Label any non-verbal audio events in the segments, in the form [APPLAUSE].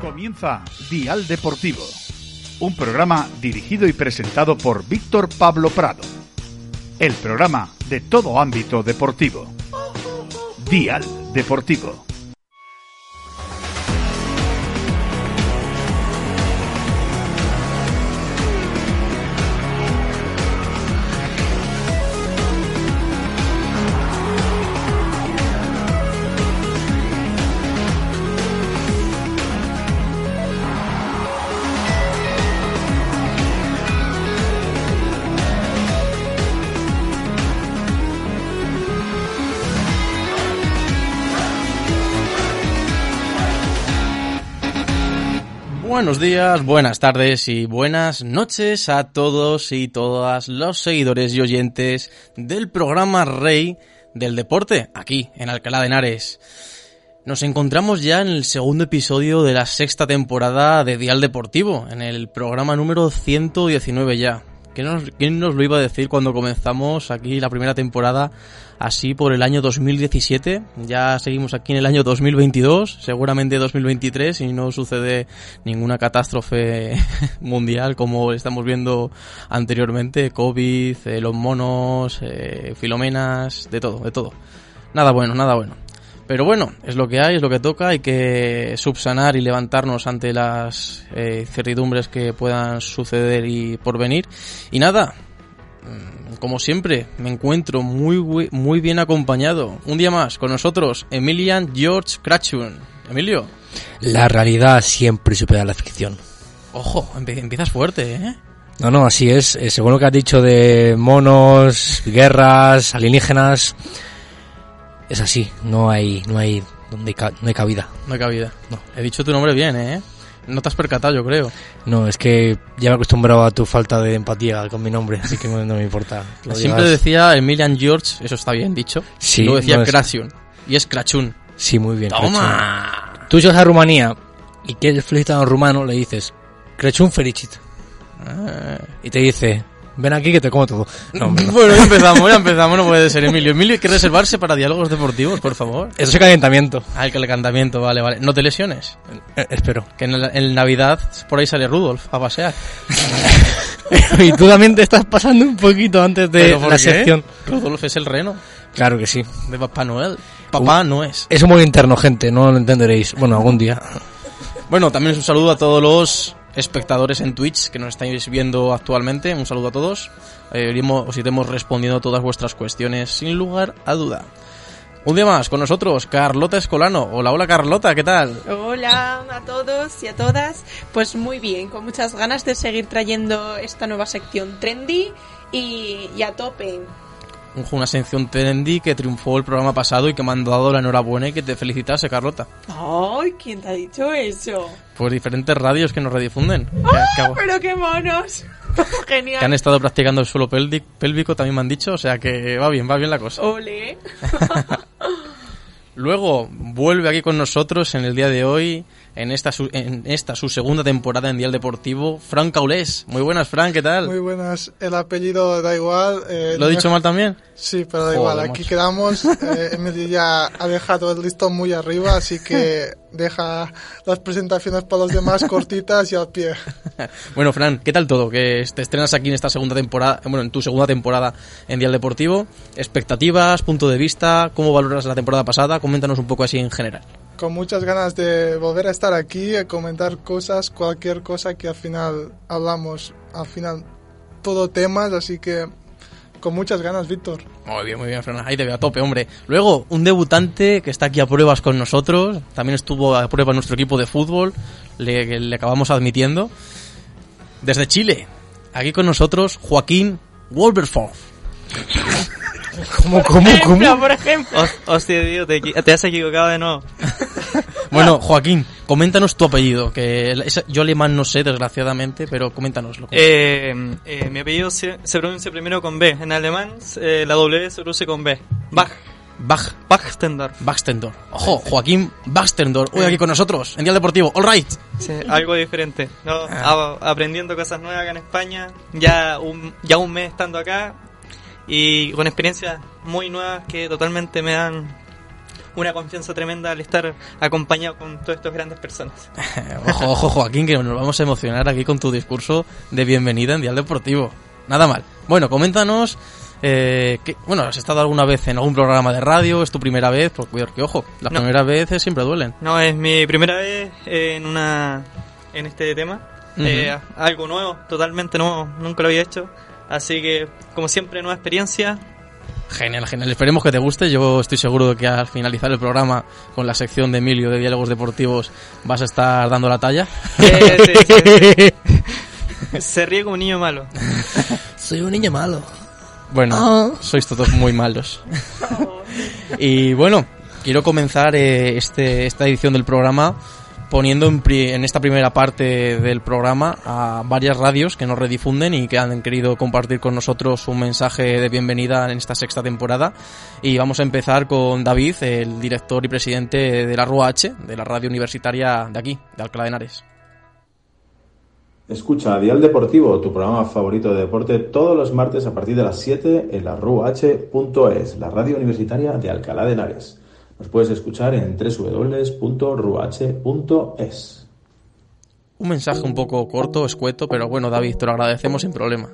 Comienza Dial Deportivo, un programa dirigido y presentado por Víctor Pablo Prado. El programa de todo ámbito deportivo. Dial Deportivo. Buenos días, buenas tardes y buenas noches a todos y todas los seguidores y oyentes del programa Rey del Deporte, aquí en Alcalá de Henares. Nos encontramos ya en el segundo episodio de la sexta temporada de Dial Deportivo, en el programa número 119 ya. ¿Quién nos, ¿Quién nos lo iba a decir cuando comenzamos aquí la primera temporada así por el año 2017? Ya seguimos aquí en el año 2022, seguramente 2023 si no sucede ninguna catástrofe [LAUGHS] mundial como estamos viendo anteriormente, COVID, eh, los monos, eh, filomenas, de todo, de todo. Nada bueno, nada bueno. Pero bueno, es lo que hay, es lo que toca, hay que subsanar y levantarnos ante las eh, certidumbres que puedan suceder y por venir. Y nada, mm, como siempre, me encuentro muy, muy bien acompañado. Un día más con nosotros, Emilian George Krachun. Emilio. La realidad siempre supera la ficción. Ojo, empiezas fuerte, ¿eh? No, no, así es. Eh, según lo que has dicho de monos, guerras, alienígenas, es así. No hay, no hay, no hay, no hay cabida. No hay cabida. No. He dicho tu nombre bien, ¿eh? No te has percatado, yo creo. No, es que ya me he acostumbrado a tu falta de empatía con mi nombre, así que no, me importa. Lo Siempre digas. decía Emilian George, eso está bien dicho. Sí. Luego decía no. Y es Krachun. Sí, muy bien. ¡Toma! Tú llegas a Rumanía y quieres felicitar a un rumano, le dices Krachun Fericit. Ah. Y te dice, ven aquí que te como todo. No, hombre, no. Bueno, ya empezamos, ya empezamos, no puede ser Emilio. Emilio, hay que reservarse para diálogos deportivos, por favor. Eso es calentamiento. Ah, el calentamiento, vale, vale. No te lesiones. Eh, espero. Que en, el, en Navidad por ahí sale Rudolf a pasear. [LAUGHS] y tú también te estás pasando un poquito antes de la qué? sección. Rudolf es el reno. Claro que sí. De Papá Noel. Papá uh, no es. Es muy interno, gente, no lo entenderéis. Bueno, algún día. Bueno, también un saludo a todos los espectadores en Twitch que nos estáis viendo actualmente. Un saludo a todos. Eh, os iremos respondiendo a todas vuestras cuestiones sin lugar a duda. Un día más con nosotros, Carlota Escolano. Hola, hola Carlota, ¿qué tal? Hola a todos y a todas. Pues muy bien, con muchas ganas de seguir trayendo esta nueva sección trendy y, y a tope una sección trendy que triunfó el programa pasado y que me han dado la enhorabuena y que te felicitase, Carlota. ¡Ay! ¿Quién te ha dicho eso? Pues diferentes radios que nos redifunden. ¡Oh, que, pero qué monos! [LAUGHS] Genial. Que han estado practicando el suelo pélvico, también me han dicho, o sea que va bien, va bien la cosa. ¡Ole! [LAUGHS] Luego vuelve aquí con nosotros en el día de hoy, en esta su, en esta su segunda temporada en Dial Deportivo, Fran Caulés. Muy buenas, Fran, ¿qué tal? Muy buenas. El apellido da igual. Eh, ¿Lo he dicho mal también? Sí, pero da igual. Aquí quedamos. [LAUGHS] Eh, Emilio ya ha dejado el listón muy arriba, así que [LAUGHS] deja las presentaciones para los demás cortitas y al pie. [LAUGHS] bueno, Fran, ¿qué tal todo? Que te estrenas aquí en esta segunda temporada, bueno, en tu segunda temporada en Dial Deportivo. Expectativas, punto de vista, ¿cómo valoras la temporada pasada? Coméntanos un poco así en general. Con muchas ganas de volver a estar aquí, a comentar cosas, cualquier cosa que al final hablamos, al final todo temas, así que con muchas ganas, Víctor. Muy bien, muy bien, Fran. Ahí te veo a tope, hombre. Luego, un debutante que está aquí a pruebas con nosotros. También estuvo a prueba nuestro equipo de fútbol. Le, le acabamos admitiendo. Desde Chile, aquí con nosotros, Joaquín Wolverforth. ¿Cómo, cómo, cómo? por ejemplo. Hostia, tío, te, te, has equivocado de nuevo. [LAUGHS] bueno, Joaquín, coméntanos tu apellido, que yo alemán no sé, desgraciadamente, pero coméntanoslo. Eh, eh, mi apellido se, se, pronuncia primero con B. En alemán, eh, la W se pronuncia con B. Bach. Bach. Bachstendor. Bachstendor. Ojo, Joaquín Bachstendor. Hoy aquí con nosotros, en Día Deportivo. All right. Sí, algo diferente. ¿no? Ah. Aprendiendo cosas nuevas acá en España. Ya un, ya un mes estando acá y con experiencias muy nuevas que totalmente me dan una confianza tremenda al estar acompañado con todas estas grandes personas. [LAUGHS] ojo, ojo, Joaquín, que nos vamos a emocionar aquí con tu discurso de bienvenida en Dial Deportivo. Nada mal. Bueno, coméntanos eh, que, bueno, ¿has estado alguna vez en algún programa de radio? ¿Es tu primera vez? Porque, ojo, las No. primeras veces siempre duelen. No, es mi primera vez en una en este tema. Eh, algo nuevo, totalmente nuevo, nunca lo había hecho. Así que, como siempre, nueva experiencia. Genial, genial. Esperemos que te guste. Yo estoy seguro de que al finalizar el programa con la sección de Emilio de Diálogos Deportivos vas a estar dando la talla. Eh, sí, sí, sí. [LAUGHS] Se ríe como un niño malo. [LAUGHS] Soy un niño malo. Bueno, sois todos muy malos. [LAUGHS] y bueno, quiero comenzar eh, este, esta edición del programa poniendo en, esta primera parte del programa a varias radios que nos redifunden y que han querido compartir con nosotros un mensaje de bienvenida en esta sexta temporada. Y vamos a empezar con David, el director y presidente de la RUA H, de la radio universitaria de aquí, de Alcalá de Henares. Escucha Dial Deportivo, tu programa favorito de deporte, todos los martes a partir de las 7 en la ruh.es, la radio universitaria de Alcalá de Henares. Nos puedes escuchar en www.ruh.es. Un mensaje un poco corto, escueto, pero bueno, David, te lo agradecemos sin problema.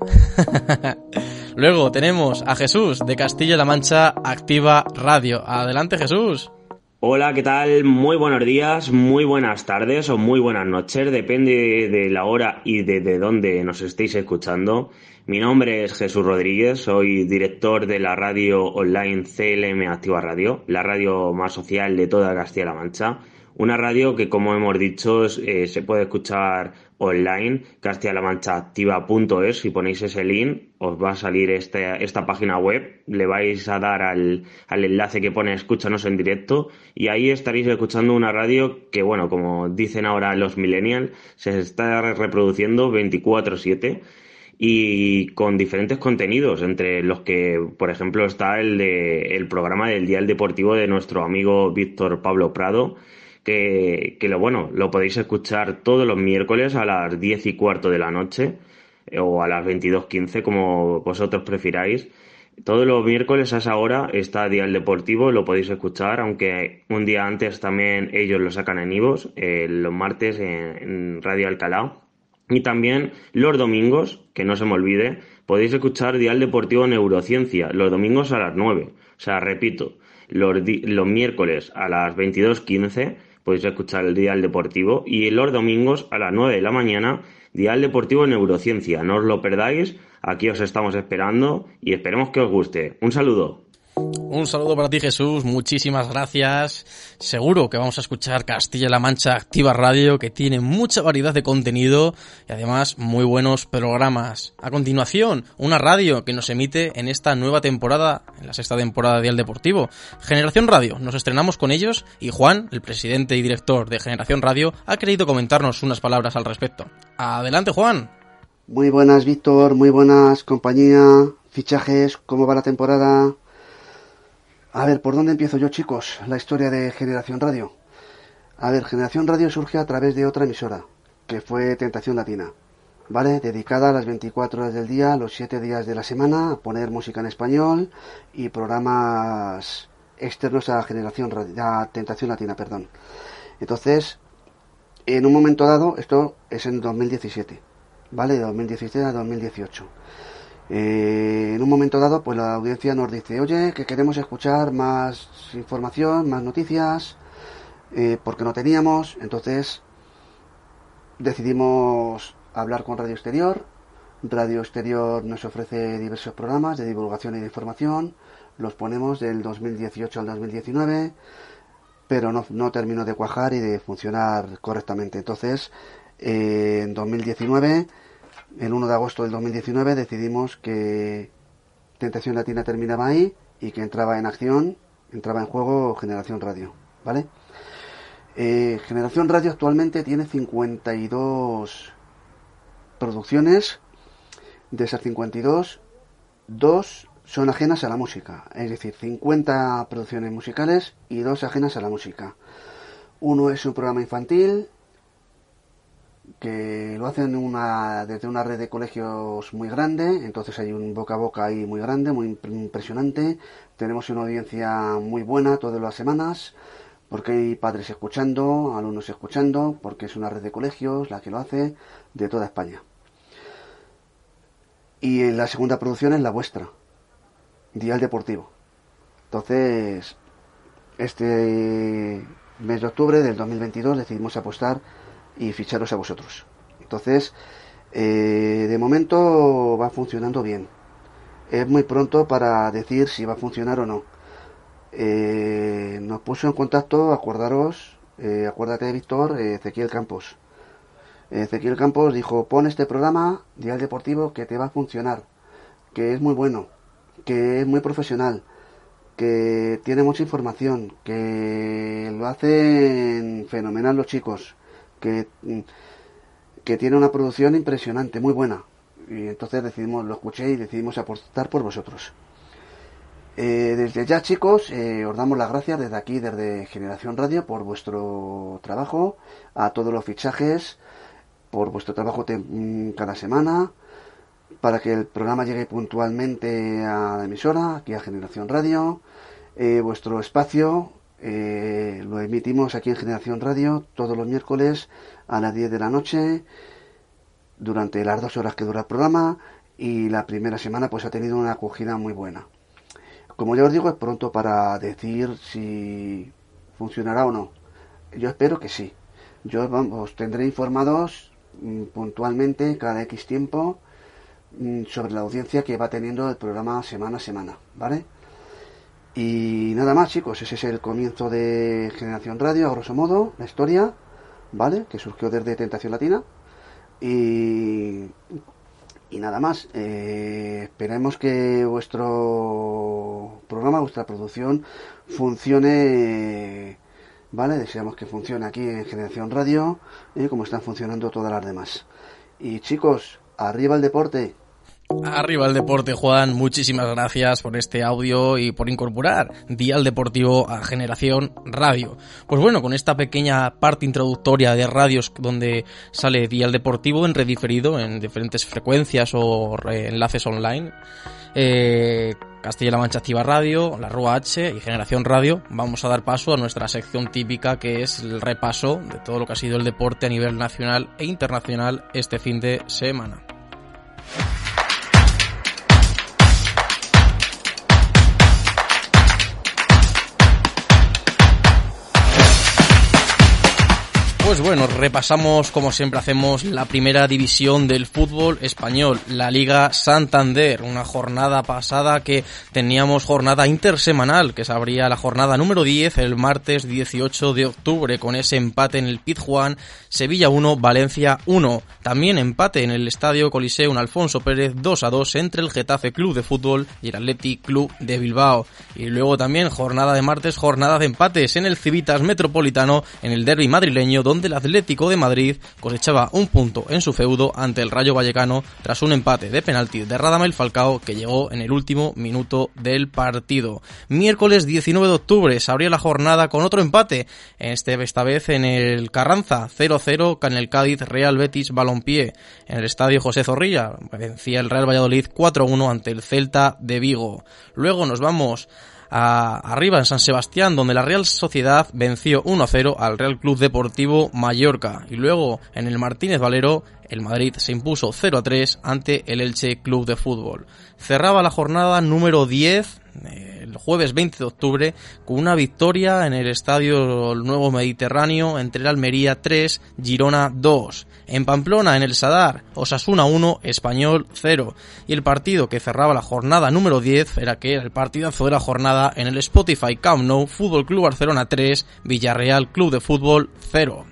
[LAUGHS] Luego tenemos a Jesús de Castilla-La Mancha Activa Radio. Adelante, Jesús. Hola, ¿qué tal? Muy buenos días, muy buenas tardes o muy buenas noches, depende de la hora y de, de dónde nos estéis escuchando. Mi nombre es Jesús Rodríguez, soy director de la radio online CLM Activa Radio, la radio más social de toda Castilla-La Mancha. Una radio que, como hemos dicho, eh, se puede escuchar online, castilla-la-mancha-activa.es. Si ponéis ese link, os va a salir este- esta página web. Le vais a dar al, al enlace que pone escúchanos en directo y ahí estaréis escuchando una radio que, bueno, como dicen ahora los millennials, se está reproduciendo 24-7 y con diferentes contenidos, entre los que, por ejemplo, está el de el programa del Dial Deportivo de nuestro amigo Víctor Pablo Prado, que, que lo bueno, lo podéis escuchar todos los miércoles a las 10 y cuarto de la noche eh, o a las 22.15, como vosotros prefiráis. Todos los miércoles a esa hora está Dial Deportivo, lo podéis escuchar, aunque un día antes también ellos lo sacan en Ivos, eh, los martes en, en Radio Alcalá. Y también los domingos, que no se me olvide, podéis escuchar Dial Deportivo Neurociencia, los domingos a las 9. O sea, repito, los, los miércoles a las 22.15 podéis escuchar el Dial Deportivo y los domingos a las 9 de la mañana Dial Deportivo Neurociencia. No os lo perdáis, aquí os estamos esperando y esperemos que os guste. Un saludo. Un saludo para ti, Jesús. Muchísimas gracias. Seguro que vamos a escuchar Castilla-La Mancha Activa Radio, que tiene mucha variedad de contenido y además muy buenos programas. A continuación, una radio que nos emite en esta nueva temporada, en la sexta temporada de El Deportivo. Generación Radio. Nos estrenamos con ellos y Juan, el presidente y director de Generación Radio, ha querido comentarnos unas palabras al respecto. Adelante, Juan. Muy buenas, Víctor. Muy buenas, compañía. Fichajes, ¿cómo va la temporada? A ver, ¿por dónde empiezo yo, chicos? La historia de Generación Radio. A ver, Generación Radio surge a través de otra emisora, que fue Tentación Latina, ¿vale? Dedicada a las 24 horas del día, los 7 días de la semana, a poner música en español y programas externos a Generación Radio, a Tentación Latina, perdón. Entonces, en un momento dado, esto es en 2017, ¿vale? De 2017 a 2018. Eh, en un momento dado, pues la audiencia nos dice, oye, que queremos escuchar más información, más noticias, eh, porque no teníamos. Entonces decidimos hablar con Radio Exterior. Radio Exterior nos ofrece diversos programas de divulgación y de información. Los ponemos del 2018 al 2019, pero no, terminó de cuajar y de funcionar correctamente. Entonces, eh, en 2019 el 1 de agosto del 2019 decidimos que Tentación Latina terminaba ahí y que entraba en acción, entraba en juego Generación Radio, ¿vale? Eh, Generación Radio actualmente tiene 52 producciones, de esas 52, dos son ajenas a la música, es decir, 50 producciones musicales y dos ajenas a la música. Uno es un programa infantil, que lo hacen una, desde una red de colegios muy grande, entonces hay un boca a boca ahí muy grande, muy impresionante. Tenemos una audiencia muy buena todas las semanas, porque hay padres escuchando, alumnos escuchando, porque es una red de colegios la que lo hace de toda España. Y la segunda producción es la vuestra, Dial Deportivo. Entonces, este mes de octubre del 2022 decidimos apostar y ficharos a vosotros. Entonces, eh, de momento va funcionando bien. Es muy pronto para decir si va a funcionar o no. Eh, nos puso en contacto, acordaros, eh, acuérdate de Víctor, Ezequiel Campos. Ezequiel Campos dijo, pon este programa, Dial Deportivo, que te va a funcionar, que es muy bueno, que es muy profesional, que tiene mucha información, que lo hacen fenomenal los chicos, que, que tiene una producción impresionante, muy buena. Y entonces decidimos, lo escuché y decidimos apostar por vosotros. Eh, desde ya chicos, eh, os damos las gracias desde aquí, desde Generación Radio, por vuestro trabajo, a todos los fichajes, por vuestro trabajo mm, cada semana, para que el programa llegue puntualmente a la emisora, aquí a Generación Radio, eh, vuestro espacio, eh, lo emitimos aquí en Generación Radio todos los miércoles a las 10 de la noche durante las dos horas que dura el programa y la primera semana pues ha tenido una acogida muy buena. Como ya os digo, es pronto para decir si funcionará o no. Yo espero que sí. Yo os tendré informados mm, puntualmente cada X tiempo mm, sobre la audiencia que va teniendo el programa semana a semana, ¿vale? Y nada más, chicos, ese es el comienzo de Generación Radio, a grosso modo, la historia, ¿vale? Que surgió desde Tentación Latina. Y, y nada más, eh, esperemos que vuestro programa, vuestra producción funcione, ¿vale? Deseamos que funcione aquí en Generación Radio, ¿eh? como están funcionando todas las demás. Y chicos, arriba el deporte. Arriba el deporte, Juan. Muchísimas gracias por este audio y por incorporar Dial Deportivo a Generación Radio. Pues bueno, con esta pequeña parte introductoria de radios donde sale Dial Deportivo en rediferido en diferentes frecuencias o enlaces online, eh, Castilla-La Mancha Activa Radio, la Rúa H y Generación Radio, vamos a dar paso a nuestra sección típica que es el repaso de todo lo que ha sido el deporte a nivel nacional e internacional este fin de semana. Pues bueno, repasamos como siempre hacemos la primera división del fútbol español, la Liga Santander, una jornada pasada que teníamos jornada intersemanal, que se abría la jornada número 10 el martes 18 de octubre con ese empate en el Pizjuán, Sevilla 1, Valencia 1. También empate en el Estadio Coliseo Alfonso Pérez 2 a 2 entre el Getafe Club de Fútbol y el Athletic Club de Bilbao. Y luego también jornada de martes, jornada de empates en el Civitas Metropolitano en el derby madrileño donde el Atlético de Madrid cosechaba un punto en su feudo ante el Rayo Vallecano tras un empate de penalti de Radamel Falcao que llegó en el último minuto del partido. Miércoles 19 de octubre se abría la jornada con otro empate, este, esta vez en el Carranza 0-0 con el Cádiz Real Betis Balompié. En el estadio José Zorrilla vencía el Real Valladolid 4-1 ante el Celta de Vigo. Luego nos vamos arriba en San Sebastián, donde la Real Sociedad venció 1-0 al Real Club Deportivo Mallorca. Y luego en el Martínez Valero, el Madrid se impuso 0-3 ante el Elche Club de Fútbol. Cerraba la jornada número 10 el jueves 20 de octubre con una victoria en el Estadio Nuevo Mediterráneo entre el Almería 3, Girona 2. En Pamplona, en el Sadar, Osasuna 1, Español 0. Y el partido que cerraba la jornada número 10 era que era el partidazo de la jornada en el Spotify Camp Nou, Fútbol Club Barcelona 3, Villarreal Club de Fútbol 0.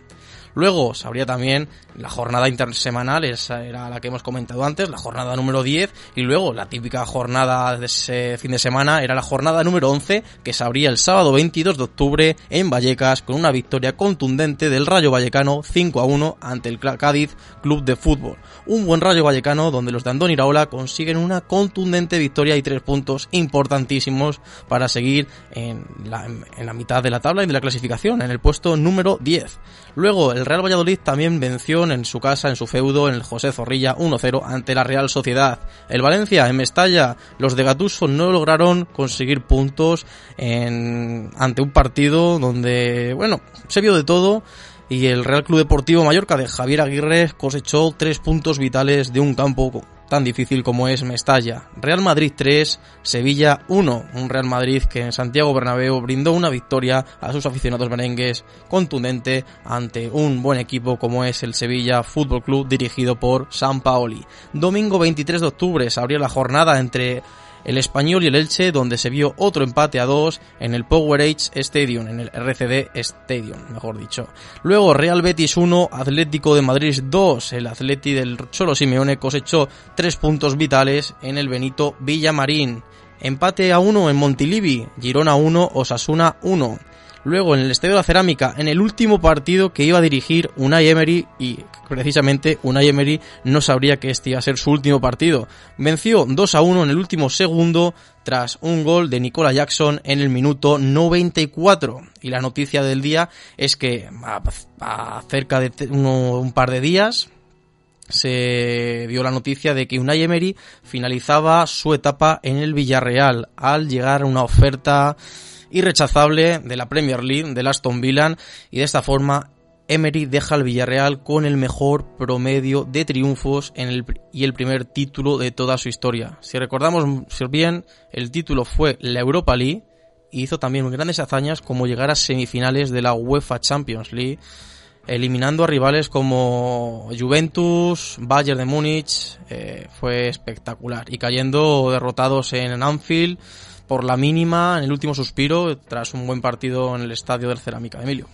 Luego se habría también la jornada intersemanal, esa era la que hemos comentado antes, la jornada número 10, y luego la típica jornada de ese fin de semana era la jornada número 11, que se abría el sábado 22 de octubre en Vallecas con una victoria contundente del Rayo Vallecano 5 a 1 ante el Cádiz Club de Fútbol. Un buen Rayo Vallecano donde los de Andón Iraola consiguen una contundente victoria y tres puntos importantísimos para seguir en la, mitad de la tabla y de la clasificación, en el puesto número 10. Luego el Real Valladolid también venció en su casa, en su feudo, en el José Zorrilla 1-0 ante la Real Sociedad. El Valencia, en Mestalla, los de Gatuso no lograron conseguir puntos en, ante un partido donde, bueno, se vio de todo y el Real Club Deportivo Mallorca de Javier Aguirre cosechó tres puntos vitales de un campo tan difícil como es Mestalla. Real Madrid 3, Sevilla 1, un Real Madrid que en Santiago Bernabéu brindó una victoria a sus aficionados merengues contundente ante un buen equipo como es el Sevilla Fútbol Club dirigido por San Paoli. Domingo 23 de octubre se abrió la jornada entre el Español y el Elche, donde se vio otro empate a dos en el Powerage Stadium, en el RCD Stadium, mejor dicho. Luego Real Betis 1, Atlético de Madrid 2, el Atleti del Cholo Simeone cosechó tres puntos vitales en el Benito Villamarín. Empate a 1 en Montilivi, Girona 1, Osasuna 1. Luego en el Estadio de la Cerámica, en el último partido que iba a dirigir Unai Emery y precisamente Unai Emery no sabría que este iba a ser su último partido. Venció 2 a 1 en el último segundo tras un gol de Nicola Jackson en el minuto 94. Y la noticia del día es que a, cerca de un par de días se vio la noticia de que Unai Emery finalizaba su etapa en el Villarreal al llegar a una oferta irrechazable de la Premier League, del Aston Villa, y de esta forma Emery deja al Villarreal con el mejor promedio de triunfos en el, y el primer título de toda su historia. Si recordamos bien, el título fue la Europa League y hizo también grandes hazañas como llegar a semifinales de la UEFA Champions League, eliminando a rivales como Juventus, Bayern de Múnich, eh, fue espectacular y cayendo derrotados en Anfield por la mínima en el último suspiro tras un buen partido en el estadio del Cerámica. Emilio.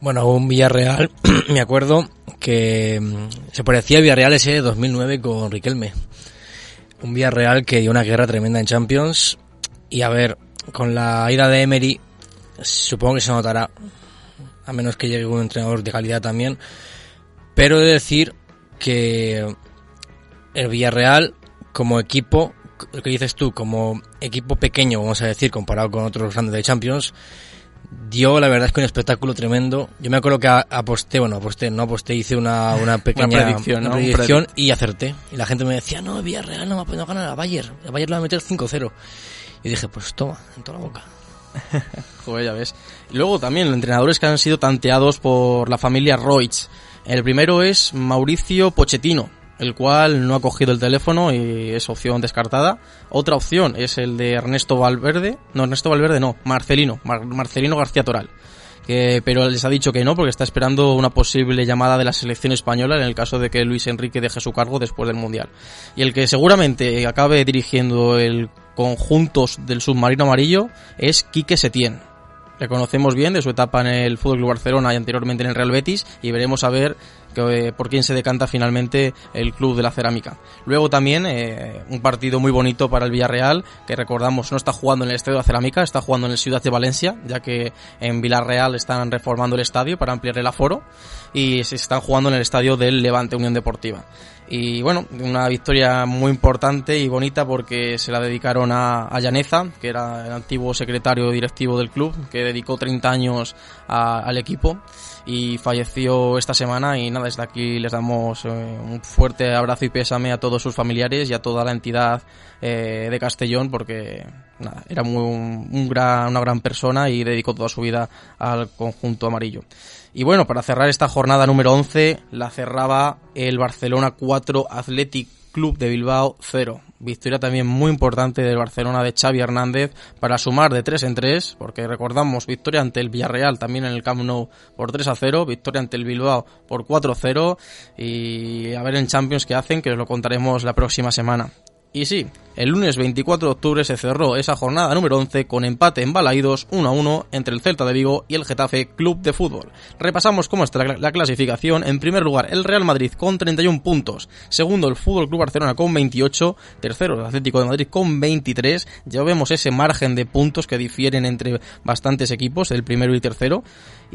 Bueno, un Villarreal, [CLEARS THROAT] me acuerdo que mm, se parecía al Villarreal ese 2009 con Riquelme. Un Villarreal que dio una guerra tremenda en Champions y a ver, con la ida de Emery supongo que se notará, a menos que llegue un entrenador de calidad también, pero he de decir que el Villarreal como equipo lo que dices tú, como equipo pequeño, vamos a decir, comparado con otros grandes de Champions, dio la verdad es que un espectáculo tremendo. Yo me acuerdo que aposté, bueno, aposté, no aposté, hice una, una [LAUGHS] pequeña predicción, y acerté. Y la gente me decía, no, Villarreal no va a poder ganar a Bayern, a Bayern le va a meter 5-0. Y dije, pues toma, en toda la boca. [LAUGHS] Joder, ya ves. luego también entrenadores que han sido tanteados por la familia Roig. El primero es Mauricio Pochettino, el cual no ha cogido el teléfono y es opción descartada. Otra opción es el de Ernesto Valverde, no, Ernesto Valverde no, Marcelino, Marcelino García Toral. Pero les ha dicho que no porque está esperando una posible llamada de la selección española en el caso de que Luis Enrique deje su cargo después del Mundial. Y el que seguramente acabe dirigiendo el conjunto del submarino amarillo es Quique Setién le conocemos bien de su etapa en el Fútbol Club Barcelona y anteriormente en el Real Betis y veremos a ver eh, por quién se decanta finalmente el club de la cerámica. Luego también eh, un partido muy bonito para el Villarreal, que recordamos no está jugando en el Estadio de la Cerámica, está jugando en el Ciudad de Valencia, ya que en Villarreal están reformando el estadio para ampliar el aforo y se están jugando en el estadio del Levante Unión Deportiva. Y bueno, una victoria muy importante y bonita porque se la dedicaron a, a Llaneza, que era el antiguo secretario directivo del club, que dedicó 30 años al equipo y falleció esta semana y nada, desde aquí les damos eh, un fuerte abrazo y pésame a todos sus familiares y a toda la entidad eh, de Castellón porque nada, era muy, un, gran, una gran persona y dedicó toda su vida al conjunto amarillo. Y bueno, para cerrar esta jornada número 11 la cerraba el Barcelona 4 Athletic Club de Bilbao 0. Victoria también muy importante del Barcelona de Xavi Hernández para sumar de 3 en 3, porque recordamos victoria ante el Villarreal también en el Camp Nou por 3 a 0, victoria ante el Bilbao por 4 a 0 y a ver en Champions qué hacen, que os lo contaremos la próxima semana. Y sí, el lunes 24 de octubre se cerró esa jornada número 11 con empate en Balaídos 1 a 1 entre el Celta de Vigo y el Getafe Club de Fútbol. Repasamos cómo está la, clasificación. En primer lugar, el Real Madrid con 31 puntos. Segundo, el Fútbol Club Barcelona con 28. Tercero, el Atlético de Madrid con 23. Ya vemos ese margen de puntos que difieren entre bastantes equipos, el primero y tercero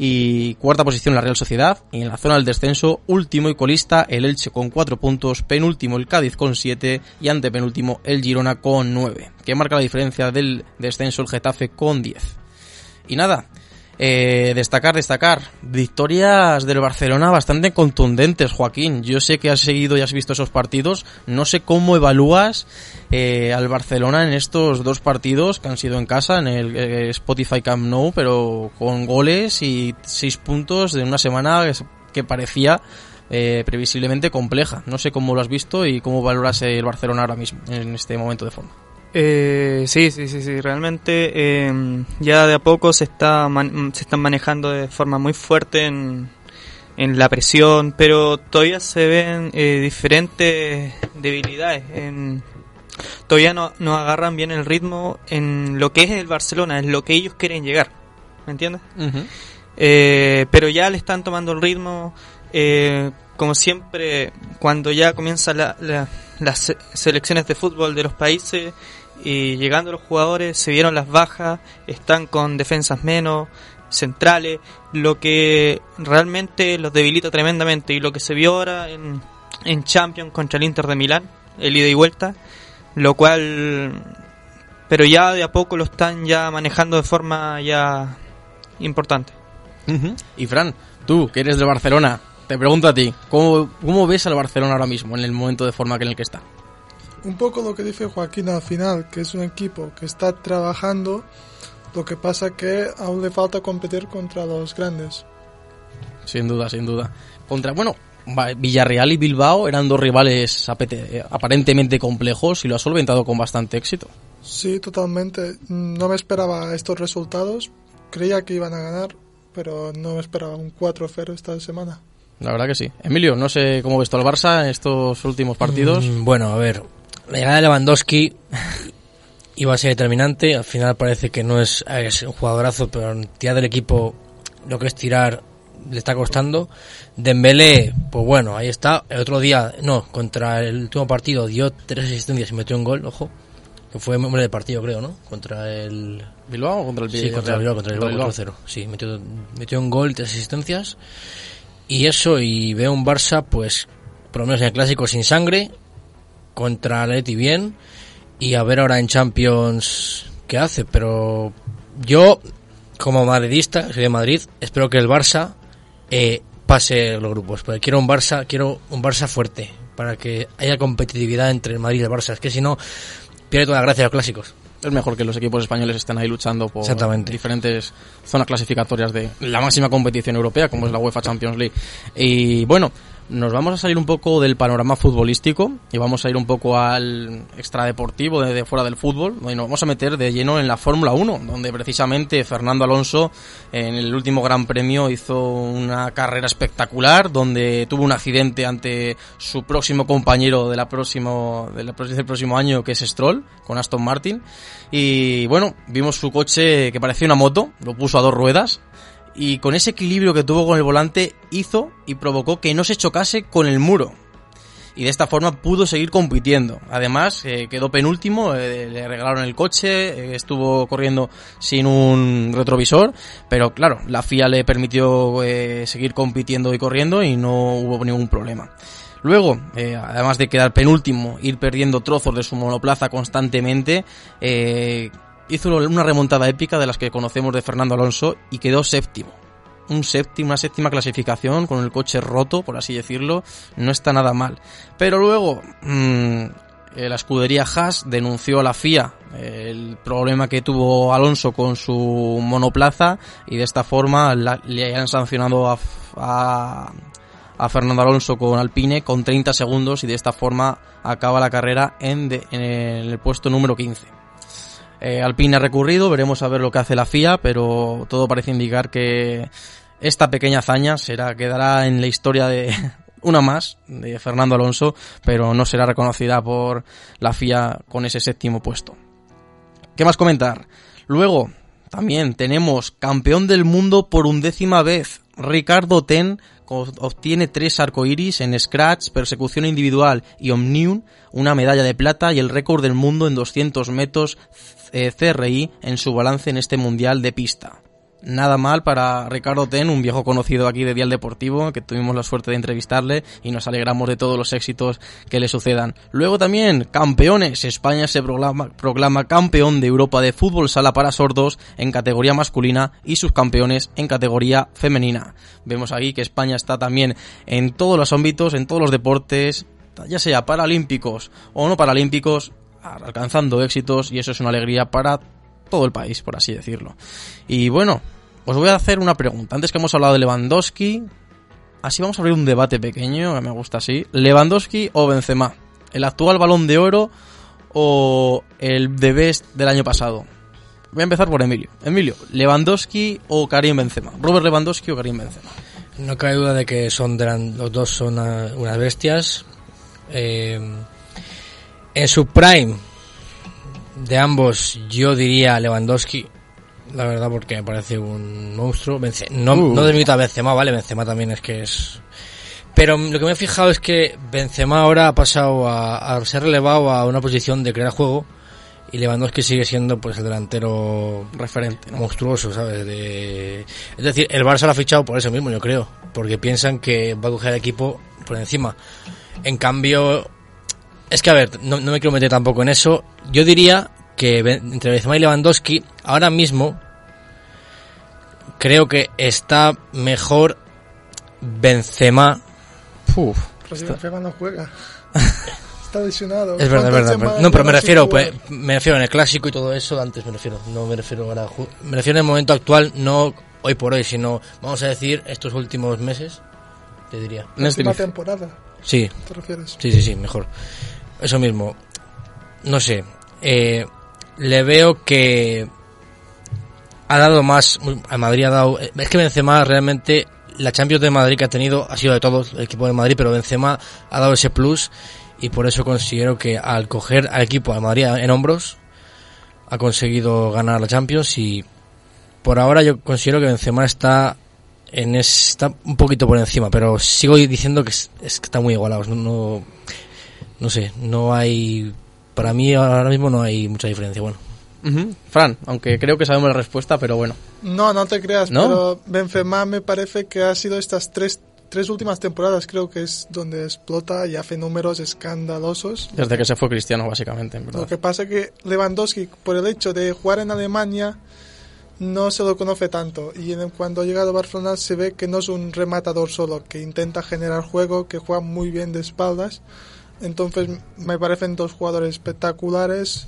y cuarta posición la Real Sociedad y en la zona del descenso último y colista el Elche con 4 puntos, penúltimo el Cádiz con 7 y antepenúltimo el Girona con 9, que marca la diferencia del descenso el Getafe con 10. Y nada, Eh, destacar, destacar. Victorias del Barcelona bastante contundentes, Joaquín. Yo sé que has seguido y has visto esos partidos. No sé cómo evalúas eh, al Barcelona en estos dos partidos que han sido en casa, en el eh, Spotify Camp Nou, pero con goles y seis puntos de una semana que, parecía eh, previsiblemente compleja. No sé cómo lo has visto y cómo valoras el Barcelona ahora mismo, en este momento de forma. Eh, sí, sí, sí, sí. Realmente eh, ya de a poco se está man- se están manejando de forma muy fuerte en, en la presión, pero todavía se ven eh, diferentes debilidades. En, todavía no, no agarran bien el ritmo en lo que es el Barcelona, en lo que ellos quieren llegar. ¿Me entiendes? Eh, pero ya le están tomando el ritmo. eh, como siempre, cuando ya comienzan la- la- las se- selecciones de fútbol de los países y llegando los jugadores, se vieron las bajas, están con defensas menos, centrales, lo que realmente los debilita tremendamente. Y lo que se vio ahora en, en Champions contra el Inter de Milán, el ida y vuelta, lo cual. Pero ya de a poco lo están ya manejando de forma ya importante. Y Fran, tú que eres de Barcelona, te pregunto a ti, ¿cómo, ¿cómo ves al Barcelona ahora mismo en el momento de forma en el que está? Un poco lo que dice Joaquín al final, que es un equipo que está trabajando, lo que pasa que aún le falta competir contra los grandes. Sin duda, sin duda. Contra, bueno, Villarreal y Bilbao eran dos rivales eh, aparentemente complejos y lo ha solventado con bastante éxito. Sí, totalmente. No me esperaba estos resultados. Creía que iban a ganar, pero no me esperaba un 4-0 esta semana. La verdad que sí. Emilio, no sé cómo ves tú al Barça en estos últimos partidos. Mm, bueno, a ver, la llegada de Lewandowski iba a ser determinante. Al final parece que no es, es un jugadorazo, pero en tirar del equipo lo que es tirar le está costando. Dembélé, pues bueno, ahí está. El otro día, no, contra el último partido dio tres asistencias y metió un gol, ojo. Que fue hombre del partido, creo, ¿no? Contra el... ¿Bilbao o contra el Sí, contra el Bilbao, contra el Bilbao, 4-0. Sí, metió, metió un gol, tres asistencias. Y eso, y veo un Barça, pues, por lo menos en el clásico, sin sangre, contra el Atleti bien, y a ver ahora en Champions qué hace. Pero yo, como madridista, soy de Madrid, espero que el Barça eh, pase los grupos, porque quiero un Barça, quiero un Barça fuerte, para que haya competitividad entre el Madrid y el Barça. Es que si no, pierde toda la gracia de los clásicos. Es mejor que los equipos españoles estén ahí luchando por diferentes zonas clasificatorias de la máxima competición europea, como es la UEFA Champions League. Y bueno, nos vamos a salir un poco del panorama futbolístico y vamos a ir un poco al extradeportivo de, de fuera del fútbol. Y nos vamos a meter de lleno en la Fórmula 1, donde precisamente Fernando Alonso en el último Gran Premio hizo una carrera espectacular, donde tuvo un accidente ante su próximo compañero de la próximo, de la- del próximo año, que es Stroll, con Aston Martin. Y bueno, vimos su coche que parecía una moto, lo puso a dos ruedas. Y con ese equilibrio que tuvo con el volante hizo y provocó que no se chocase con el muro. Y de esta forma pudo seguir compitiendo. Además, eh, quedó penúltimo, eh, le regalaron el coche, eh, estuvo corriendo sin un retrovisor, pero claro, la FIA le permitió seguir compitiendo y corriendo y no hubo ningún problema. Luego, además de quedar penúltimo, ir perdiendo trozos de su monoplaza constantemente, hizo una remontada épica de las que conocemos de Fernando Alonso y quedó séptimo. Un séptimo, una séptima clasificación con el coche roto, por así decirlo, no está nada mal. Pero luego, mm, eh, la escudería Haas denunció a la FIA el problema que tuvo Alonso con su monoplaza y de esta forma le han sancionado a, Fernando Alonso con Alpine con 30 segundos y de esta forma acaba la carrera en el puesto número 15. Eh, Alpine ha recurrido, veremos a ver lo que hace la FIA, pero todo parece indicar que esta pequeña hazaña será quedará en la historia de [LAUGHS] una más de Fernando Alonso, pero no será reconocida por la FIA con ese séptimo puesto. ¿Qué más comentar? Luego, también tenemos campeón del mundo por undécima vez. Ricardo Ten obtiene tres arcoiris en Scratch, persecución individual y Omnium, una medalla de plata y el récord del mundo en 200 metros eh, CRI en su balance en este mundial de pista. nada mal para Ricardo Ten, un viejo conocido aquí de Dial Deportivo, que tuvimos la suerte de entrevistarle y nos alegramos de todos los éxitos que le sucedan. Luego también, campeones. España se proclama, proclama campeón de Europa de fútbol sala para sordos en categoría masculina y sus campeones en categoría femenina. Vemos aquí que España está también en todos los ámbitos, en todos los deportes, ya sea paralímpicos o no paralímpicos, alcanzando éxitos y eso es una alegría para todo el país, por así decirlo. Y bueno, os voy a hacer una pregunta. Antes que hemos hablado de Lewandowski, así vamos a abrir un debate pequeño, que me gusta así. ¿Lewandowski o Benzema? ¿El actual balón de oro o el de Best del año pasado? Voy a empezar por Emilio. Emilio, ¿Lewandowski o Karim Benzema? ¿Robert Lewandowski o Karim Benzema? No cabe duda de que son los dos son unas bestias. Eh, en su prime de ambos yo diría Lewandowski, la verdad porque me parece un monstruo. No, Uh. no delimito a Benzema, vale, Benzema también es que es... Pero lo que me he fijado es que Benzema ahora ha pasado a, a ser relevado a una posición de crear juego y Lewandowski sigue siendo pues el delantero Referente, ¿no? monstruoso, ¿sabes? De... Es decir, el Barça lo ha fichado por eso mismo, yo creo, porque piensan que va a coger el equipo por encima. En cambio, es que a ver, no, no me quiero meter tampoco en eso. Yo diría que entre Benzema y Lewandowski, ahora mismo, creo que está mejor Benzema. Uf. Pero si Benzema no juega. [LAUGHS] Está lesionado. Es verdad, es ¿Cuántas verdad. No, pero me refiero, pues, me refiero en el clásico y todo eso, antes me refiero. No me refiero ahora, ju- me refiero en el momento actual, no hoy por hoy, sino, vamos a decir, estos últimos meses, te diría. Próxima Nestlé. temporada, Sí, ¿te refieres? Sí, sí, sí, mejor. Eso mismo. No sé. eh, le veo que ha dado más. A Madrid ha dado. Es que Benzema realmente. La Champions de Madrid que ha tenido ha sido de todos el equipo de Madrid, pero Benzema ha dado ese plus y por eso considero que al coger al equipo de Madrid en hombros ha conseguido ganar la Champions y por ahora yo considero que Benzema está en es- está un poquito por encima, pero sigo diciendo que es, es que está muy igualados. No, no, no sé, no hay. Para mí ahora mismo no hay mucha diferencia. Bueno. Fran, aunque creo que sabemos la respuesta, pero bueno. No, no te creas, ¿No? pero Benzema me parece que ha sido estas tres, tres últimas temporadas, creo que es donde explota y hace números escandalosos. Desde que se fue Cristiano, básicamente, en Lo verdad. que pasa que Lewandowski, por el hecho de jugar en Alemania, no se lo conoce tanto. Y en- cuando ha llegado a Barcelona se ve que no es un rematador solo, que intenta generar juego, que juega muy bien de espaldas. Entonces me parecen dos jugadores espectaculares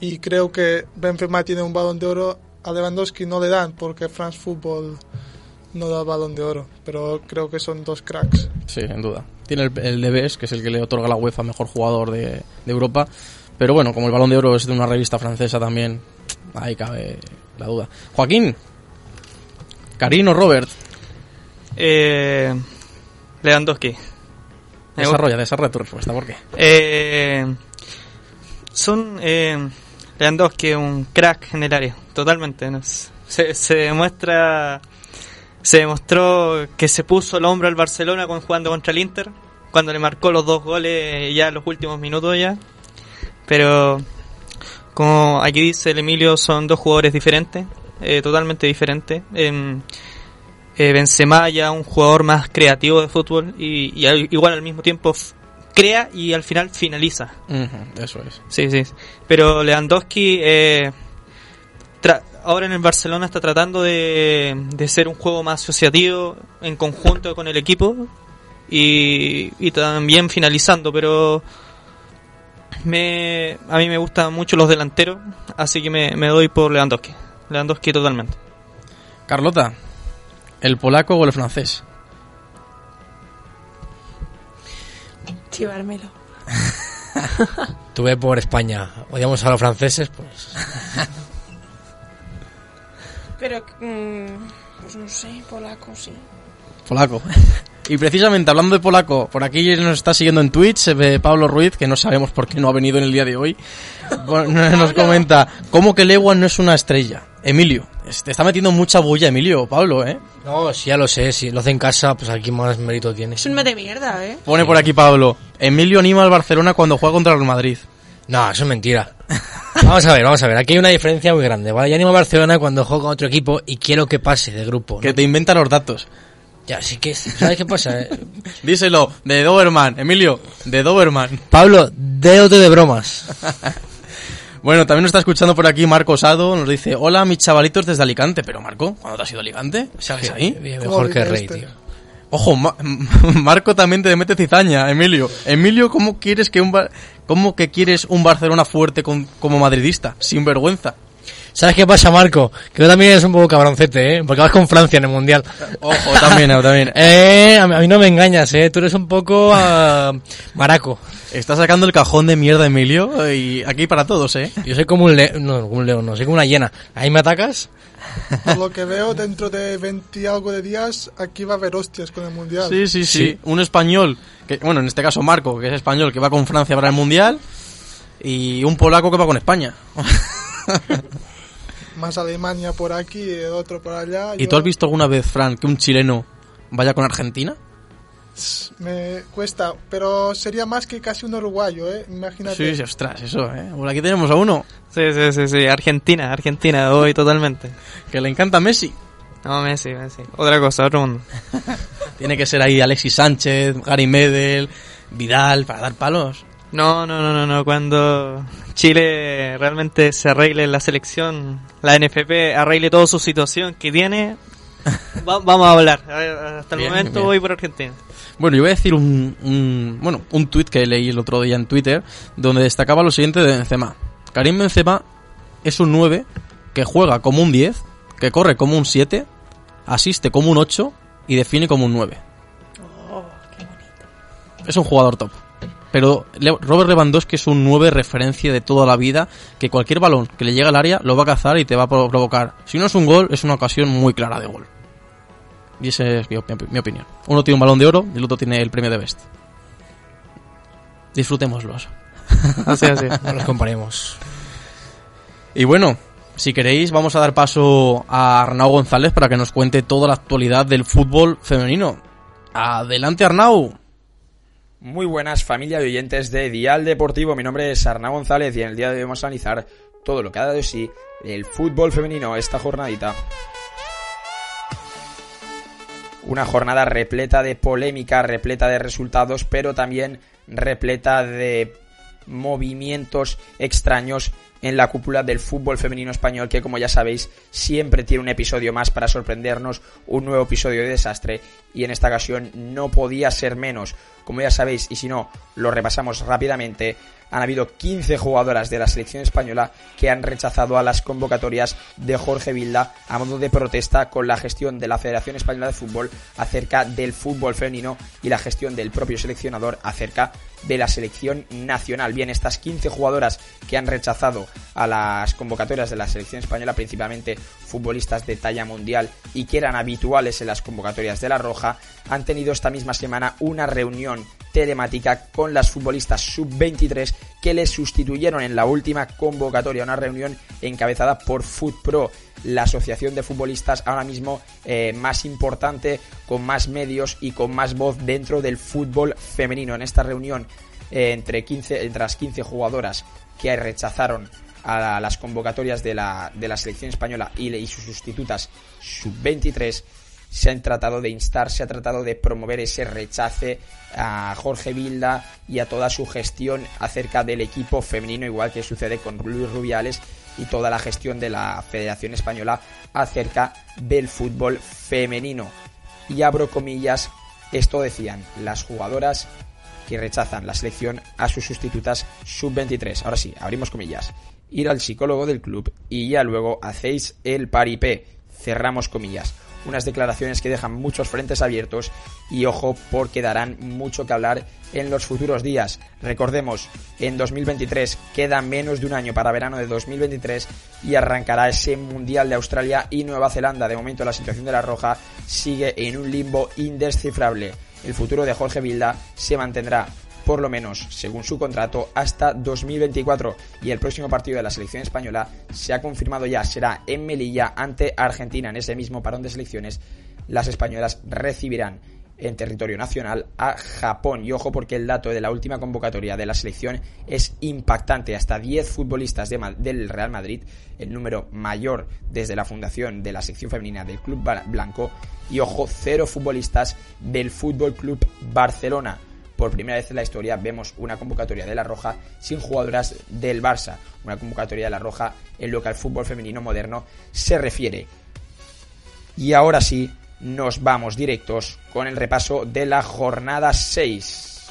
y creo que Benzema tiene un balón de oro. A Lewandowski no le dan porque France Football no da balón de oro, pero creo que son dos cracks. Sí, sin duda. Tiene el, el que es el que le otorga la UEFA mejor jugador de, de Europa. Pero bueno, como el balón de oro es de una revista francesa también, ahí cabe la duda. Joaquín, Karino Robert, Eh, Lewandowski. Desarrolla, desarrolla tu respuesta, ¿por qué? Eh, son eh, Lewandowski un crack en el área, totalmente. ¿no? Se, se demuestra, se demostró que se puso el hombro al Barcelona con, jugando contra el Inter, cuando le marcó los dos goles ya en los últimos minutos ya. Pero como aquí dice el Emilio, son dos jugadores diferentes, eh, totalmente diferentes. Em, eh, Benzema ya un jugador más creativo de fútbol y, y al- igual al mismo tiempo crea y al final finaliza. Eso es. Sí, sí. Pero Lewandowski eh, ahora en el Barcelona está tratando de, de ser un juego más asociativo en conjunto con el equipo y, y también finalizando, pero me, a mí me gustan mucho los delanteros, así que me, me doy por Lewandowski. Lewandowski totalmente. Carlota, ¿el polaco o el francés? Chivármelo. [LAUGHS] tuve por España. Odiamos a los franceses, pues. Pero, mm, pues no sé, polaco, sí. Polaco. [LAUGHS] Y precisamente hablando de polaco, por aquí nos está siguiendo en Twitch eh, Pablo Ruiz, que no sabemos por qué no ha venido en el día de hoy. Bueno, [LAUGHS] nos comenta, ¿cómo que Lewan no es una estrella? Emilio, te está metiendo mucha bulla Emilio, Pablo, ¿eh? No, sí, ya lo sé. Si lo hace en casa, pues aquí más mérito tiene. Es un de mierda, ¿eh? Pone por aquí Pablo, Emilio anima al Barcelona cuando juega contra el Madrid. No, eso es mentira. Vamos a ver, vamos a ver. Aquí hay una diferencia muy grande, ¿vale? Yo animo a Barcelona cuando juego con otro equipo y quiero que pase de grupo. ¿no? Que te inventa los datos. Ya, sí que... ¿Sabes qué pasa? eh? [LAUGHS] Díselo, de Doberman, Emilio, de Doberman. Pablo, déote de bromas. [LAUGHS] Bueno, también nos está escuchando por aquí Marco Sado, nos dice, hola mis chavalitos desde Alicante. Pero Marco, ¿cuándo te has ido a Alicante? ¿Sales ahí? Bien, ¿Cómo Mejor que Rey, este? tío. Ojo, Ma- [LAUGHS] Marco también te mete cizaña, Emilio. Emilio, ¿cómo quieres que un Bar- cómo que quieres un Barcelona fuerte con- como madridista, sin vergüenza? ¿Sabes qué pasa, Marco? Que tú también eres un poco cabroncete, ¿eh? Porque vas con Francia en el Mundial. Ojo, también, también. [LAUGHS] Eh, a mí, no me engañas, ¿eh? Tú eres un poco ah, maraco. Está sacando el cajón de mierda, Emilio, y aquí para todos, ¿eh? Yo soy como un león, no, un león, no, soy como una hiena. Ahí me atacas, Por lo que veo, dentro de 20 y algo de días, aquí va a haber hostias con el Mundial. Sí, sí, sí. Un español, que, bueno, en este caso Marco, que es español, que va con Francia para el Mundial, y un polaco que va con España. [LAUGHS] Más Alemania por aquí y el otro por allá. ¿Y Yo- tú has visto alguna vez, Fran, que un chileno vaya con Argentina? Me cuesta, pero sería más que casi un uruguayo, ¿eh? Imagínate. Sí, sí, ostras, eso, ¿eh? Por aquí tenemos a uno Sí, sí, sí, sí. Argentina, Argentina, hoy totalmente. que le encanta Messi. No, Messi, Messi. Otra cosa, otro mundo. [LAUGHS] Tiene que ser ahí Alexis Sánchez, Gary Medel, Vidal, para dar palos. No, no, no, no, no. Cuando Chile realmente se arregle la selección, la NFP arregle toda su situación que tiene, [LAUGHS] va- vamos a hablar. Hasta el Bien, momento bien. voy por Argentina. Bueno, yo voy a decir un, un- bueno, un tuit que leí el otro día en Twitter, donde destacaba lo siguiente de Benzema. Karim Benzema es un 9 que juega como un 10, que corre como un 7, asiste como un 8 y define como un 9. Es un jugador top. Pero Robert Lewandowski es un 9 referencia de toda la vida, que cualquier balón que le llegue al área lo va a cazar y te va a pro- provocar. Si no es un gol, es una ocasión muy clara de gol. Y esa es mi, mi opinión. Uno tiene un balón de oro y el otro tiene el premio de Best. Disfrutémoslos. [LAUGHS] Así, así. no los comparemos. Y bueno, si queréis, vamos a dar paso a Arnau González para que nos cuente toda la actualidad del fútbol femenino. Adelante, Arnau. Muy buenas familia de oyentes de Dial Deportivo, mi nombre es Arnau González y en el día de hoy vamos a analizar todo lo que ha dado de sí el fútbol femenino esta jornadita. Una jornada repleta de polémica, repleta de resultados, pero también repleta de movimientos extraños en la cúpula del fútbol femenino español que como ya sabéis siempre tiene un episodio más para sorprendernos, un nuevo episodio de desastre y en esta ocasión no podía ser menos. Como ya sabéis y si no lo repasamos rápidamente, han habido 15 jugadoras de la selección española que han rechazado a las convocatorias de Jorge Vilda a modo de protesta con la gestión de la Federación Española de Fútbol acerca del fútbol femenino y la gestión del propio seleccionador acerca de la selección nacional. Bien, estas 15 jugadoras que han rechazado a las convocatorias de la selección española, principalmente futbolistas de talla mundial y que eran habituales en las convocatorias de la Roja, han tenido esta misma semana una reunión telemática con las futbolistas sub-23 que les sustituyeron en la última convocatoria, una reunión encabezada por FootPro, la asociación de futbolistas ahora mismo eh, más importante, con más medios y con más voz dentro del fútbol femenino. En esta reunión eh, entre, 15, entre las 15 jugadoras que rechazaron a las convocatorias de la, de la selección española y, y sus sustitutas sub-23 se han tratado de instar, se ha tratado de promover ese rechace a Jorge Vilda y a toda su gestión acerca del equipo femenino, igual que sucede con Luis Rubiales y toda la gestión de la Federación Española acerca del fútbol femenino. Y abro comillas, esto decían las jugadoras que rechazan la selección a sus sustitutas sub-23. Ahora sí, abrimos comillas. Ir al psicólogo del club y ya luego hacéis el paripé. Cerramos comillas. Unas declaraciones que dejan muchos frentes abiertos y ojo porque darán mucho que hablar en los futuros días. Recordemos, en 2023 queda menos de un año para verano de 2023 y arrancará ese Mundial de Australia y Nueva Zelanda. De momento la situación de la Roja sigue en un limbo indescifrable. El futuro de Jorge Vilda se mantendrá por lo menos, según su contrato, hasta 2024. Y el próximo partido de la selección española se ha confirmado ya, será en Melilla ante Argentina. En ese mismo parón de selecciones, las españolas recibirán en territorio nacional a Japón. Y ojo porque el dato de la última convocatoria de la selección es impactante. Hasta 10 futbolistas del Real Madrid, el número mayor desde la fundación de la sección femenina del Club Blanco. Y ojo, cero futbolistas del Fútbol Club Barcelona. Por primera vez en la historia vemos una convocatoria de la Roja sin jugadoras del Barça. Una convocatoria de la Roja en lo que al fútbol femenino moderno se refiere. Y ahora sí, nos vamos directos con el repaso de la jornada 6.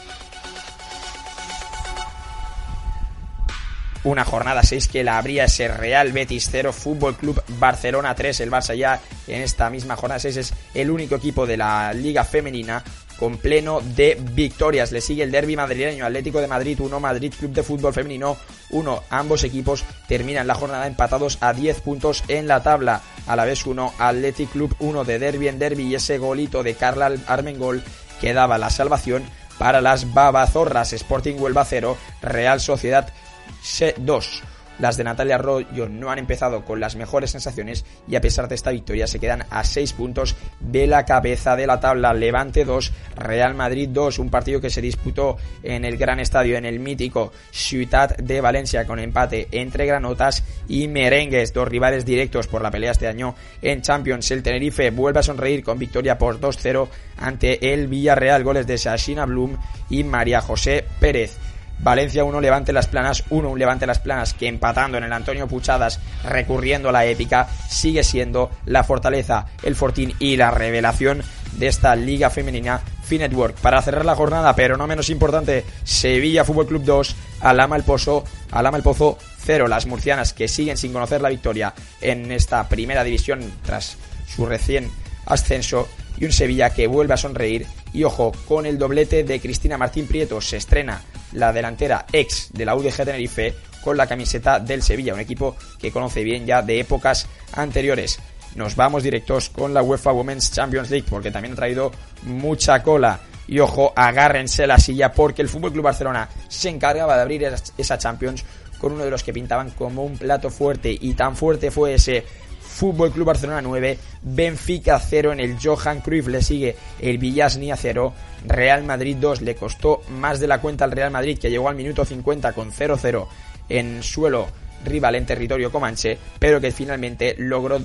Una jornada 6 que la abría ese Real Betis 0, Fútbol Club Barcelona 3. El Barça ya en esta misma jornada 6 es el único equipo de la Liga Femenina con pleno de victorias. Le sigue el derby madrileño, Atlético de Madrid 1, Madrid Club de Fútbol Femenino 1. Ambos equipos terminan la jornada empatados a 10 puntos en la tabla. A la vez 1, Athletic Club 1 de derby en derby y ese golito de Carla Armengol que daba la salvación para las babazorras. Sporting Huelva 0, Real Sociedad 2. Las de Natalia Arroyo no han empezado con las mejores sensaciones y a pesar de esta victoria se quedan a 6 puntos de la cabeza de la tabla. Levante 2, Real Madrid 2, un partido que se disputó en el gran estadio, en el mítico Ciutat de Valencia con empate entre Granotas y Merengues, dos rivales directos por la pelea este año en Champions. El Tenerife vuelve a sonreír con victoria por 2-0 ante el Villarreal, goles de Sashina Blum y María José Pérez. Valencia 1, Levante Las Planas 1, un Levante Las Planas que empatando en el Antonio Puchadas, recurriendo a la épica, sigue siendo la fortaleza, el fortín y la revelación de esta liga femenina Finetwork. Para cerrar la jornada, pero no menos importante, Sevilla Fútbol Club 2, Alama el Pozo, Alama el Pozo 0. Las murcianas que siguen sin conocer la victoria en esta primera división tras su recién ascenso y un Sevilla que vuelve a sonreír y ojo, con el doblete de Cristina Martín Prieto se estrena la delantera ex de la UDG Tenerife con la camiseta del Sevilla, un equipo que conoce bien ya de épocas anteriores. Nos vamos directos con la UEFA Women's Champions League porque también ha traído mucha cola. Y ojo, agárrense la silla porque el FC Barcelona se encargaba de abrir esa Champions con uno de los que pintaban como un plato fuerte y tan fuerte fue ese Fútbol Club Barcelona 9, Benfica 0 en el Johan Cruyff le sigue el Villasnia 0, Real Madrid 2 le costó más de la cuenta al Real Madrid que llegó al minuto 50 con 0-0 en suelo rival en territorio comanche, pero que finalmente logró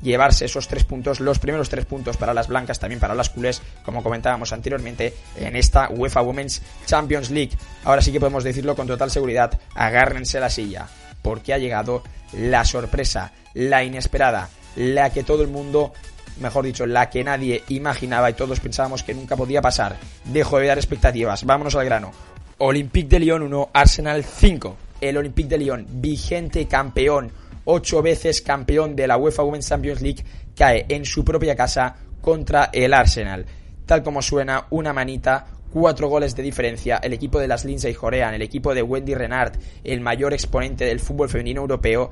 llevarse esos tres puntos, los primeros tres puntos para las blancas, también para las culés, como comentábamos anteriormente, en esta UEFA Women's Champions League. Ahora sí que podemos decirlo con total seguridad, agárrense la silla, porque ha llegado la sorpresa, la inesperada, la que todo el mundo, mejor dicho, la que nadie imaginaba y todos pensábamos que nunca podía pasar. Dejo de dar expectativas, vámonos al grano. Olympique de Lyon 1, Arsenal 5. El Olympique de Lyon, vigente campeón, ocho veces campeón de la UEFA Women's Champions League, cae en su propia casa contra el Arsenal. Tal como suena, una manita, cuatro goles de diferencia, el equipo de las Lindsay Jorean, el equipo de Wendy Renard, el mayor exponente del fútbol femenino europeo,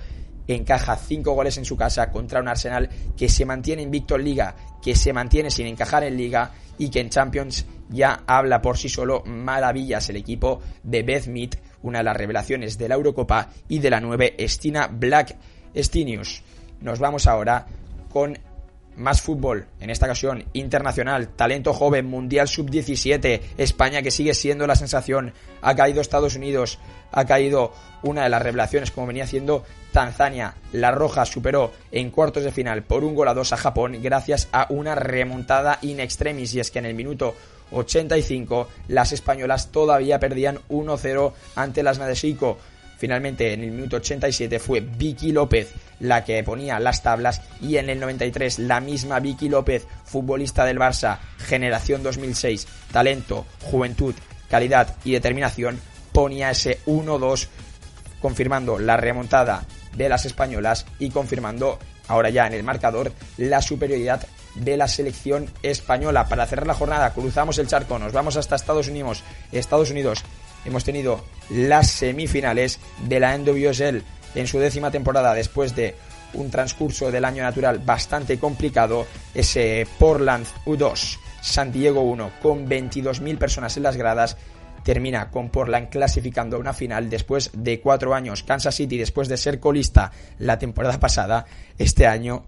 encaja cinco goles en su casa contra un Arsenal que se mantiene invicto en liga, que se mantiene sin encajar en liga y que en Champions ya habla por sí solo maravillas el equipo de Beth Mead, una de las revelaciones de la Eurocopa y de la nueva Estina Black Stinius. Nos vamos ahora con más fútbol, en esta ocasión internacional, talento joven, Mundial Sub-17, España que sigue siendo la sensación, ha caído Estados Unidos, ha caído una de las revelaciones como venía haciendo Tanzania. La Roja superó en cuartos de final por un gol a dos a Japón gracias a una remontada in extremis. Y es que en el minuto 85 las españolas todavía perdían 1-0 ante las Nadesico Finalmente, en el minuto 87 fue Vicky López la que ponía las tablas y en el 93 la misma Vicky López, futbolista del Barça, generación 2006, talento, juventud, calidad y determinación, ponía ese 1-2 confirmando la remontada de las españolas y confirmando ahora ya en el marcador la superioridad de la selección española. Para cerrar la jornada cruzamos el charco, nos vamos hasta Estados Unidos. Estados Unidos hemos tenido las semifinales de la NWSL en su décima temporada después de un transcurso del año natural bastante complicado, ese Portland U2 San Diego 1 con 22.000 personas en las gradas termina con Portland clasificando a una final después de cuatro años. Kansas City, después de ser colista la temporada pasada, este año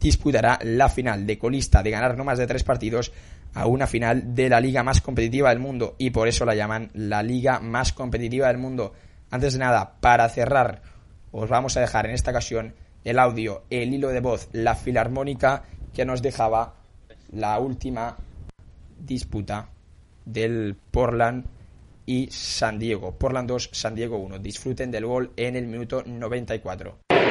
disputará la final de colista de ganar no más de tres partidos a una final de la liga más competitiva del mundo y por eso la llaman la liga más competitiva del mundo. Antes de nada, para cerrar, os vamos a dejar en esta ocasión el audio, el hilo de voz, la filarmónica que nos dejaba la última disputa del Portland y San Diego. Portland 2, San Diego 1. Disfruten del gol en el minuto 94. Pues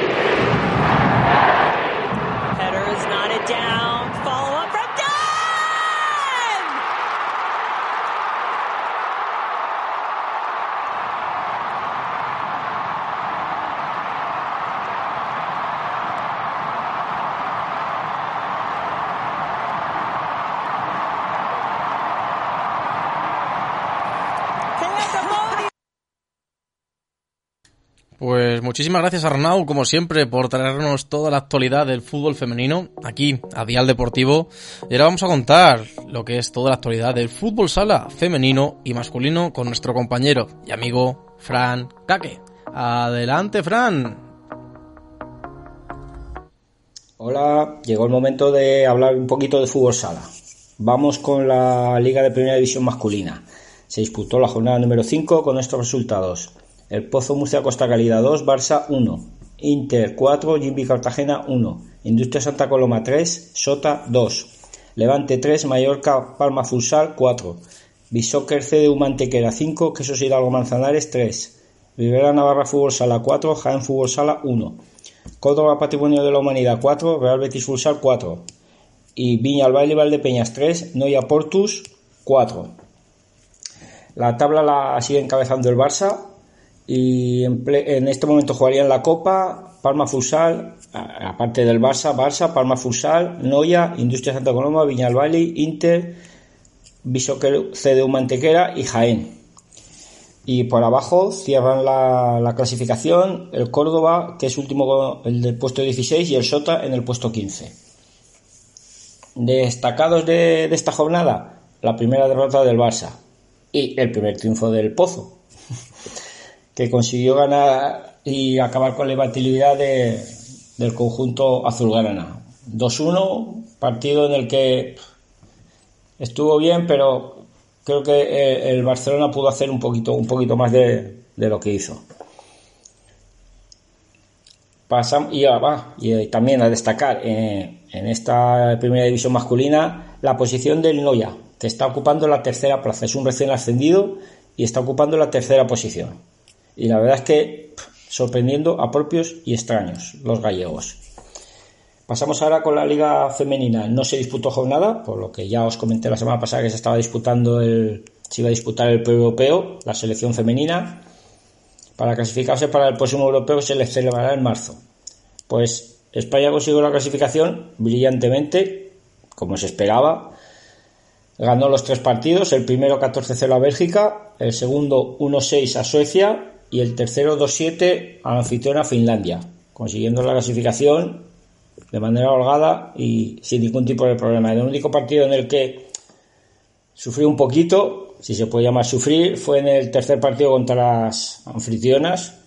muchísimas gracias Arnau, como siempre, por traernos toda la actualidad del fútbol femenino aquí a Dial Deportivo. Y ahora vamos a contar lo que es toda la actualidad del fútbol sala femenino y masculino con nuestro compañero y amigo Fran Caque. Adelante, Fran. Hola, llegó el momento de hablar un poquito de fútbol sala. Vamos con la Liga de Primera División masculina. Se disputó la jornada número 5 con estos resultados. El Pozo Murcia Costa Calida 2, Barça 1. Inter 4, Jimmy Cartagena 1. Industria Santa Coloma 3, Sota 2. Levante 3, Mallorca Palma Futsal 4. Bisóquer CDU Mantequera 5, Quesos Hidalgo Manzanares 3. Rivera Navarra Fútbol Sala 4, Jaén Fútbol Sala 1. Córdoba Patrimonio de la Humanidad 4, Real Betis Futsal 4. Y Viña Albaile Valdepeñas 3, Noia Portus 4. La tabla la sigue encabezando el Barça y en, este momento jugarían la Copa, Palma Futsal, aparte del Barça, Barça, Palma Futsal, Noya, Industria Santa Coloma, Viñalbali, Inter, Bishoker CDU Mantequera y Jaén. Y por abajo cierran la, clasificación el Córdoba, que es último el del puesto 16, y el Sota en el puesto 15. Destacados de, de esta jornada, la primera derrota del Barça y el primer triunfo del Pozo, que consiguió ganar y acabar con la imbatibilidad del conjunto azulgrana. 2-1, partido en el que estuvo bien, pero creo que el Barcelona pudo hacer un poquito, un poquito más de, lo que hizo. Pasamos, y, va, y también a destacar eh, en esta primera división masculina la posición del Noya, que está ocupando la tercera plaza. Es un recién ascendido y está ocupando la tercera posición. Y la verdad es que sorprendiendo a propios y extraños los gallegos. Pasamos ahora con la liga femenina. No se disputó jornada, por lo que ya os comenté la semana pasada que se estaba disputando el, se iba a disputar el europeo, la selección femenina. Para clasificarse para el próximo europeo se les celebrará en marzo. Pues España consiguió la clasificación brillantemente, como se esperaba. Ganó los tres partidos, el primero 14-0 a Bélgica, el segundo 1-6 a Suecia y el tercero 2-7 a la anfitriona Finlandia, consiguiendo la clasificación de manera holgada y sin ningún tipo de problema. El único partido en el que sufrió un poquito, si se puede llamar sufrir, fue en el tercer partido contra las anfitrionas,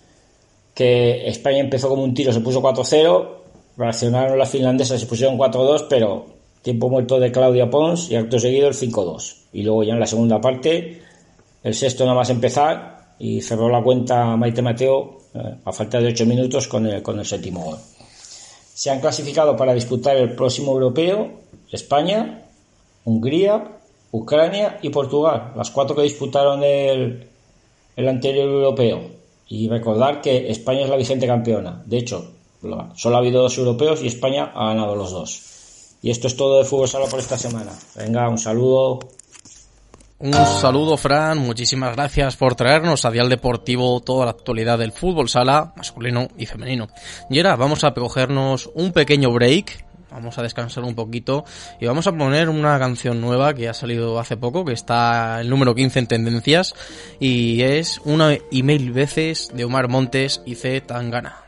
que España empezó como un tiro, se puso 4-0, reaccionaron las finlandesas, se pusieron 4-2, pero tiempo muerto de Claudia Pons y acto seguido el 5-2. Y luego ya en la segunda parte, el sexto nada más empezar, y cerró la cuenta Maite Mateo eh, a falta de 8 minutos con el, con el séptimo gol. Se han clasificado para disputar el próximo europeo España, Hungría, Ucrania y Portugal, las cuatro que disputaron el, el anterior europeo. Y recordar que España es la vigente campeona. De hecho, solo ha habido dos europeos y España ha ganado los dos. Y esto es todo de fútbol sala por esta semana. Venga, un saludo. Un saludo, Fran. Muchísimas gracias por traernos a Dial Deportivo toda la actualidad del fútbol sala, masculino y femenino. Y ahora vamos a cogernos un pequeño break. Vamos a descansar un poquito y vamos a poner una canción nueva que ha salido hace poco, que está el número 15 en tendencias y es una y mil veces de Omar Montes y C. Tangana.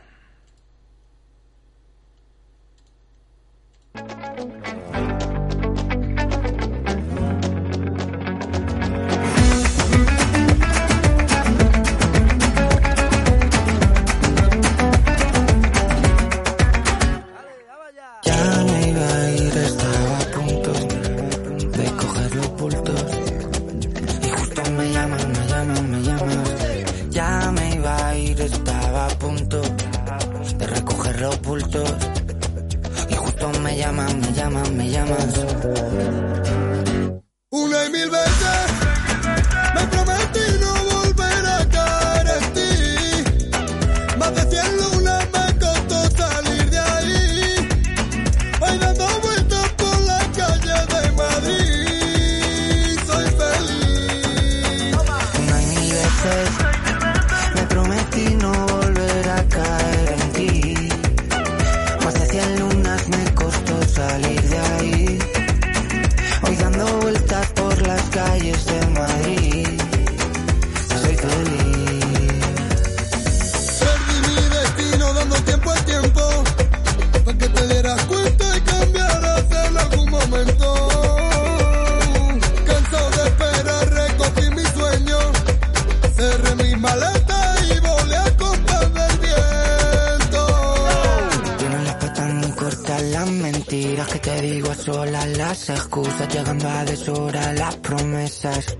Deshora. Las promesas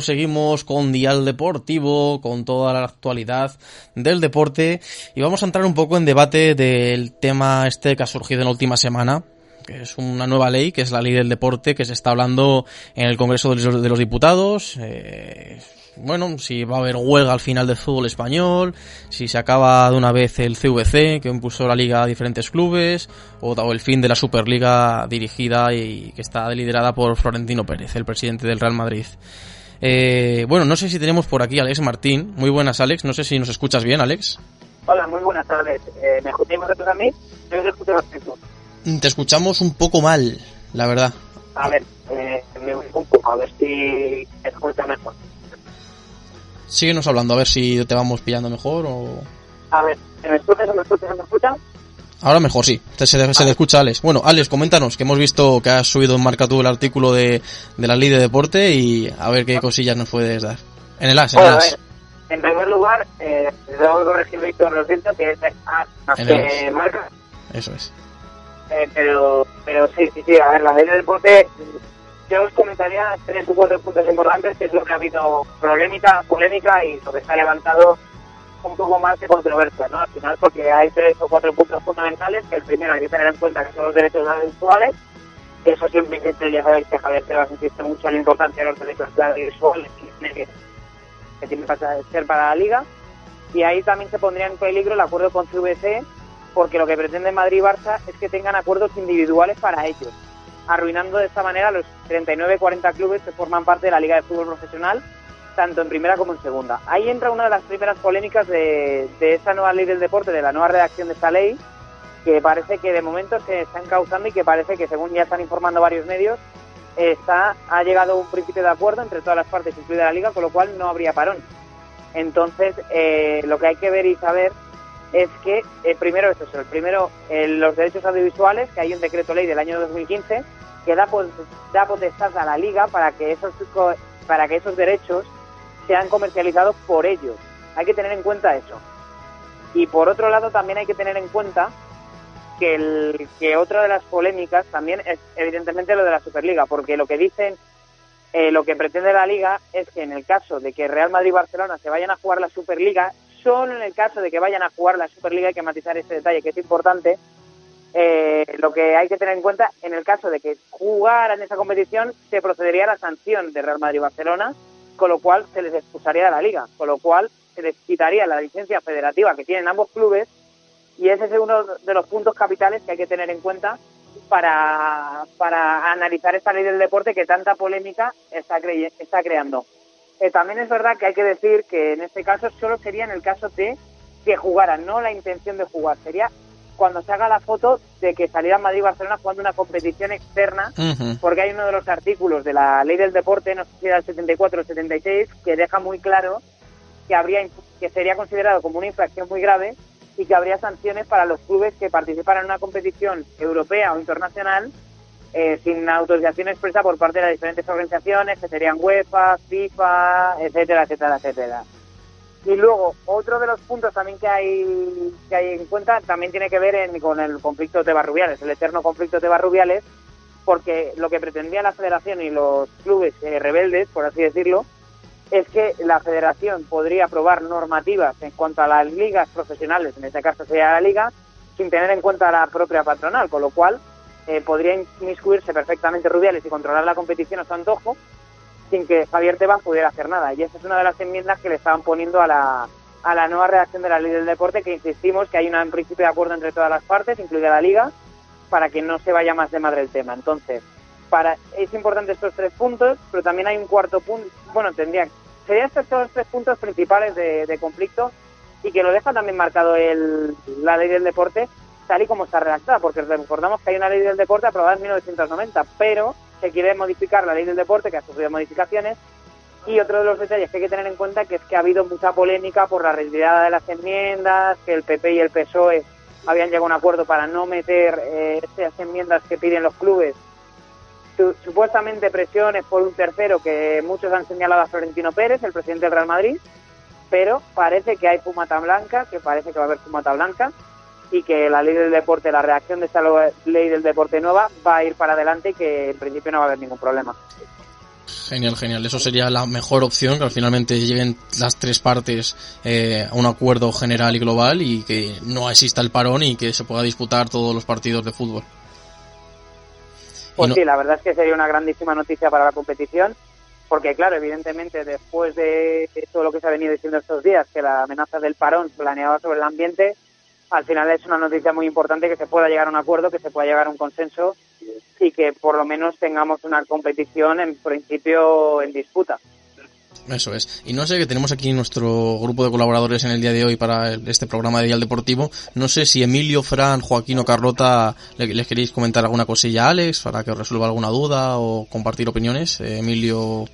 Seguimos con Dial Deportivo, con toda la actualidad del deporte. Y vamos a entrar un poco en debate del tema este que ha surgido en la última semana, que es una nueva ley, que es la ley del deporte, que se está hablando en el Congreso de los Diputados. Eh, bueno, si va a haber huelga al final del fútbol español, si se acaba de una vez el CVC, que impulsó la liga a diferentes clubes, o, o el fin de la Superliga dirigida y que está liderada por Florentino Pérez, el presidente del Real Madrid. Eh, bueno, no sé si tenemos por aquí a Alex Martín. Muy buenas, Alex. No sé si nos escuchas bien, Alex. Hola, muy buenas tardes. Eh, ¿Me escucháis vosotros a mí? Yo os escucho perfecto. Te escuchamos un poco mal, la verdad. A ver, eh, me voy un poco, a ver si se escucha mejor. Síguenos hablando, a ver si te vamos pillando mejor o... A ver, ¿se me escucha, se me escucha, se me escucha? Ahora mejor, sí. Se, se, se le escucha a Alex. Bueno, Alex, coméntanos, que hemos visto que has subido en Marca tú el artículo de, de la ley de deporte y a ver qué cosillas nos puedes dar. En el as, en el as. en primer lugar, eh, tengo que corregir Víctor, lo siento, que es A más En que marca. Eso es. Eh, pero, pero sí, sí, sí, a ver, la ley de deporte, yo os comentaría tres o cuatro puntos importantes, que es lo que ha habido polémica, polémica y lo que se ha levantado un poco más de controversia, ¿no? Al final, porque hay tres o cuatro puntos fundamentales, que el primero hay que tener en cuenta que son los derechos audiovisuales, que eso siempre insiste, ya sabéis que Javier Tebas insiste mucho en la importancia de los derechos audiovisuales que, que tiene que ser para la liga, y ahí también se pondría en peligro el acuerdo con CVC, porque lo que pretende Madrid y Barça es que tengan acuerdos individuales para ellos, arruinando de esta manera los 39-40 clubes que forman parte de la Liga de Fútbol Profesional, tanto en primera como en segunda. Ahí entra una de las primeras polémicas de, de esta nueva ley del deporte, de la nueva redacción de esta ley, que parece que de momento se están causando y que parece que, según ya están informando varios medios, está ha llegado un principio de acuerdo entre todas las partes, incluida la Liga, con lo cual no habría parón. Entonces, eh, lo que hay que ver y saber es que, eh, primero es el primero, eh, los derechos audiovisuales, que hay un decreto ley del año 2015 que da, da potestad a la Liga para que esos, para que esos derechos sean comercializados por ellos. Hay que tener en cuenta eso. Y por otro lado, también hay que tener en cuenta que, el, que otra de las polémicas también es evidentemente lo de la Superliga, porque lo que dicen, eh, lo que pretende la Liga es que en el caso de que Real Madrid y Barcelona se vayan a jugar la Superliga, solo en el caso de que vayan a jugar la Superliga, hay que matizar este detalle que es importante, eh, lo que hay que tener en cuenta, en el caso de que jugaran esa competición, se procedería a la sanción de Real Madrid y Barcelona, con lo cual se les expulsaría de la liga, con lo cual se les quitaría la licencia federativa que tienen ambos clubes y ese es uno de los puntos capitales que hay que tener en cuenta para, para analizar esta ley del deporte que tanta polémica está, está creando. Eh, también es verdad que hay que decir que en este caso solo sería en el caso de que jugaran, no la intención de jugar, sería cuando se haga la foto de que saliera Madrid y Barcelona jugando una competición externa porque hay uno de los artículos de la ley del deporte, no sé si era el 74 o el 76, que deja muy claro que habría que sería considerado como una infracción muy grave y que habría sanciones para los clubes que participaran en una competición europea o internacional eh, sin autorización expresa por parte de las diferentes organizaciones, que serían UEFA, FIFA, etcétera, etcétera, etcétera. Y luego, otro de los puntos también que hay que hay en cuenta también tiene que ver en- con el conflicto de Barrubiales, el eterno conflicto de Barrubiales, porque lo que pretendía la federación y los clubes eh, rebeldes, por así decirlo, es que la federación podría aprobar normativas en cuanto a las ligas profesionales, en este caso sería la liga, sin tener en cuenta la propia patronal, con lo cual eh, podría inmiscuirse perfectamente Rubiales y controlar la competición a su antojo sin que Javier Tebas pudiera hacer nada. Y esa es una de las enmiendas que le estaban poniendo a la, a la nueva redacción de la ley del deporte, que insistimos que hay una, en principio de acuerdo entre todas las partes, incluida la liga, para que no se vaya más de madre el tema. Entonces, para es importante estos tres puntos, pero también hay un cuarto punto, bueno, tendría, serían estos son los tres puntos principales de, de conflicto y que lo deja también marcado el, la ley del deporte tal y como está redactada, porque recordamos que hay una ley del deporte aprobada en 1990, pero se quiere modificar la ley del deporte, que ha sufrido modificaciones, y otro de los detalles que hay que tener en cuenta que es que ha habido mucha polémica por la retirada de las enmiendas, que el PP y el PSOE habían llegado a un acuerdo para no meter eh, esas enmiendas que piden los clubes. Su- supuestamente presiones por un tercero que muchos han señalado a Florentino Pérez, el presidente del Real Madrid, pero parece que hay fumata blanca, que parece que va a haber fumata blanca, y que la ley del deporte, la reacción de esta ley del deporte nueva va a ir para adelante y que en principio no va a haber ningún problema. Genial, genial. Eso sería la mejor opción, que finalmente lleguen las tres partes eh, a un acuerdo general y global y que no exista el parón y que se pueda disputar todos los partidos de fútbol. Pues no- sí, la verdad es que sería una grandísima noticia para la competición, porque claro, evidentemente después de todo lo que se ha venido diciendo estos días, que la amenaza del parón planeaba sobre el ambiente, al final es una noticia muy importante que se pueda llegar a un acuerdo, que se pueda llegar a un consenso y que por lo menos tengamos una competición en principio en disputa. Eso es. Y no sé que tenemos aquí nuestro grupo de colaboradores en el día de hoy para este programa de Dial Deportivo. No sé si Emilio, Fran, Joaquín o Carlota le- les queréis comentar alguna cosilla a Alex para que os resuelva alguna duda o compartir opiniones. Eh, Emilio.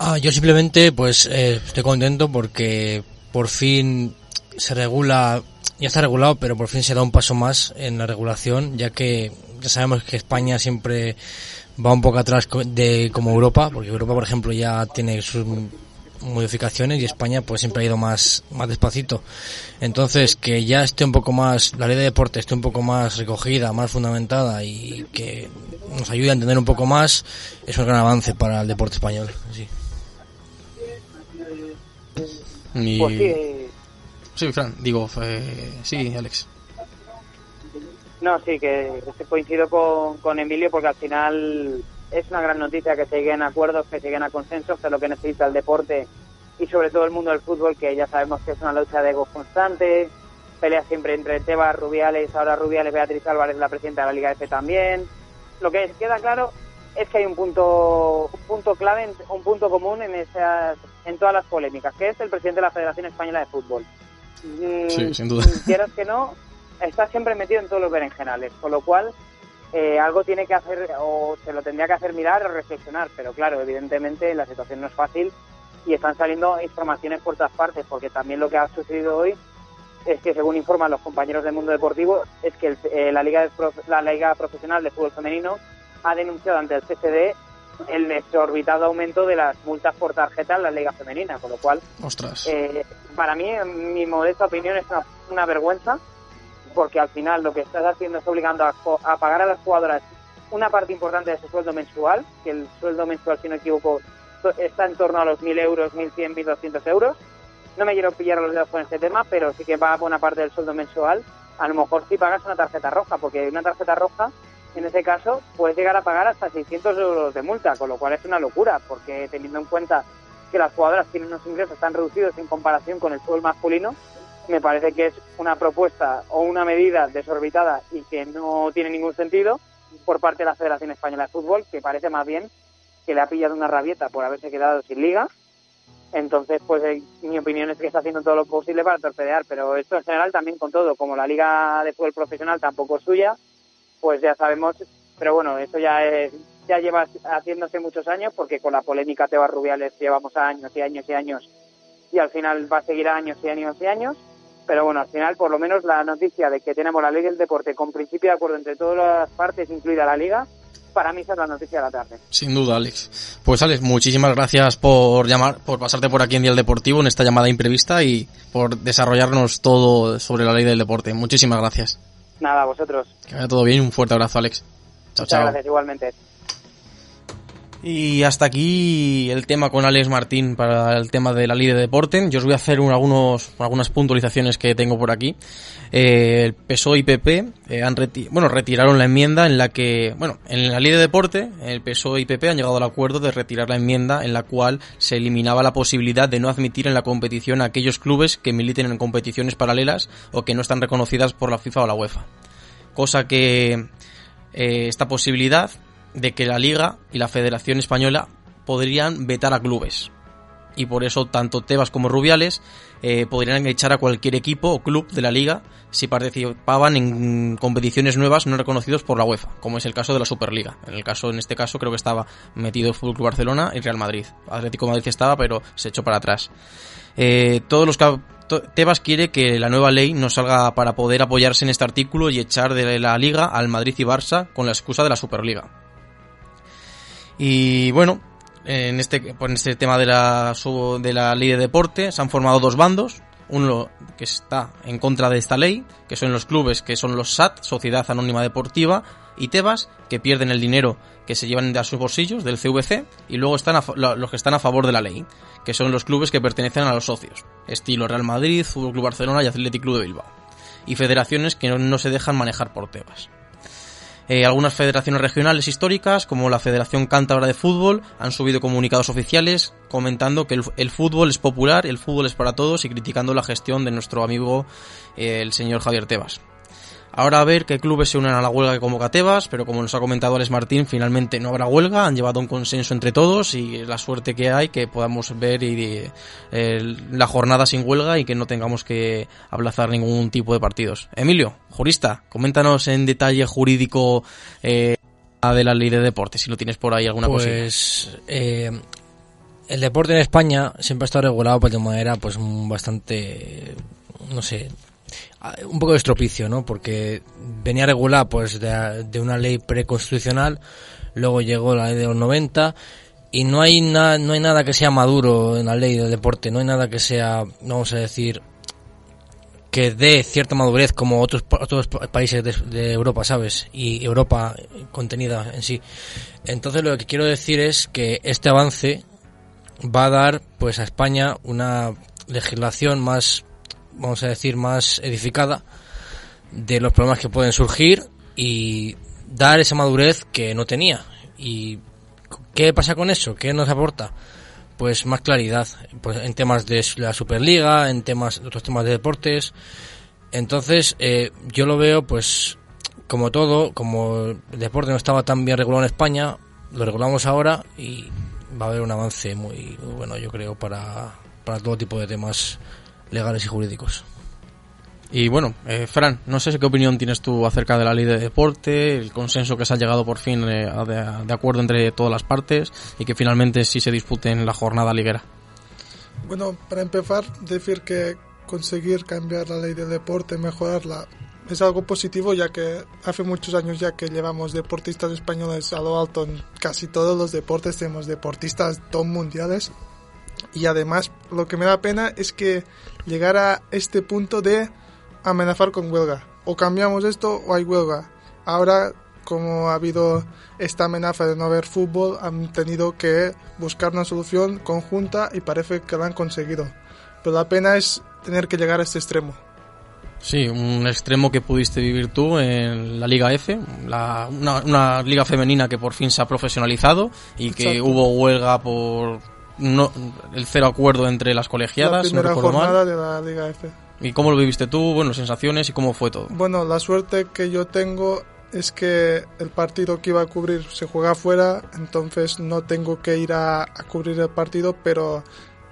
Ah, yo simplemente pues eh, estoy contento porque por fin se regula, ya está regulado, pero por fin se da un paso más en la regulación, ya que ya sabemos que España siempre va un poco atrás de como Europa, porque Europa por ejemplo ya tiene sus modificaciones y España pues siempre ha ido más más despacito. Entonces que ya esté un poco más la ley de deporte esté un poco más recogida, más fundamentada y que nos ayude a entender un poco más es un gran avance para el deporte español. Y... Pues Sí, Fran, digo, eh, sí, Alex. No, sí, que coincido con, con Emilio porque al final es una gran noticia que se lleguen acuerdos, que se lleguen a consensos, que es lo que necesita el deporte y sobre todo el mundo del fútbol, que ya sabemos que es una lucha de egos constante, pelea siempre entre Tebas, Rubiales, ahora Rubiales, Beatriz Álvarez, la presidenta de la Liga F también. Lo que queda claro es que hay un punto, un punto clave, un punto común en esas, en todas las polémicas, que es el presidente de la Federación Española de Fútbol. Mm, Sí, sin duda. [LAUGHS] Quieras que no, está siempre metido en todos los berenjenales, con lo cual eh, algo tiene que hacer o se lo tendría que hacer mirar o reflexionar, pero claro, evidentemente la situación no es fácil y están saliendo informaciones por todas partes, porque también lo que ha sucedido hoy es que según informan los compañeros del mundo deportivo es que el- eh, la liga de la liga profesional de fútbol femenino ha denunciado ante el CCD el exorbitado aumento de las multas por tarjeta en la liga femenina, con lo cual, Ostras. eh, para mí, en mi modesta opinión, es una, una vergüenza, porque al final lo que estás haciendo es obligando a, a pagar a las jugadoras una parte importante de su sueldo mensual, que el sueldo mensual, si no me equivoco, está en torno a los 1.000 euros, 1.100, 1.200 euros. No me quiero pillar los dedos con este tema, pero sí que va a buena parte del sueldo mensual. A lo mejor si pagas una tarjeta roja, porque una tarjeta roja, en ese caso, puedes llegar a pagar hasta 600 euros de multa, con lo cual es una locura, porque teniendo en cuenta que las jugadoras tienen unos ingresos tan reducidos en comparación con el fútbol masculino, me parece que es una propuesta o una medida desorbitada y que no tiene ningún sentido por parte de la Federación Española de Fútbol, que parece más bien que le ha pillado una rabieta por haberse quedado sin liga. Entonces, pues eh, mi opinión es que está haciendo todo lo posible para torpedear, pero esto en general también con todo, como la liga de fútbol profesional tampoco es suya, pues ya sabemos, pero bueno, eso ya es, ya lleva haciéndose muchos años, porque con la polémica Tebas Rubiales llevamos años y años y años, y al final va a seguir años y años y años, pero bueno, al final por lo menos la noticia de que tenemos la ley del deporte con principio de acuerdo entre todas las partes, incluida la liga, para mí esa es la noticia de la tarde. Sin duda, Alex. Pues Alex, muchísimas gracias por llamar, por pasarte por aquí en Día del Deportivo en esta llamada imprevista y por desarrollarnos todo sobre la ley del deporte. Muchísimas gracias. Nada, vosotros. Que vaya todo bien, un fuerte abrazo, Alex. Chao, Muchas chao. gracias igualmente. Y hasta aquí el tema con Alex Martín para el tema de la ley de deporte. Yo os voy a hacer un- algunos, algunas puntualizaciones que tengo por aquí. Eh, el PSOE y PP eh, han reti- bueno, retiraron la enmienda en la que, bueno, en la ley de deporte, el PSOE y PP han llegado al acuerdo de retirar la enmienda en la cual se eliminaba la posibilidad de no admitir en la competición a aquellos clubes que militen en competiciones paralelas o que no están reconocidas por la FIFA o la UEFA. Cosa que eh, esta posibilidad de que la Liga y la Federación Española podrían vetar a clubes. Y por eso tanto Tebas como Rubiales eh, podrían echar a cualquier equipo o club de la Liga si participaban en competiciones nuevas no reconocidos por la UEFA, como es el caso de la Superliga. En el caso, en este caso, creo que estaba metido el Fútbol Club Barcelona y Real Madrid. Atlético Madrid estaba, pero se echó para atrás. Eh, todos los Tebas quiere que la nueva ley no salga para poder apoyarse en este artículo y echar de la Liga al Madrid y Barça con la excusa de la Superliga. Y bueno, en este, por este tema de la, de la ley de deporte se han formado dos bandos. Uno que está en contra de esta ley, que son los clubes, que son los SAT, Sociedad Anónima Deportiva, y Tebas, que pierden el dinero que se llevan de a sus bolsillos del CVC, y luego están a los que están a favor de la ley, que son los clubes que pertenecen a los socios, estilo Real Madrid, Fútbol Club Barcelona y Athletic Club de Bilbao, y federaciones que no, no se dejan manejar por Tebas. Eh, algunas federaciones regionales históricas, como la Federación Cántabra de Fútbol, han subido comunicados oficiales comentando que el, fútbol es popular, el fútbol es para todos y criticando la gestión de nuestro amigo eh, el señor Javier Tebas. Ahora a ver qué clubes se unen a la huelga que convoca Tebas, pero como nos ha comentado Alex Martín, finalmente no habrá huelga, han llevado un consenso entre todos y la suerte que hay que podamos ver y, eh, la jornada sin huelga y que no tengamos que aplazar ningún tipo de partidos. Emilio, jurista, coméntanos en detalle jurídico eh, de la ley de deporte, si lo tienes por ahí alguna cosilla. Pues eh, el deporte en España siempre ha estado regulado pues, de manera pues bastante, no sé, un poco de estropicio, ¿no? Porque venía regulada pues de, de una ley preconstitucional, luego llegó la ley de los 90 y no hay nada no hay nada que sea maduro en la ley del deporte, no hay nada que sea, vamos a decir, que dé cierta madurez como otros otros pa- países de, de Europa, ¿sabes? Y Europa contenida en sí. Entonces lo que quiero decir es que este avance va a dar pues a España una legislación más vamos a decir más edificada de los problemas que pueden surgir y dar esa madurez que no tenía. ¿Y qué pasa con eso? ¿Qué nos aporta? Pues más claridad pues en temas de la Superliga, en temas otros temas de deportes. Entonces, eh, yo lo veo pues como todo, como el deporte no estaba tan bien regulado en España, lo regulamos ahora y va a haber un avance muy, bueno, yo creo, para, para todo tipo de temas legales y jurídicos. Y bueno, eh, Fran, no sé qué opinión tienes tú acerca de la ley de deporte, el consenso que se ha llegado por fin eh, a de, de acuerdo entre todas las partes y que finalmente sí se dispute en la jornada liguera. Bueno, para empezar, decir que conseguir cambiar la ley del deporte, mejorarla, es algo positivo ya que hace muchos años ya que llevamos deportistas españoles a lo alto en casi todos los deportes, tenemos deportistas top mundiales y además lo que me da pena es que llegar a este punto de amenazar con huelga. O cambiamos esto o hay huelga. Ahora, como ha habido esta amenaza de no haber fútbol, han tenido que buscar una solución conjunta y parece que la han conseguido. Pero la pena es tener que llegar a este extremo. Sí, un extremo que pudiste vivir tú en la Liga F, la- una, una liga femenina que por fin se ha profesionalizado y que Exacto. hubo huelga por no, el cero acuerdo entre las La colegiadas, no recuerdo jornada mal. de la Liga F. ¿Y cómo lo viviste tú? Bueno, sensaciones y cómo fue todo. Bueno, la suerte que yo tengo es que el partido que iba a cubrir se juega afuera, entonces no tengo que ir a, a cubrir el partido, pero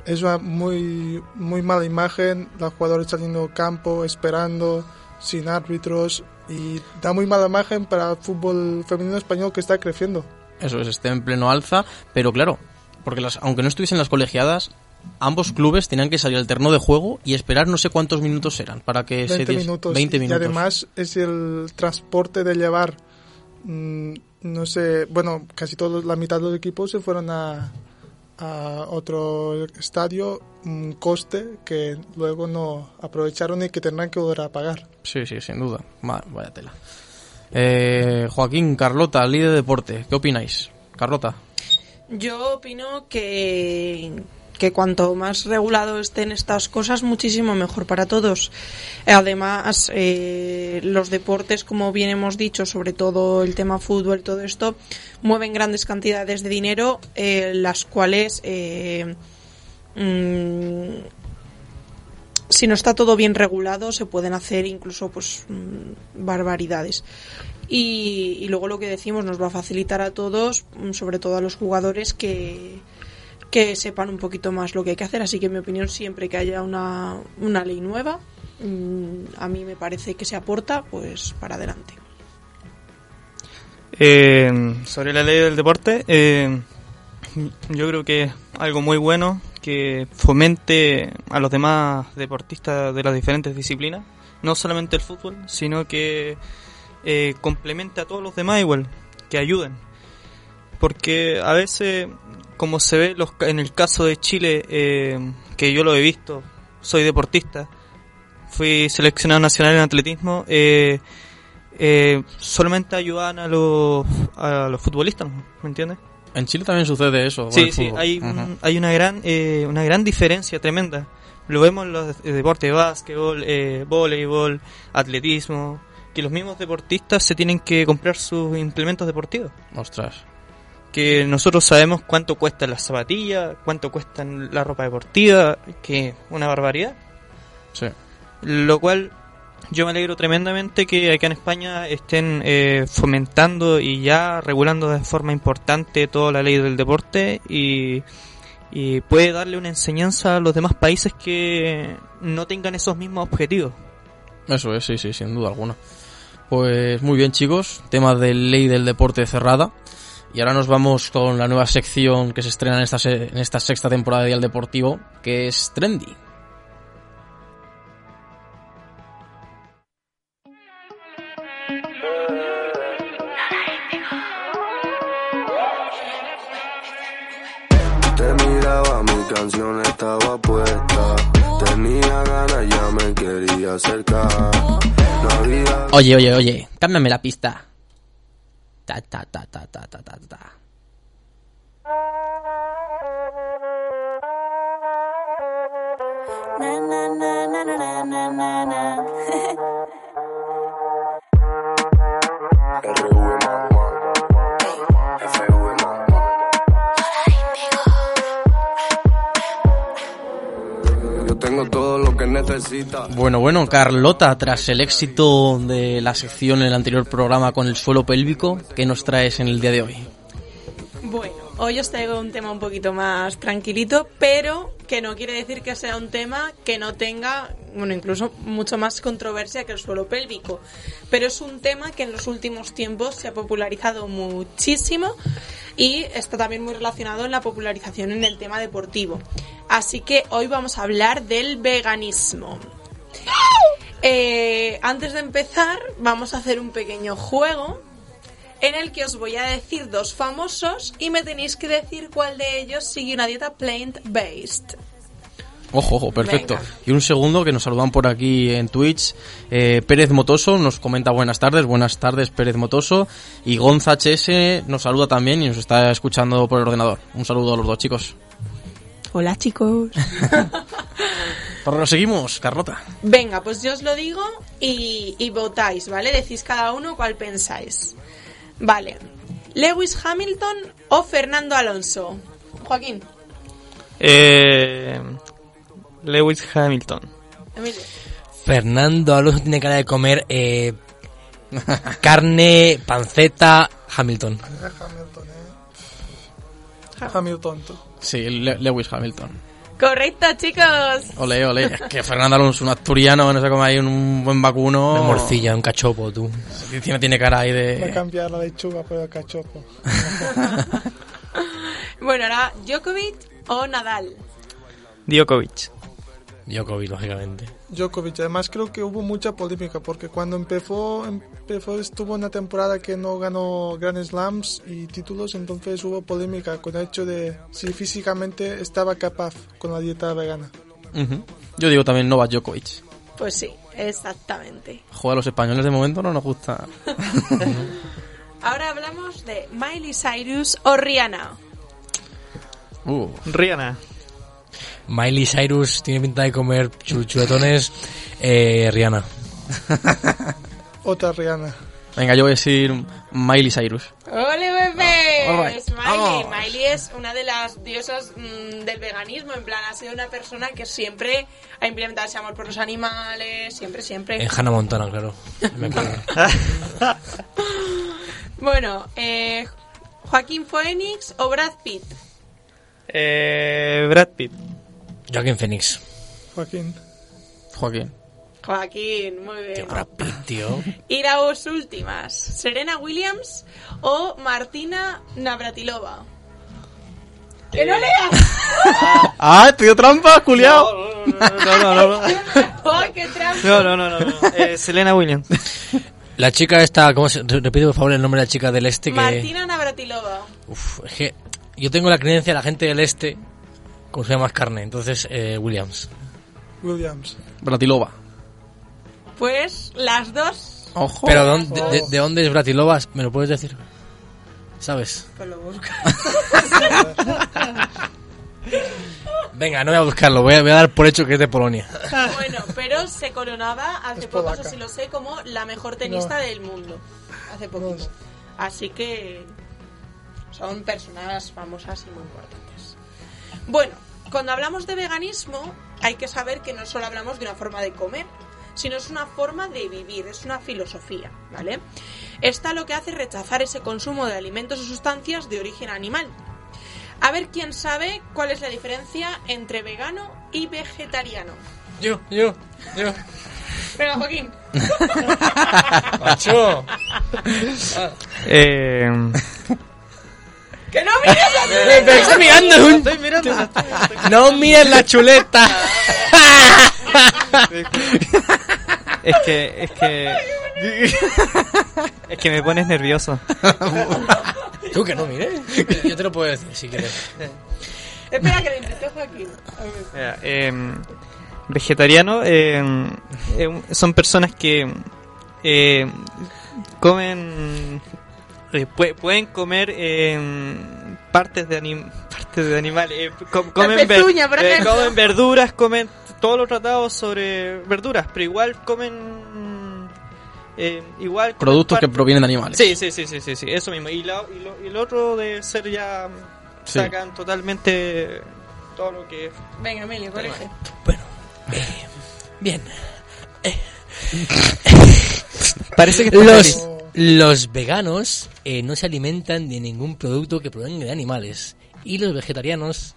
es una muy, muy mala imagen, los jugadores saliendo al campo, esperando, sin árbitros, y da muy mala imagen para el fútbol femenino español que está creciendo. Eso es, esté en pleno alza, pero claro, porque las, aunque no estuviesen las colegiadas, ambos clubes tenían que salir al terreno de juego y esperar no sé cuántos minutos eran para que se 20 diese- minutos. 20 Y además es el transporte de llevar, mm, no sé, bueno, casi todos, la mitad de los equipos se fueron a, a otro estadio, un coste que luego no aprovecharon y que tendrán que volver a pagar. Sí, sí, sin duda. Va- vaya tela. Eh, Joaquín, Carlota, líder de deporte, ¿qué opináis? Carlota. Yo opino que, cuanto más regulado estén estas cosas, muchísimo mejor para todos. Además, eh, los deportes, como bien hemos dicho, sobre todo el tema fútbol, todo esto, mueven grandes cantidades de dinero, eh, las cuales, eh, mm, si no está todo bien regulado, se pueden hacer incluso pues mm, barbaridades. Y, luego lo que decimos nos va a facilitar a todos, mm, sobre todo a los jugadores, que, que sepan un poquito más lo que hay que hacer. Así que en mi opinión, siempre que haya una, una ley nueva, mm, a mí me parece que se aporta, pues para adelante. Eh, sobre la ley del deporte, eh, yo creo que es algo muy bueno que fomente a los demás deportistas de las diferentes disciplinas, no solamente el fútbol, sino que eh, complemente a todos los demás igual, que ayuden. Porque a veces, como se ve los, en el caso de Chile, eh, que yo lo he visto, soy deportista, fui seleccionado nacional en atletismo, eh, eh, solamente ayudan a los, a los futbolistas, ¿me entiendes? En Chile también sucede eso. Sí, sí, hay, un- hay una gran eh, una gran diferencia tremenda. Lo vemos en los de- deportes, básquetbol, eh, voleibol, atletismo, que los mismos deportistas se tienen que comprar sus implementos deportivos. Ostras. Que nosotros sabemos cuánto cuestan las zapatillas, cuánto cuestan la ropa deportiva, que es una barbaridad. Sí. Lo cual yo me alegro tremendamente que acá en España estén eh, fomentando y ya regulando de forma importante toda la ley del deporte y, y puede darle una enseñanza a los demás países que no tengan esos mismos objetivos. Eso es, sí, sí, sin duda alguna. Pues muy bien, chicos. Tema de ley del deporte cerrada. Y ahora nos vamos con la nueva sección que se estrena en esta, en esta sexta temporada de Dial Deportivo, que es Trendy. Tenía ganas, ya me quería acercar. No había Oye, oye, oye, cámbiame la pista. Ta, ta, ta, ta, ta, ta, ta, ta. Na, na, na, na, na, na, na, [LAUGHS] Yo tengo todo lo que necesita. Bueno, bueno, Carlota, tras el éxito de la sección en el anterior programa con el suelo pélvico, ¿qué nos traes en el día de hoy? Bueno, hoy os traigo un tema un poquito más tranquilito, pero que no quiere decir que sea un tema que no tenga, bueno, incluso mucho más controversia que el suelo pélvico. Pero es un tema que en los últimos tiempos se ha popularizado muchísimo y está también muy relacionado en la popularización en el tema deportivo. Así que hoy vamos a hablar del veganismo. Eh, antes de empezar, vamos a hacer un pequeño juego en el que os voy a decir dos famosos y me tenéis que decir cuál de ellos sigue una dieta plant-based. Ojo, ojo, perfecto. Venga. Y un segundo que nos saludan por aquí en Twitch. Eh, Pérez Motoso nos comenta buenas tardes, buenas tardes Pérez Motoso. Y Gonza HS nos saluda también y nos está escuchando por el ordenador. Un saludo a los dos chicos. Hola chicos. [LAUGHS] Pero nos seguimos, Carlota. Venga, pues yo os lo digo y, y votáis, ¿vale? Decís cada uno cuál pensáis. Vale. Lewis Hamilton o Fernando Alonso. Joaquín. Eh, Lewis Hamilton. Emilio. Fernando Alonso tiene cara de comer eh, carne, panceta, Hamilton. Hamilton. tú. Sí, Le- Lewis Hamilton. Correcto, chicos. Ole, ole. Es que Fernando Alonso, un asturiano, no se come ahí un, buen vacuno. Una morcilla, un cachopo, tú. Encima tiene cara ahí Va a de... cambiar la lechuga por el cachopo. [LAUGHS] Bueno, ahora Djokovic o Nadal. Djokovic. Djokovic, lógicamente. Djokovic. Además creo que hubo mucha polémica porque cuando empezó, empezó estuvo una temporada que no ganó Grand Slams y títulos, entonces hubo polémica con el hecho de si físicamente estaba capaz con la dieta vegana. Yo digo también Novak Djokovic. Pues sí, exactamente. Joder, a los españoles de momento no nos gusta. [LAUGHS] Ahora hablamos de Miley Cyrus o Rihanna. Uh. Rihanna. Miley Cyrus tiene pinta de comer chu- chuletones. Eh, Rihanna. [LAUGHS] Otra Rihanna. Venga, yo voy a decir Miley Cyrus. ¡Ole, bebé! Right. Es Miley. Vamos. Miley es una de las diosas mm, del veganismo. En plan, ha sido una persona que siempre ha implementado ese amor por los animales. Siempre, siempre. En Hannah Montana, claro. [LAUGHS] Me. Bueno, eh, Joaquín Phoenix o Brad Pitt. Eh, Brad Pitt. Joaquín Phoenix. Joaquín. Joaquín. Joaquín, muy bien. Brad Pitt, tío. [LAUGHS] Y las últimas, Serena Williams o Martina Navratilova. ¡Que no leas! [LAUGHS] ¡Ah, te dio trampa, culiao! No, no, no, no. ¡Ay, [LAUGHS] qué trampa! No, no, no, no. no. Eh, Selena Williams. La chica esta, ¿cómo se...? re- Repite por favor el nombre de la chica del este que... Martina Navratilova. Uf, es que yo tengo la creencia de la gente del este consume más carne, entonces eh, Williams. Williams. Bratilova. Pues las dos. Ojo. Pero ¿dónde- de, de dónde es Bratilova? ¿Me lo puedes decir? ¿Sabes? Pues lo busco. [LAUGHS] Venga, no voy a buscarlo, voy a, voy a dar por hecho que es de Polonia. bueno, pero se coronaba hace Es poco, eso sí lo sé, como la mejor tenista No. del mundo. Hace poquito. Así que son personas famosas y muy importantes. Bueno, cuando hablamos de veganismo, hay que saber que no solo hablamos de una forma de comer, sino es una forma de vivir, es una filosofía, ¿vale? Esta lo que hace es rechazar ese consumo de alimentos o sustancias de origen animal. A ver quién sabe cuál es la diferencia entre vegano y vegetariano. Yo, yo, yo. Venga, Joaquín. [LAUGHS] ¡Macho! Eh, ¡Que no mires la me mirando un... estoy mirando. No mires la chuleta. Es que, es que. Es que me pones nervioso. Tú que no mires. Yo te lo puedo decir si quieres. Espera que le intente Joaquín. Eh, vegetariano eh, eh, son personas que eh, comen eh, pue- pueden comer eh, partes de anim- [LAUGHS] partes de animales eh, com- comen, ver- pezuña, por eh, comen verduras comen todos los tratados sobre verduras pero igual comen eh, igual comen Productos que provienen de animales. Sí, sí, sí, sí, sí, sí, eso mismo. Y, la- y lo, y otro de ser ya Sí. sacan totalmente todo lo que Venga, Emilio, corrige. Bien. [LAUGHS] Parece que está los, feliz. Los veganos eh, no se alimentan de ningún producto que provenga de animales. Y los vegetarianos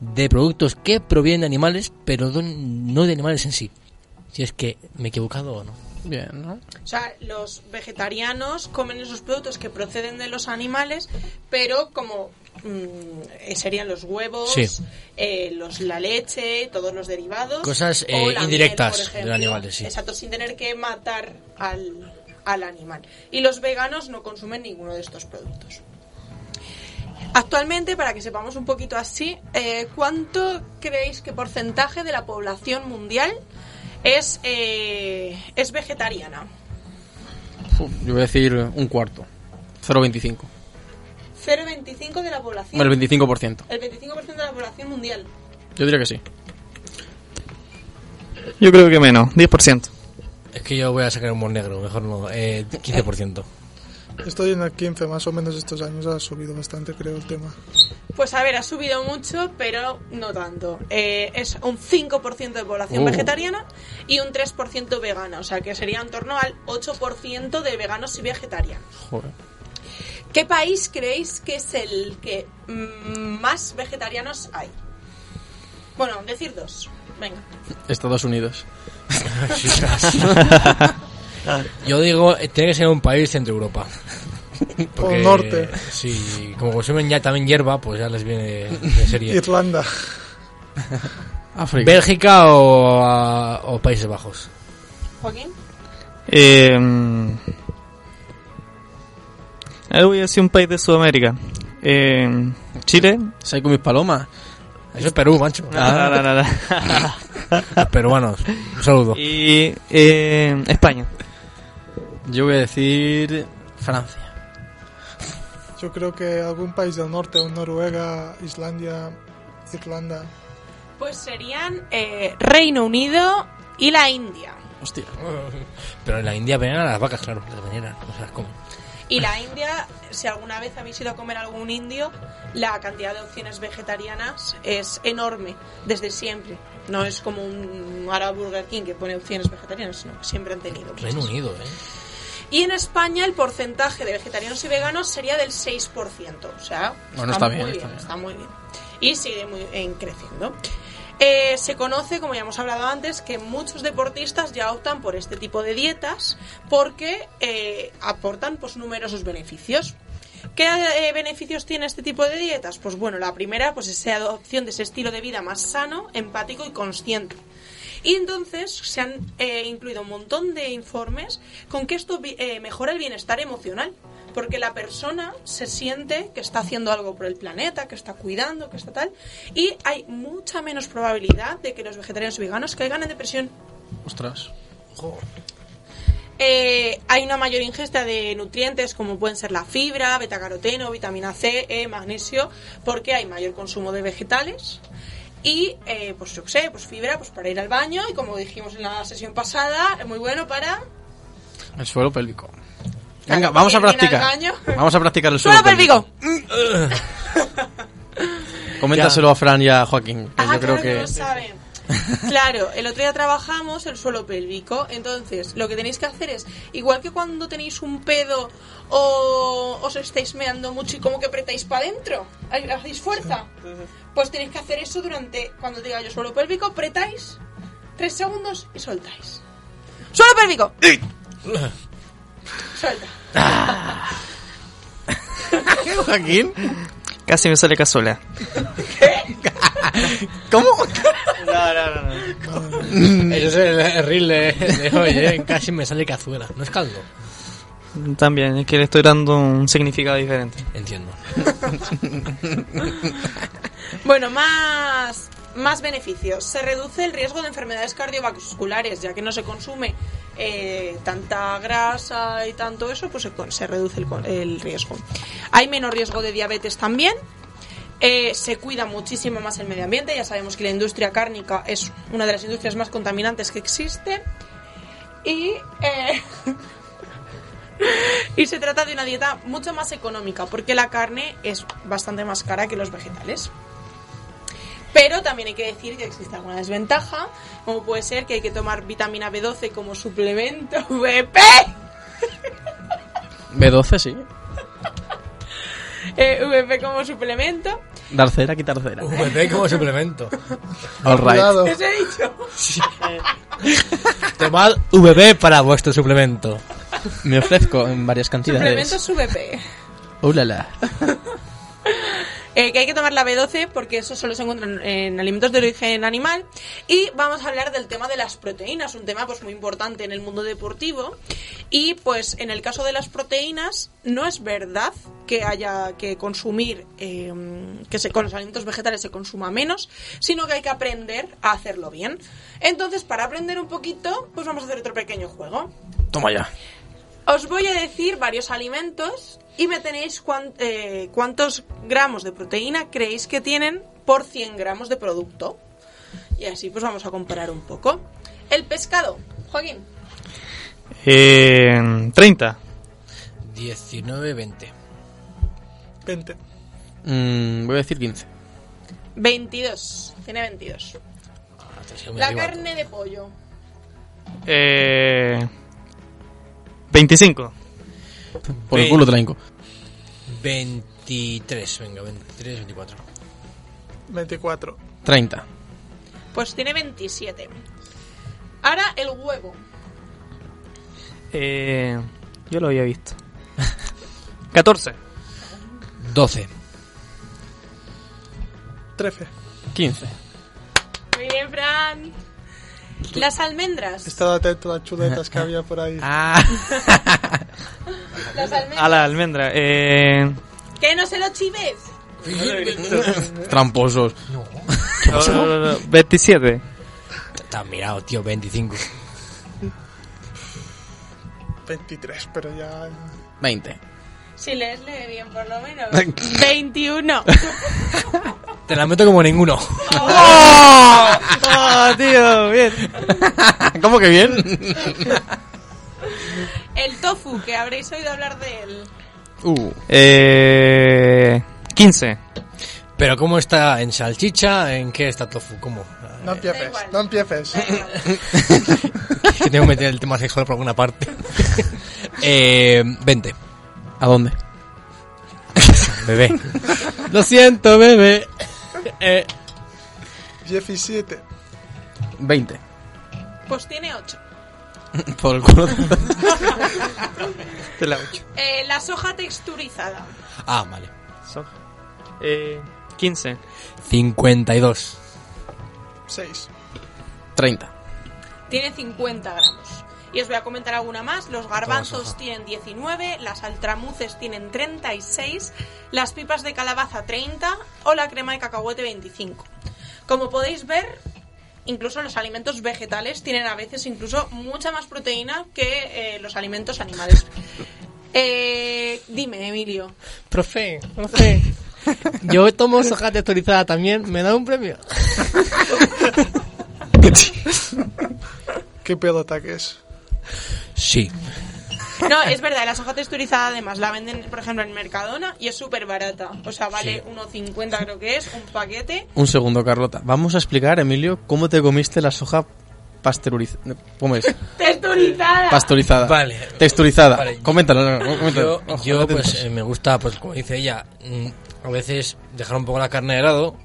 de productos que provienen de animales, pero don- no de animales en sí. Si es que me he equivocado o no. Bien, ¿no? O sea, los vegetarianos comen esos productos que proceden de los animales, pero como mm, eh, serían los huevos, Sí. eh, los, la leche, todos los derivados. Cosas, eh, indirectas miel, de animales, sí. Exacto, sin tener que matar al, al animal. Y los veganos no consumen ninguno de estos productos. Actualmente, para que sepamos un poquito así, eh, ¿cuánto creéis que porcentaje de la población mundial es, eh, es vegetariana? Uf, yo voy a decir un cuarto. 0,25. 0,25 de la población. El 25%. El 25% de la población mundial. Yo diría que sí. Yo creo que menos, 10%. Es que yo voy a sacar un humor negro, mejor no. Eh, 15%. Estoy en el 15 más o menos estos años, ha subido bastante creo el tema. Pues a ver, ha subido mucho, pero no tanto. Eh, es un 5% de población Oh. vegetariana y un 3% vegana, o sea que sería en torno al 8% de veganos y vegetarianos. Joder. ¿Qué país creéis que es el que mm, más vegetarianos hay? Bueno, decir dos. Venga. Estados Unidos. [LAUGHS] Yo digo, eh, tiene que ser un país centro Europa. O norte. Sí, como consumen ya también hierba, pues ya les viene de serie. Irlanda. África. Bélgica o, a- o Países Bajos. Joaquín. Eh, voy a decir un país de Sudamérica. Eh, Chile. ¿Sabes con mis palomas? Eso es Perú, macho. Ah, no, no, no. Los [LAUGHS] peruanos. Un saludo. Y eh, España. Yo voy a decir Francia. Yo creo que algún país del norte, o Noruega, Islandia, Irlanda. Pues serían eh, Reino Unido y la India. Hostia. Pero en la India venían a las vacas, claro, las venían, no se las comen. Y la India, si alguna vez habéis ido a comer algún indio, la cantidad de opciones vegetarianas es enorme, desde siempre. No es como un ahora Burger King que pone opciones vegetarianas, sino que siempre han tenido. Reino Unido, ¿eh? Y en España el porcentaje de vegetarianos y veganos sería del 6%. O sea, Bueno, está muy bien, bien, está bien. está muy bien. Y sigue muy, en creciendo. Eh, se conoce, como ya hemos hablado antes, que muchos deportistas ya optan por este tipo de dietas porque eh, aportan pues, numerosos beneficios. ¿Qué eh, beneficios tiene este tipo de dietas? Pues bueno, la primera pues es la adopción de ese estilo de vida más sano, empático y consciente. Y entonces se han incluido un montón de informes con que esto mejora el bienestar emocional. Porque la persona se siente que está haciendo algo por el planeta, que está cuidando, que está tal. Y hay mucha menos probabilidad de que los vegetarianos y veganos caigan en depresión. Ostras. Eh, hay una mayor ingesta de nutrientes como pueden ser la fibra, betacaroteno, vitamina C, E, magnesio, porque hay mayor consumo de vegetales. Y, eh, pues yo qué sé, pues fibra pues para ir al baño y como dijimos en la sesión pasada, es muy bueno para... El suelo pélvico. Venga, vamos a practicar. Vamos a practicar el suelo, ¡Suelo pélvico! Coméntaselo a Fran y a Joaquín. que Ah, yo creo claro que. no saben. [LAUGHS] Claro, el otro día trabajamos el suelo pélvico, entonces lo que tenéis que hacer es, igual que cuando tenéis un pedo o os estáis meando mucho y como que apretáis para adentro, hacéis fuerza, pues tenéis que hacer eso durante, cuando diga yo suelo pélvico, apretáis tres segundos y soltáis. ¡Suelo pélvico! Suelta. [LAUGHS] Joaquín? Casi me sale cazuela. [LAUGHS] ¿Cómo? No, no, no. Ese es el, el reel de, de hoy, ¿eh? Casi me sale cazuela. ¿No es caldo? También, es que le estoy dando un significado diferente. Entiendo. [LAUGHS] Bueno, más, más beneficios. Se reduce el riesgo de enfermedades cardiovasculares, ya que no se consume eh, tanta grasa y tanto eso, pues se, reduce el riesgo. Hay menos riesgo de diabetes también. Eh, se cuida muchísimo más el medio ambiente. Ya sabemos que la industria cárnica es una de las industrias más contaminantes que existe. Y, eh, [LAUGHS] y se trata de una dieta mucho más económica, porque la carne es bastante más cara que los vegetales. Pero también hay que decir que existe alguna desventaja, como puede ser que hay que tomar vitamina B12 como suplemento [LAUGHS] VP. B12, sí. Eh, VP como suplemento. Dar cera, quitar cera. VP como suplemento. [LAUGHS] All right. Cuidado. ¿Qué os he dicho? [LAUGHS] Tomad VP para vuestro suplemento. Me ofrezco en varias cantidades. Suplemento VP. Oh, la, la. Eh, que hay que tomar la B12 porque eso solo se encuentra en, en alimentos de origen animal. Y vamos a hablar del tema de las proteínas, un tema pues muy importante en el mundo deportivo. Y pues en el caso de las proteínas, no es verdad que haya que consumir, eh, que se, con los alimentos vegetales se consuma menos, sino que hay que aprender a hacerlo bien. Entonces, para aprender un poquito, pues vamos a hacer otro pequeño juego. Toma ya. Os voy a decir varios alimentos y me tenéis cuán- eh, cuántos gramos de proteína creéis que tienen por 100 gramos de producto. Y así pues vamos a comparar un poco. El pescado, Joaquín. Eh, 30. 19, 20. 20. Mm, voy a decir 15. 22. Tiene 22. La carne de pollo. Eh, 25. Por el culo te la hinco. 23, venga, 23, 24. 24. 30. Pues tiene 27. Ahora el huevo. Eh, yo lo había visto. 14. 12. 13. 15. Muy bien, Fran. Las almendras. Estaba atento a las chuletas que [LAUGHS] había por ahí. Ah. [LAUGHS] Las almendras. A la almendra. Eh, Que no se lo chives. [LAUGHS] Tramposos. no, no, no, no, 27. Está mirado, tío, 25. 23, pero ya. 20. Si lees, lee bien por lo menos. [LAUGHS] 21. Te la meto como ninguno. ¡Oh! [LAUGHS] ¡Oh, tío! Bien. ¿Cómo que bien? El tofu, que habréis oído hablar de él. Uh. Eh, 15. Pero ¿cómo está? ¿En salchicha? ¿En qué está tofu? ¿Cómo? No empieces, no empieces. Es [LAUGHS] que tengo que meter el tema sexual por alguna parte. [LAUGHS] eh, 20. ¿A dónde? Bebé. Lo siento, bebé. Eh, 17. 20. Pues tiene 8. [LAUGHS] Por el culo. [LAUGHS] Te la ocho. Eh, la soja texturizada. ah, vale. Soja. Eh, 15. 52. 6. 30. Tiene 50 gramos. Y os voy a comentar alguna más. Los garbanzos tienen 19, las altramuces tienen 36, las pipas de calabaza 30 o la crema de cacahuete 25. Como podéis ver, incluso los alimentos vegetales tienen a veces incluso mucha más proteína que eh, los alimentos animales. Eh, dime, Emilio. Profe, profe. Yo tomo soja texturizada también. ¿Me da un premio? [LAUGHS] ¿Qué pelota que es? Sí. [LAUGHS] No, es verdad, la soja texturizada además la venden, por ejemplo, en Mercadona y es súper barata. O sea, vale 1,50 creo que es, un paquete. Un segundo, Carlota. Vamos a explicar, Emilio, cómo te comiste la soja pasteurizada. ¿Cómo es? [LAUGHS] ¡Texturizada! Pasteurizada. Vale. Texturizada. Vale. Coméntalo. no, no, coméntalo. Yo, Ojo, yo, atentos. pues eh, me gusta, pues como dice ella, mm, a veces dejar un poco la carne de lado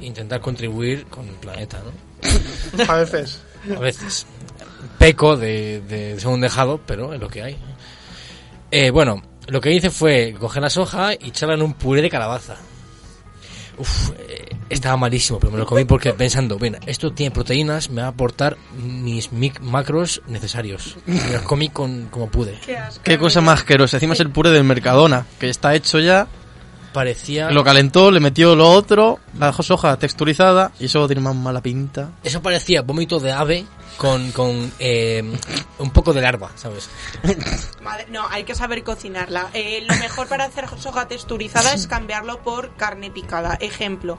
e intentar contribuir con el planeta, ¿no? [LAUGHS] A veces. A veces. Peco de, de ser un dejado, pero es lo que hay. Eh, bueno, lo que hice fue coger la soja y echarla en un puré de calabaza. Uf, eh, estaba malísimo, pero me lo comí porque pensando, ven, esto tiene proteínas, me va a aportar mis mic- macros necesarios. Y me los comí con, como pude. Qué asco. Qué cosa más asquerosa. Encima es el puré del Mercadona, que está hecho ya. Parecía... Lo calentó, le metió lo otro, la soja texturizada, y eso tiene más mala pinta. Eso parecía vómito de ave con, con eh, un poco de larva, ¿sabes? Madre- no, hay que saber cocinarla. Eh, lo mejor para hacer soja texturizada es cambiarlo por carne picada. Ejemplo,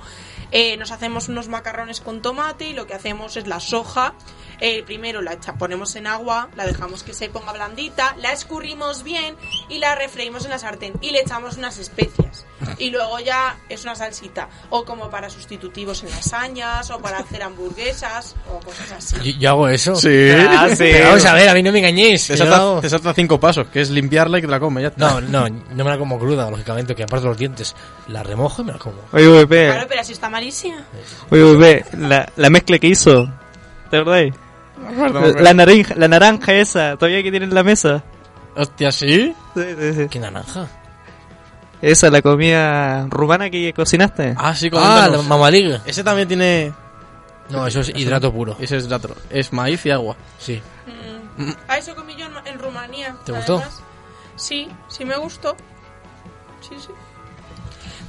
eh, nos hacemos unos macarrones con tomate y lo que hacemos es la soja. Eh, primero la echa- ponemos en agua, la dejamos que se ponga blandita, la escurrimos bien y la refreímos en la sartén y le echamos unas especias. [LAUGHS] Y luego ya es una salsita. O como para sustitutivos en lasañas, o para hacer hamburguesas, o cosas así. Yo, yo hago eso. Sí. Ah, sí. Pero [LAUGHS] vamos a ver, a mí no me engañéis. Te salta, no- te salta cinco pasos, que es limpiarla y que te la comes. Ya está. No, no, no me la como cruda, lógicamente, que aparte los dientes la remojo y me la como. Oye, bebé. Claro, pero así está malísima. Oye, bebé. La, la mezcla que hizo. ¿Te La naranja, la naranja esa, todavía que tiene en la mesa. Hostia, ¿sí? Sí, sí, sí. ¿Qué naranja? Esa, la comida rumana que cocinaste. Ah, sí, Ah, coméntanos. la mamaliga. Ese también tiene... No, eso es hidrato puro. Ese es hidrato. Es maíz y agua. Sí. Mm. A eso comí yo en, en Rumanía. ¿Te gustó? además. Sí, sí me gustó. Sí, sí.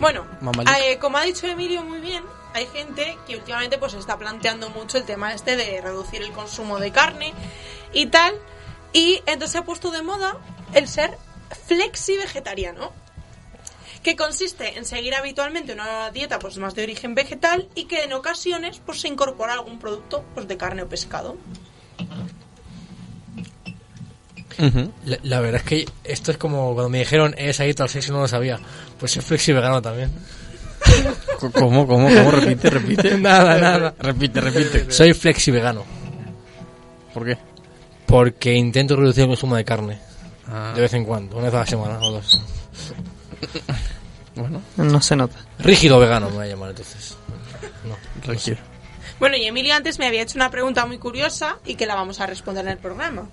Bueno, Mamalica. eh, como ha dicho Emilio muy bien, hay gente que últimamente pues está planteando mucho el tema este de reducir el consumo de carne y tal. Y entonces se ha puesto de moda el ser flexi vegetariano. Que consiste en seguir habitualmente una dieta pues más de origen vegetal y que en ocasiones pues se incorpora algún producto pues de carne o pescado. La, verdad es que esto es como cuando me dijeron es adicto al sexo y no lo sabía. Pues soy flexi vegano también. ¿Cómo, cómo, cómo? Repite, repite. [LAUGHS] nada, nada. Repite, repite. Soy flexi vegano. ¿Por qué? Porque intento reducir el consumo de carne. Ah. De vez en cuando, una vez a la semana o dos. Bueno, No se nota. Rígido vegano me voy a llamar entonces. No, tranquilo. Bueno, y Emilio antes me había hecho una pregunta muy curiosa y que la vamos a responder en el programa.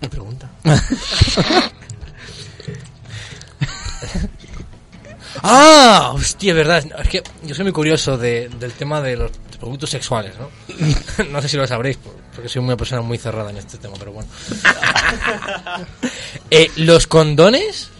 ¿Qué pregunta? [LAUGHS] ah, hostia, verdad. Es que yo soy muy curioso de- del tema de los productos sexuales, ¿no? [LAUGHS] no sé si lo sabréis, por- porque soy una persona muy cerrada en este tema, pero bueno. [LAUGHS] Eh, ¿Los condones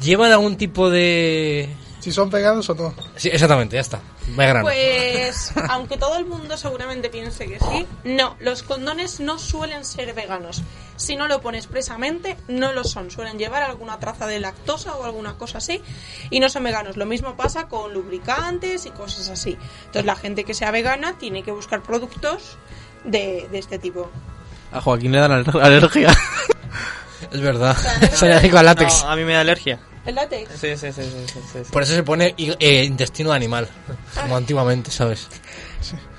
llevan algún tipo de...? Si son veganos o no. Sí, exactamente, ya está. Me grano. Pues, aunque todo el mundo seguramente piense que sí, no, los condones no suelen ser veganos. Si no lo pone expresamente, no lo son. Suelen llevar alguna traza de lactosa o alguna cosa así y no son veganos. Lo mismo pasa con lubricantes y cosas así. Entonces, la gente que sea vegana tiene que buscar productos de, de este tipo. A Joaquín le dan aler- alergia. Es verdad. [LAUGHS] Soy alérgico al látex. No, a mí me da alergia. ¿El látex? Sí, sí, sí, sí, sí. Por eso se pone eh, intestino de animal, como antiguamente, ¿sabes?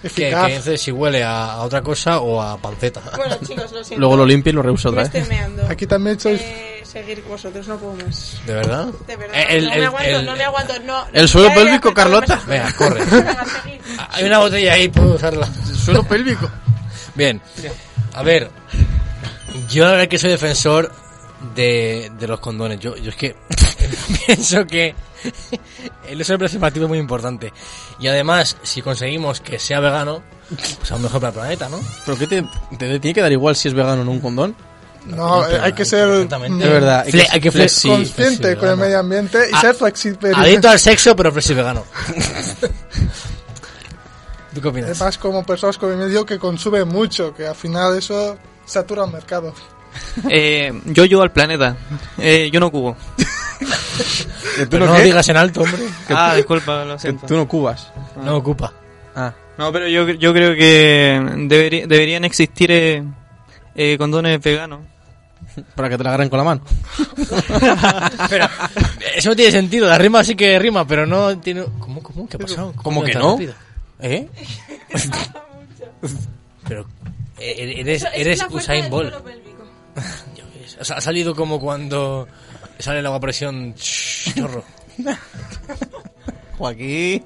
Que, Eficaz. que entonces si huele a, a otra cosa o a panceta. Bueno, chicos, lo siento. Luego lo limpia y lo Me otra estoy vez. meando. Aquí también soy... Eh, seguir vosotros, no puedo más. ¿De verdad? De verdad, Eh, el- no el- me aguanto, el- no me aguanto. No, El suelo pélvico, Carlota. Venga, corre. Hay una botella ahí, puedo usarla. Suelo pélvico. Bien. A ver, yo la verdad que soy defensor de, de los condones. Yo, yo es que [LAUGHS] pienso que [LAUGHS] el uso del preservativo es muy importante. Y además, si conseguimos que sea vegano, pues aún mejor para el planeta, ¿no? ¿Pero qué te, te tiene que dar igual si es vegano o no un condón? No, eh, hay que ser. De verdad. Fle- hay que fle- flexi- consciente flexi con el medio ambiente y Ah, ser flexible. Adicto al sexo, pero flexi vegano. [LAUGHS] ¿Tú qué opinas? Además, como personas como medio que consumen mucho, que al final eso satura el mercado. Eh, yo ayudo al planeta. Eh, yo no cubo. Pero no lo digas en alto, hombre. Ah, disculpa, lo Que siento. tú no cubas. No ocupa. Ah. No, pero yo, yo creo que deberían existir eh, eh, condones veganos. Para que te la agarren con la mano. [LAUGHS] Pero eso no tiene sentido. La rima sí que rima, pero no tiene. ¿Cómo, cómo? ¿Qué ha pasado? ¿Cómo que no? rápido? ¿Eh? [LAUGHS] Pero eh, eres, eres Usain Bolt. [LAUGHS] O sea, ha salido como cuando sale el agua a presión ch- chorro. [LAUGHS] Joaquín.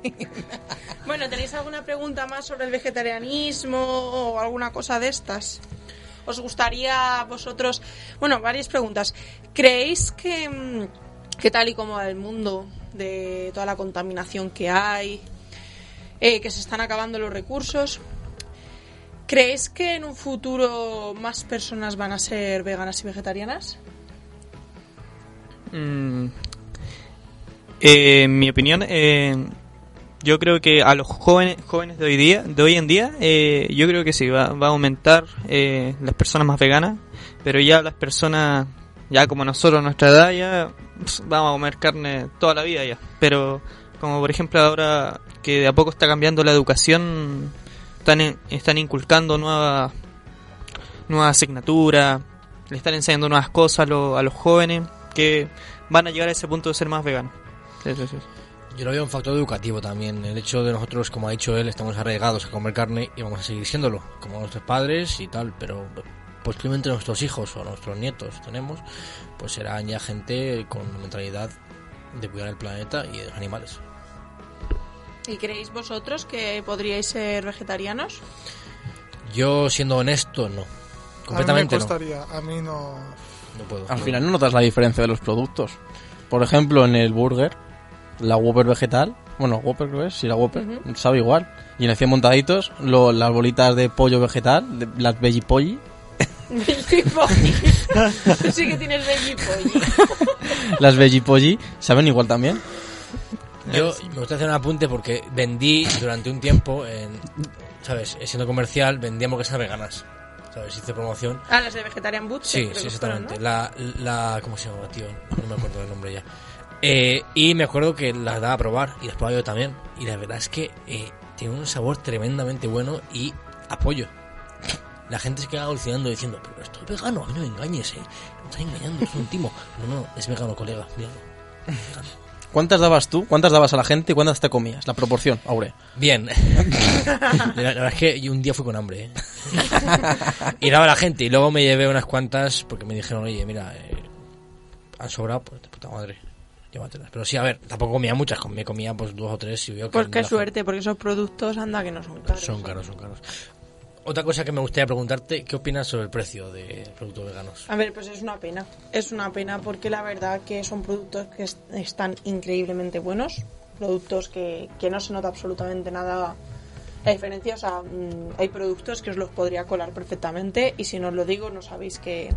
Bueno, ¿tenéis alguna pregunta más sobre el vegetarianismo o alguna cosa de estas? ¿Os gustaría vosotros... Bueno, varias preguntas. ¿Creéis que, mm, que tal y como va el mundo, de toda la contaminación que hay, eh, que se están acabando los recursos, ¿creéis que en un futuro más personas van a ser veganas y vegetarianas? Mm. Eh, mi opinión, eh, yo creo que a los jóvenes jóvenes de hoy día, de hoy en día, eh, yo creo que sí va, va a aumentar eh, las personas más veganas, pero ya las personas ya como nosotros nuestra edad ya vamos a comer carne toda la vida ya. Pero como por ejemplo ahora que de a poco está cambiando la educación, están están inculcando nuevas nuevas asignaturas, le están enseñando nuevas cosas a, lo- a los jóvenes que van a llegar a ese punto de ser más veganos. Sí, sí, sí. Yo lo veo un factor educativo también. El hecho de nosotros, como ha dicho él, estamos arraigados a comer carne y vamos a seguir siéndolo, como nuestros padres y tal, pero posiblemente nuestros hijos o nuestros nietos tenemos, pues serán ya gente con mentalidad de cuidar el planeta y de los animales. ¿Y creéis vosotros que podríais ser vegetarianos? Yo, siendo honesto, no. A mí me Completamente no. costaría, a mí no... No puedo. Al final no notas la diferencia de los productos. Por ejemplo, en el burger, la Whopper vegetal, bueno, Whopper creo que es, sí, la Whopper, sabe igual. Y en el 100 montaditos, lo- las bolitas de pollo vegetal, de- las veggie polly. Tú sí que tienes veggie polly. [LAUGHS] las veggie polli, saben igual también. Yo me gusta hacer un apunte porque vendí durante un tiempo, en, ¿sabes? Siendo comercial, vendí hamburguesas veganas. ¿Sabes? Hice promoción. Ah, las de Vegetarian Butcher. Sí, creo sí, que fueron, exactamente. ¿no? La, la, ¿cómo se llama, tío? No me acuerdo del nombre ya. Eh, y me acuerdo que las daba a probar y las probaba yo también. Y la verdad es que eh, tiene un sabor tremendamente bueno y apoyo. La gente se queda alucinando diciendo, pero esto es vegano, a mí no me engañes, eh. Me estás engañando, es un timo. No, no, es vegano, colega. míralo. ¿Cuántas dabas tú? ¿Cuántas dabas a la gente y cuántas te comías? La proporción, Aure. Bien. la, [LAUGHS] la verdad es que yo un día fui con hambre, ¿eh? y daba a la gente y luego me llevé unas cuantas porque me dijeron, oye, mira, eh, han sobrado, pues de puta madre, llévatelas. Pero sí, a ver, tampoco comía muchas, me comía pues dos o tres y veo que Pues qué suerte, porque esos productos anda que no son caros. Son caros, son caros. Otra cosa que me gustaría preguntarte, ¿qué opinas sobre el precio de productos veganos? A ver, pues es una pena. Es una pena porque la verdad que son productos que est- están increíblemente buenos. Productos que, que no se nota absolutamente nada la diferencia. O sea, mm, hay productos que os los podría colar perfectamente y si no os lo digo no sabéis que,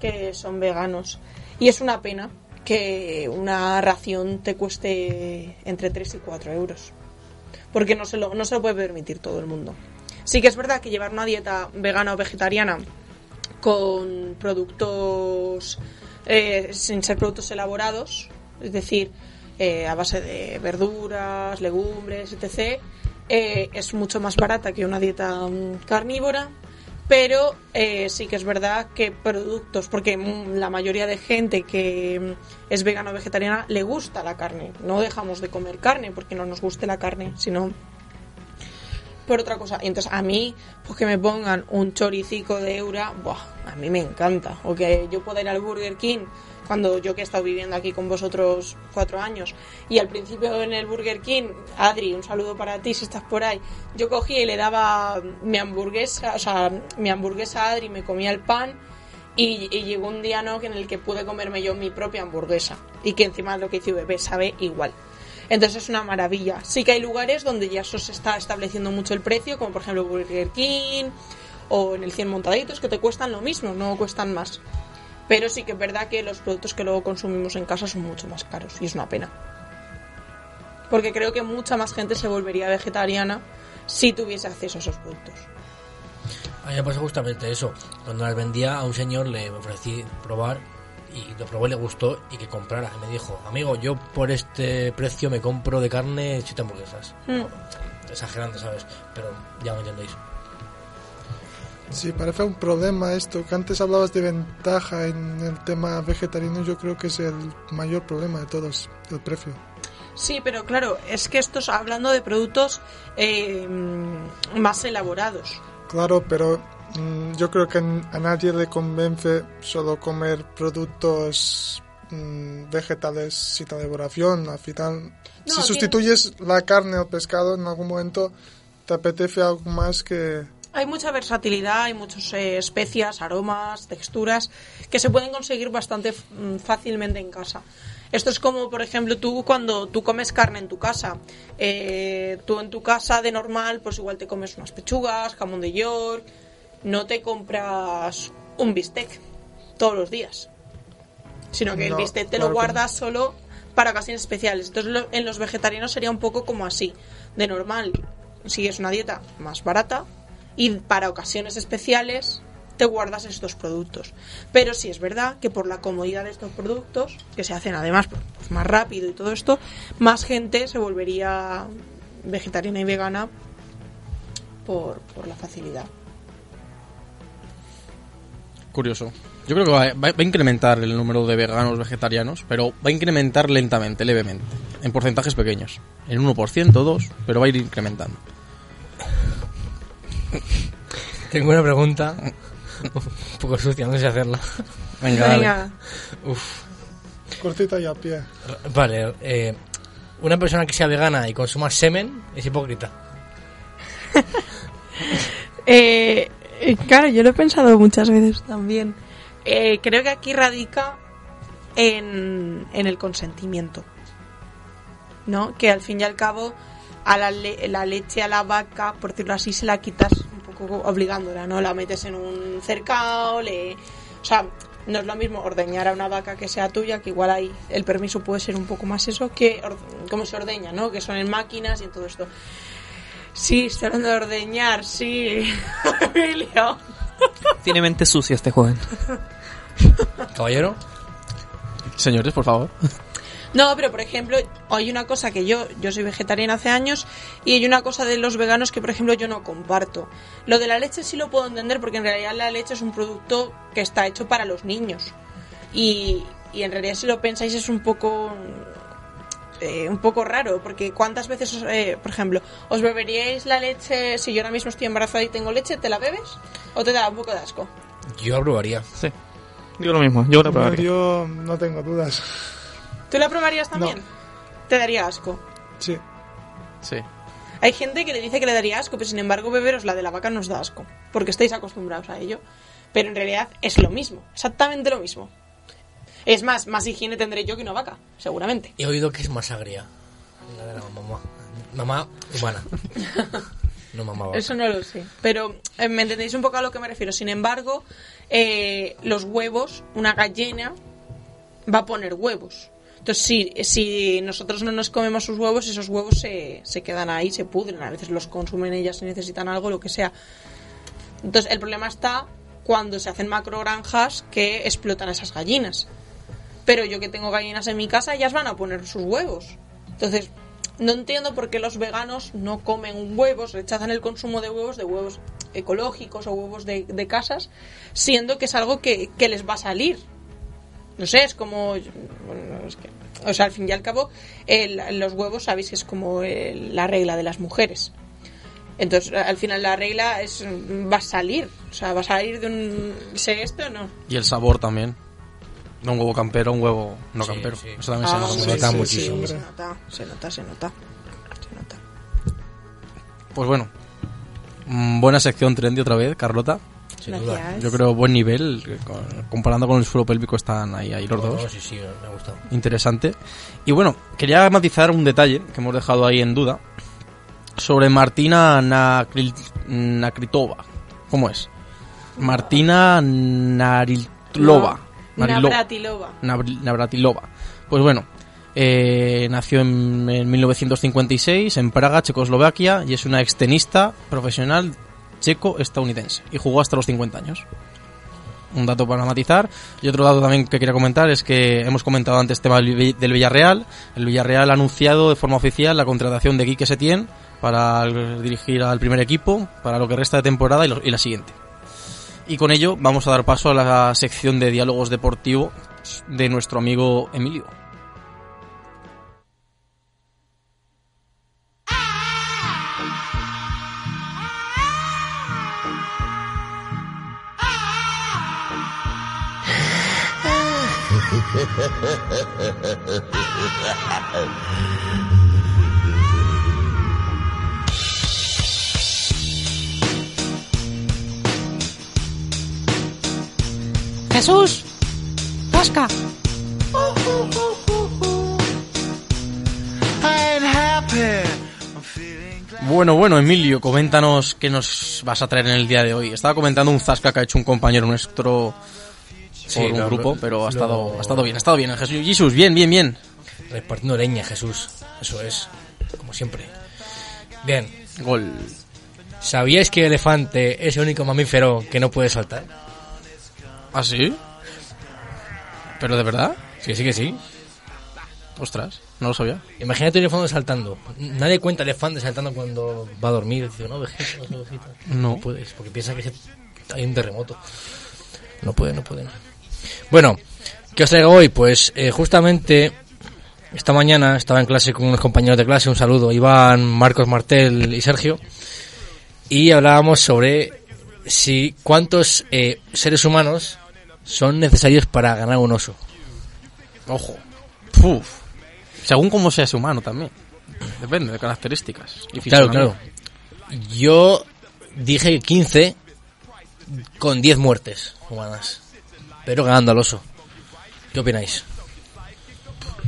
que son veganos. Y es una pena que una ración te cueste entre 3 y 4 euros. Porque no se lo, no se lo puede permitir todo el mundo. Sí que es verdad que llevar una dieta vegana o vegetariana con productos eh, sin ser productos elaborados, es decir, eh, a base de verduras, legumbres, etc., eh, es mucho más barata que una dieta mm, carnívora, pero eh, sí que es verdad que productos, porque mm, la mayoría de gente que mm, es vegana o vegetariana le gusta la carne, no dejamos de comer carne porque no nos guste la carne, sino por otra cosa. Y entonces a mí, pues que me pongan un choricico de eura, buah, a mí me encanta. O que yo pueda ir al Burger King cuando yo que he estado viviendo aquí con vosotros cuatro años y al principio en el Burger King, Adri, un saludo para ti si estás por ahí, yo cogía y le daba mi hamburguesa, o sea, mi hamburguesa a Adri, me comía el pan y, llegó un día ¿no? en el que pude comerme yo mi propia hamburguesa y que encima lo que hice bebé sabe igual. Entonces es una maravilla. Sí que hay lugares donde ya eso se está estableciendo mucho el precio, como por ejemplo Burger King o en el 100 montaditos, que te cuestan lo mismo, no cuestan más. Pero sí que es verdad que los productos que luego consumimos en casa son mucho más caros y es una pena. Porque creo que mucha más gente se volvería vegetariana si tuviese acceso a esos productos. A mí me pasó justamente eso. Cuando las vendía a un señor le ofrecí probar y lo probó y le gustó y que comprara. Y me dijo, amigo, yo por este precio me compro de carne siete hamburguesas. Mm. Exagerando, ¿sabes? Pero ya me entendéis. Sí, parece un problema esto. Que antes hablabas de ventaja en el tema vegetariano, yo creo que es el mayor problema de todos, el precio. Sí, pero claro, es que estos hablando de productos eh, más elaborados. Claro, pero yo creo que a nadie le convence solo comer productos mm, vegetales sin elaboración. Al final, No, si sustituyes la carne o pescado, en algún momento te apetece algo más que... Hay mucha versatilidad, hay muchas eh, especias, aromas, texturas que se pueden conseguir bastante mm, fácilmente en casa. Esto es como, por ejemplo, tú cuando tú comes carne en tu casa. Eh, tú en tu casa de normal, pues igual te comes unas pechugas, jamón de york. No te compras un bistec todos los días. Sino que el bistec te claro lo guardas solo para ocasiones especiales. Entonces lo- en los vegetarianos sería un poco como así. De normal, sigues una dieta más barata y para ocasiones especiales te guardas estos productos. Pero sí es verdad que por la comodidad de estos productos, que se hacen además pues, más rápido y todo esto, más gente se volvería vegetariana y vegana por, por la facilidad. Curioso. Yo creo que va, va- va a incrementar el número de veganos vegetarianos, pero va a incrementar lentamente, levemente, en porcentajes pequeños. En 1%, 2%, pero va a ir incrementando. Tengo una pregunta un poco sucia, no sé si hacerla. Venga, dale. Venga. Uf. Cortita y a pie. Vale, eh, una persona que sea vegana y consuma semen es hipócrita. [LAUGHS] Eh, eh, claro, yo lo he pensado muchas veces también. Eh, creo que aquí radica en, en el consentimiento. ¿No? Que al fin y al cabo a la, le- la leche a la vaca, por decirlo así, se la quitas un poco obligándola, ¿no? La metes en un cercado, le... O sea, no es lo mismo ordeñar a una vaca que sea tuya, que igual ahí el permiso puede ser un poco más eso, que cómo se ordeña, ¿no? Que son en máquinas y en todo esto. Sí, estoy hablando de ordeñar, sí. [LAUGHS] Emilio. Tiene mente sucia este joven. [LAUGHS] Caballero. Señores, por favor. No, pero por ejemplo, hay una cosa que yo, yo soy vegetariana hace años y hay una cosa de los veganos que por ejemplo yo no comparto. Lo de la leche sí lo puedo entender porque en realidad la leche es un producto que está hecho para los niños. Y, y en realidad si lo pensáis es un poco eh, un poco raro porque cuántas veces, os- eh, por ejemplo, os beberíais la leche si yo ahora mismo estoy embarazada y tengo leche, ¿te la bebes? ¿O te da un poco de asco? Yo la probaría. Sí. Yo lo mismo, yo No, probaría. yo no tengo dudas. ¿Tú la probarías también? Te daría asco. Sí. Sí. Hay gente que le dice que le daría asco, pero sin embargo beberos la de la vaca nos da asco, porque estáis acostumbrados a ello. Pero en realidad es lo mismo, exactamente lo mismo. Es más, más higiene tendré yo que una vaca, seguramente. He oído que es más agria. La de la mamá. Mamá humana. [LAUGHS] No mamá vaca. Eso no lo sé. Pero eh, me entendéis un poco a lo que me refiero. Sin embargo, eh, los huevos, una gallina va a poner huevos. Entonces, si, si nosotros no nos comemos sus huevos, esos huevos se, se quedan ahí, se pudren. A veces los consumen ellas si necesitan algo, lo que sea. Entonces, el problema está cuando se hacen macrogranjas que explotan esas gallinas. Pero yo que tengo gallinas en mi casa, ellas van a poner sus huevos. Entonces, no entiendo por qué los veganos no comen huevos, rechazan el consumo de huevos, de huevos ecológicos o huevos de, de casas, siendo que es algo que, que les va a salir. No sé, es como... es que- o sea, al fin y al cabo, los huevos sabéis que es como la regla de las mujeres. Entonces, al final la regla es va a salir. O sea, va a salir de un... ¿Sé esto o no? Y el sabor también. De un huevo campero un huevo no campero. Eso también se Ah, nota sí, mucho. sí, sí, muchísimo. se nota, se nota, se nota. Pues bueno. mm, Buena sección trendy otra vez, Carlota. Sin duda. Yo creo buen nivel. Comparando con el suelo pélvico están ahí, ahí los No, dos. no, sí, sí, me ha gustado. Interesante. Y bueno, quería matizar un detalle que hemos dejado ahí en duda. Sobre Martina Nakril- Nakritova. ¿Cómo es? Martina Naritlova. Narilo- Navratilova. Navr- Navratilova. Pues bueno, eh, nació en, en 1956 en Praga, Checoslovaquia, y es una extenista profesional checo-estadounidense. Y jugó hasta los 50 años. Un dato para matizar. Y otro dato también que quería comentar es que hemos comentado antes el tema del Vi- del Villarreal. El Villarreal ha anunciado de forma oficial la contratación de Quique Setién para dirigir al primer equipo para lo que resta de temporada y, lo- y la siguiente. Y con ello vamos a dar paso a la sección de diálogos deportivos de nuestro amigo Emilio. [LAUGHS] Jesús, Tosca. Bueno, bueno, Emilio, coméntanos qué nos vas a traer en el día de hoy. Estaba comentando un zasca que ha hecho un compañero nuestro por un lo- grupo, pero ha lo- estado, ha estado bien, ha estado bien. Jesús, Jesús, bien, bien, bien. Repartiendo leña, Jesús. Eso es. Como siempre. Bien. Gol. ¿Sabíais que el elefante es el único mamífero que no puede saltar? ¿Ah, sí? ¿Pero de verdad? Sí, sí que sí. Ostras, no lo sabía. Imagínate un elefante saltando. Nadie cuenta elefante saltando cuando va a dormir. Dice, no, no, puedes, porque piensa que hay un terremoto. No puede, no puede. Bueno, ¿qué os traigo hoy? Pues eh, justamente esta mañana estaba en clase con unos compañeros de clase, un saludo, Iván, Marcos Martel y Sergio, y hablábamos sobre si cuántos eh, seres humanos son necesarios para ganar un oso. Ojo. Según cómo sea ese humano también. Depende de características. Y Claro, claro. Yo dije 15 con 10 muertes humanas, pero ganando al oso. ¿Qué opináis?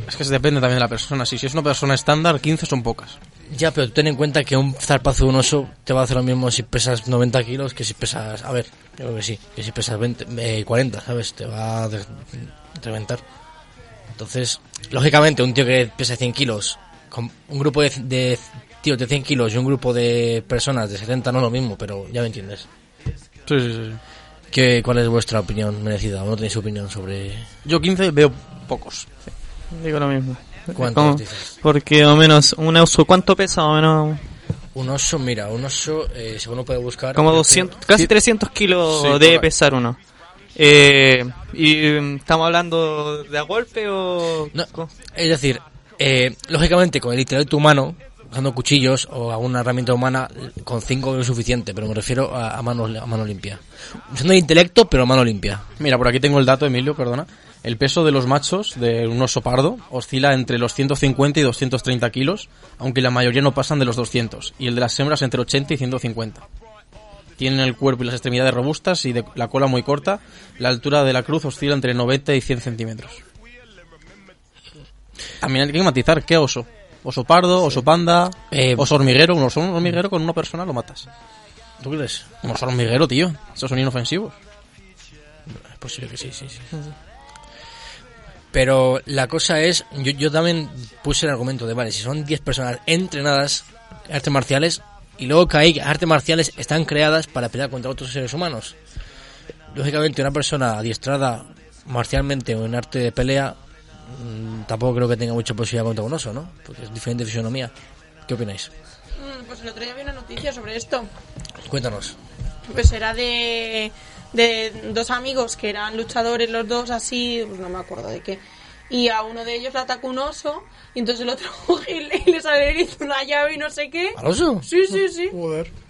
Es que depende también de la persona. Si, si es una persona estándar, 15 son pocas. Ya, pero ten en cuenta que un zarpazo de un oso te va a hacer lo mismo si pesas 90 kilos que si pesas, a ver, yo creo que sí, que si pesas 20, eh, 40, ¿sabes? Te va a de- reventar. Entonces, lógicamente, un tío que pesa 100 kilos, con un grupo de, de tíos de 100 kilos y un grupo de personas de 70 no es lo mismo, pero ya me entiendes. Sí, sí, sí. ¿Qué, ¿Cuál es vuestra opinión merecida? ¿O no tenéis opinión sobre...? Yo 15 veo pocos. Digo lo mismo. ¿Cuántos ¿Cómo? dices? Porque o menos un oso, ¿cuánto pesa o menos? Un oso, mira, un oso, eh, según uno puede buscar... Como creo 200, que- casi 300 kilos Sí, debe correcto. pesar uno. Eh, ¿Y mm, estamos hablando de a golpe o...? No, es decir, eh, lógicamente con el intelecto humano, usando cuchillos o alguna herramienta humana, con cinco es suficiente, pero me refiero a, a mano, a mano limpia. Usando el intelecto, pero a mano limpia. Mira, por aquí tengo el dato, Emilio, perdona. El peso de los machos de un oso pardo oscila entre los 150 y 230 kilos, aunque la mayoría no pasan de los 200, y el de las hembras entre 80 y 150. Tienen el cuerpo y las extremidades robustas y de la cola muy corta. La altura de la cruz oscila entre 90 y 100 centímetros. También hay que matizar, ¿qué oso? ¿Oso pardo? ¿Oso panda? Eh, ¿Oso hormiguero? Un oso hormiguero con una persona lo matas. ¿Tú crees? Un oso hormiguero, tío. Esos son inofensivos. Es posible que sí, sí, sí. Pero la cosa es, yo, yo también puse el argumento de, vale, si son 10 personas entrenadas en artes marciales, y luego caí que artes marciales están creadas para pelear contra otros seres humanos. Lógicamente, una persona adiestrada marcialmente o en arte de pelea, mm, tampoco creo que tenga mucha posibilidad contra un oso, ¿no? Porque es diferente fisionomía. ¿Qué opináis? Mm, Pues el otro día vi una noticia sobre esto. Cuéntanos. Pues era de, de dos amigos que eran luchadores los dos así, pues no me acuerdo de qué. Y a uno de ellos le atacó un oso y entonces el otro [LAUGHS] y le, y le sale- le hizo una llave y no sé qué. ¿Al oso? Sí, sí, sí.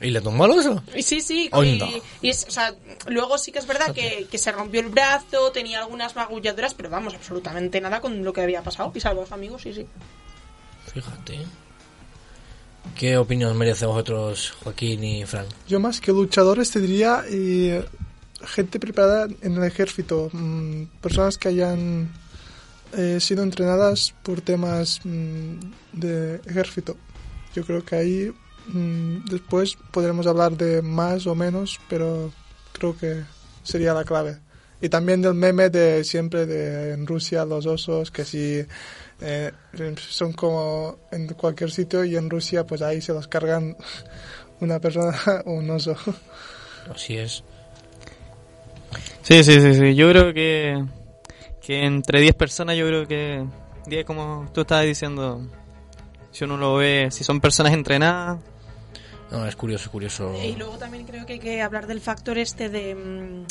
¿Y le tumbó al oso? Y sí, sí. Onda. Y, y es- o sea, luego sí que es verdad que, que se rompió el brazo, tenía algunas magulladuras, pero vamos, absolutamente nada con lo que había pasado. Y salvó a su amigo, sí, sí. Fíjate. ¿Qué opinión merece vosotros, Joaquín y Frank? Yo más que luchadores te diría eh, gente preparada en el ejército, mm, personas que hayan eh, sido entrenadas por temas mm, de ejército. Yo creo que ahí mm, después podremos hablar de más o menos, pero creo que sería la clave. Y también del meme de siempre de en Rusia los osos que si eh, son como en cualquier sitio y en Rusia pues ahí se los cargan [LAUGHS] una persona o [LAUGHS] un oso. Así es. Sí, sí, sí, sí. Yo creo que, que entre 10 personas, yo creo que 10, como tú estabas diciendo, si uno lo ve, si son personas entrenadas. No, es curioso, es curioso. Y luego también creo que hay que hablar del factor este de, mm,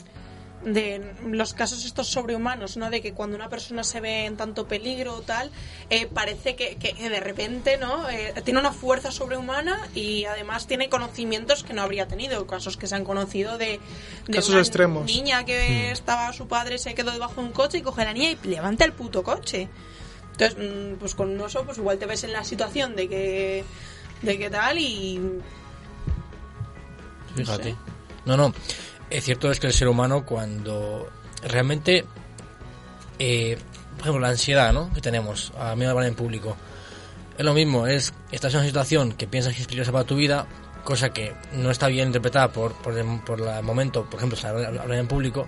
de los casos estos sobrehumanos, ¿no? De que cuando una persona se ve en tanto peligro o tal, eh, parece que, que- que de repente, ¿no? Eh, tiene una fuerza sobrehumana y además tiene conocimientos que no habría tenido. Casos que se han conocido de, de Casos una extremos. niña que estaba, su padre se quedó debajo de un coche y coge a la niña y levanta el puto coche. Entonces, mm, pues con un oso, pues igual te ves en la situación de que, de que tal y Fíjate. No, no. Es cierto es que el ser humano cuando realmente, eh, por ejemplo, la ansiedad. Que tenemos a mí hablar en público. Es lo mismo, es estás en una situación que piensas que es peligrosa para tu vida, cosa que no está bien interpretada por, por, el, momento, por ejemplo, hablar en público,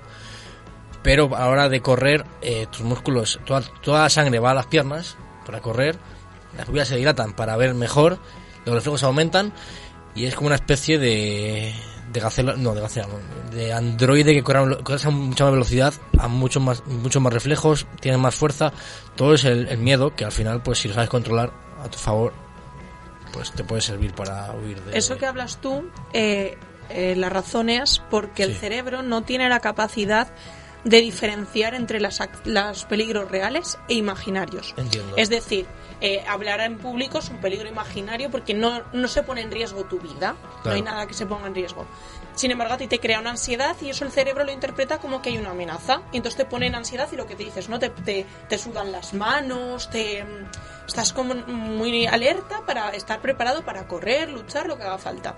pero a la hora de correr, eh, tus músculos, toda, toda la sangre va a las piernas para correr, las pupilas se dilatan para ver mejor, los reflejos aumentan y es como una especie de de gacela, no, de gacela, no, de androide que velo- corre a mucha más velocidad, a muchos más muchos más reflejos, tiene más fuerza, todo es el, el miedo que al final pues si lo sabes controlar a tu favor pues te puede servir para huir de Eso que hablas tú, eh, eh, la razón es porque el cerebro no tiene la capacidad de diferenciar entre las, los peligros reales e imaginarios. Entiendo. Es decir, eh, hablar en público es un peligro imaginario porque no, no se pone en riesgo tu vida, no hay nada que se ponga en riesgo. Sin embargo, a ti te crea una ansiedad y eso el cerebro lo interpreta como que hay una amenaza. Y entonces te pone en ansiedad y lo que te dices, ¿no? Te, te, te sudan las manos, te estás como muy alerta para estar preparado para correr, luchar, lo que haga falta.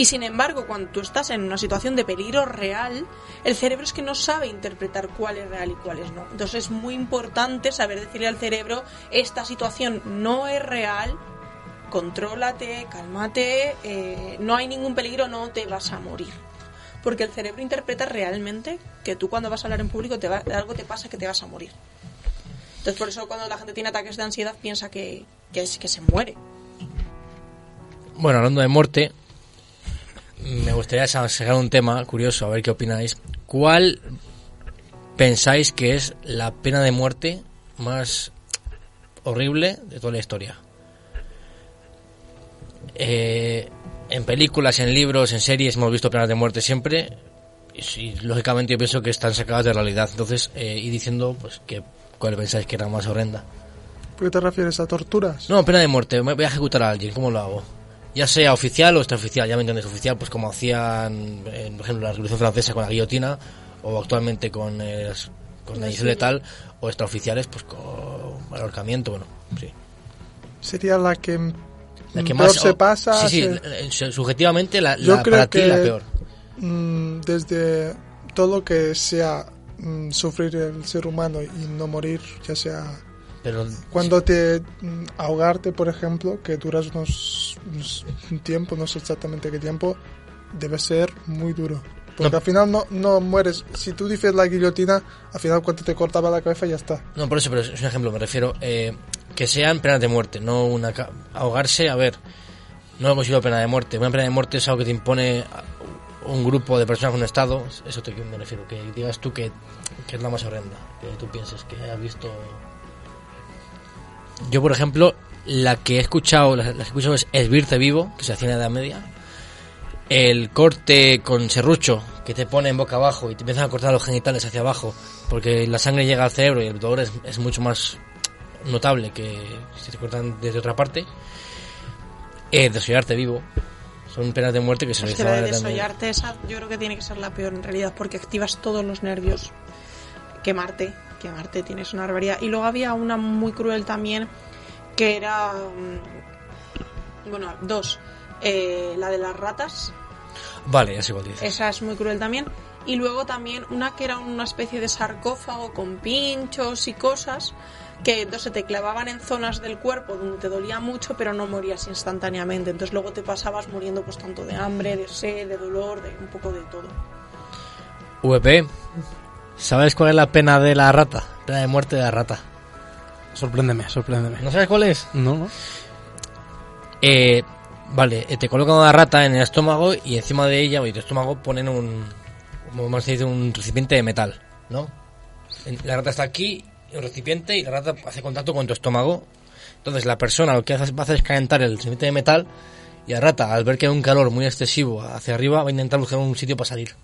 Y sin embargo, cuando tú estás en una situación de peligro real, el cerebro es que no sabe interpretar cuál es real y cuál es no. Entonces es muy importante saber decirle al cerebro, esta situación no es real, contrólate, cálmate, eh, no hay ningún peligro, no te vas a morir. Porque el cerebro interpreta realmente que tú cuando vas a hablar en público te va- algo te pasa que te vas a morir. Entonces por eso cuando la gente tiene ataques de ansiedad piensa que, que, se muere. Bueno, hablando de muerte, me gustaría sa- sacar un tema curioso, a ver qué opináis. ¿Cuál pensáis que es la pena de muerte más horrible de toda la historia? Eh, en películas, en libros, en series hemos visto penas de muerte siempre y, lógicamente yo pienso que están sacadas de realidad. Entonces, eh, y diciendo pues que cuál pensáis que era más horrenda. ¿Por qué te refieres a torturas? No, pena de muerte. Me voy a ejecutar a alguien. ¿Cómo lo hago? Ya sea oficial o extraoficial. Ya me entiendes, oficial, pues como hacían, en, por ejemplo, la Revolución Francesa con la guillotina, o actualmente con, eh, con la inyección letal, o extraoficiales, pues con el ahorcamiento, bueno, sí. Sería la que, La que peor más se pasa. Sí, sí, se- eh, su- subjetivamente la, Yo la- creo para ti la peor. mm, desde todo lo que sea mm, sufrir el ser humano y no morir, ya sea Pero cuando te mm, ahogarte, por ejemplo, que duras unos, unos- un tiempo, no sé exactamente qué tiempo, debe ser muy duro. Porque No. al final no, no mueres. Si tú dices la guillotina, al final cuando te cortaba la cabeza ya está. No, por eso, pero es un ejemplo, me refiero. eh, que sean penas de muerte, no una. Ahogarse, a ver, no lo considero pena de muerte. Una pena de muerte es algo que te impone un grupo de personas con un estado. Eso te me refiero, que digas tú que, que es la más horrenda, que tú pienses que hayas visto. Yo, por ejemplo, la que he escuchado, la, la que he escuchado es Esbirte Vivo, que se hacía en la Edad Media. El corte con serrucho que te pone en boca abajo y te empiezan a cortar los genitales hacia abajo porque la sangre llega al cerebro y el dolor es, es mucho más notable que si te cortan desde otra parte. Eh, desollarte vivo. Son penas de muerte que se realizaban de desollarte, esa yo creo que tiene que ser la peor en realidad, porque activas todos los nervios. Quemarte, quemarte, tienes una barbaridad. Y luego había una muy cruel también, que era. mm, Bueno, dos. Eh, la de las ratas, Vale, sé cuál dices. esa es muy cruel también. Y luego también una que era una especie de sarcófago con pinchos y cosas que entonces te clavaban en zonas del cuerpo donde te dolía mucho pero no morías instantáneamente. Entonces luego te pasabas muriendo pues tanto de hambre, de sed, de dolor, de un poco de todo. VP, ¿sabes cuál es la pena de la rata? Pena de muerte de la rata. Sorpréndeme, sorpréndeme. ¿No sabes cuál es? No, no. Eh, vale, eh, te colocan una rata en el estómago y encima de ella, o de tu estómago, ponen un, como se dice, un recipiente de metal, ¿no? La rata está aquí, el recipiente, y la rata hace contacto con tu estómago. Entonces la persona lo que hace, va a hacer es calentar el recipiente de metal y la rata, al ver que hay un calor muy excesivo hacia arriba, va a intentar buscar un sitio para salir.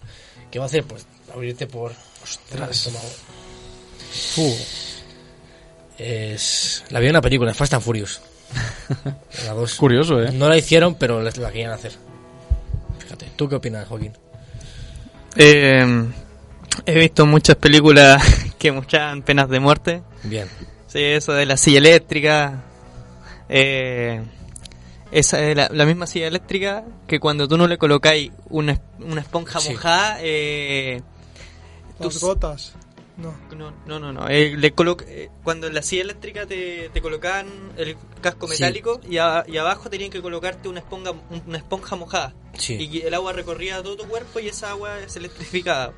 ¿Qué va a hacer? Pues abrirte por Es... La vi en una película, Fast and Furious. [LAUGHS] La dos. Curioso, ¿eh? No la hicieron, pero la la querían hacer. Fíjate, ¿tú qué opinas, Joaquín? Eh, he visto muchas películas [LAUGHS] que muestran penas de muerte. Bien. Sí, eso de la silla eléctrica. Eh, esa es la, la misma silla eléctrica que cuando tú no le colocáis una, una esponja Sí. mojada, eh, Las gotas. No. no, no, no, no. eh, le colo- eh, cuando en la silla eléctrica te, te colocaban el casco Sí. metálico y, a- y abajo tenían que colocarte una esponja, una esponja mojada. Sí. Y el agua recorría todo tu cuerpo y esa agua es electrificada.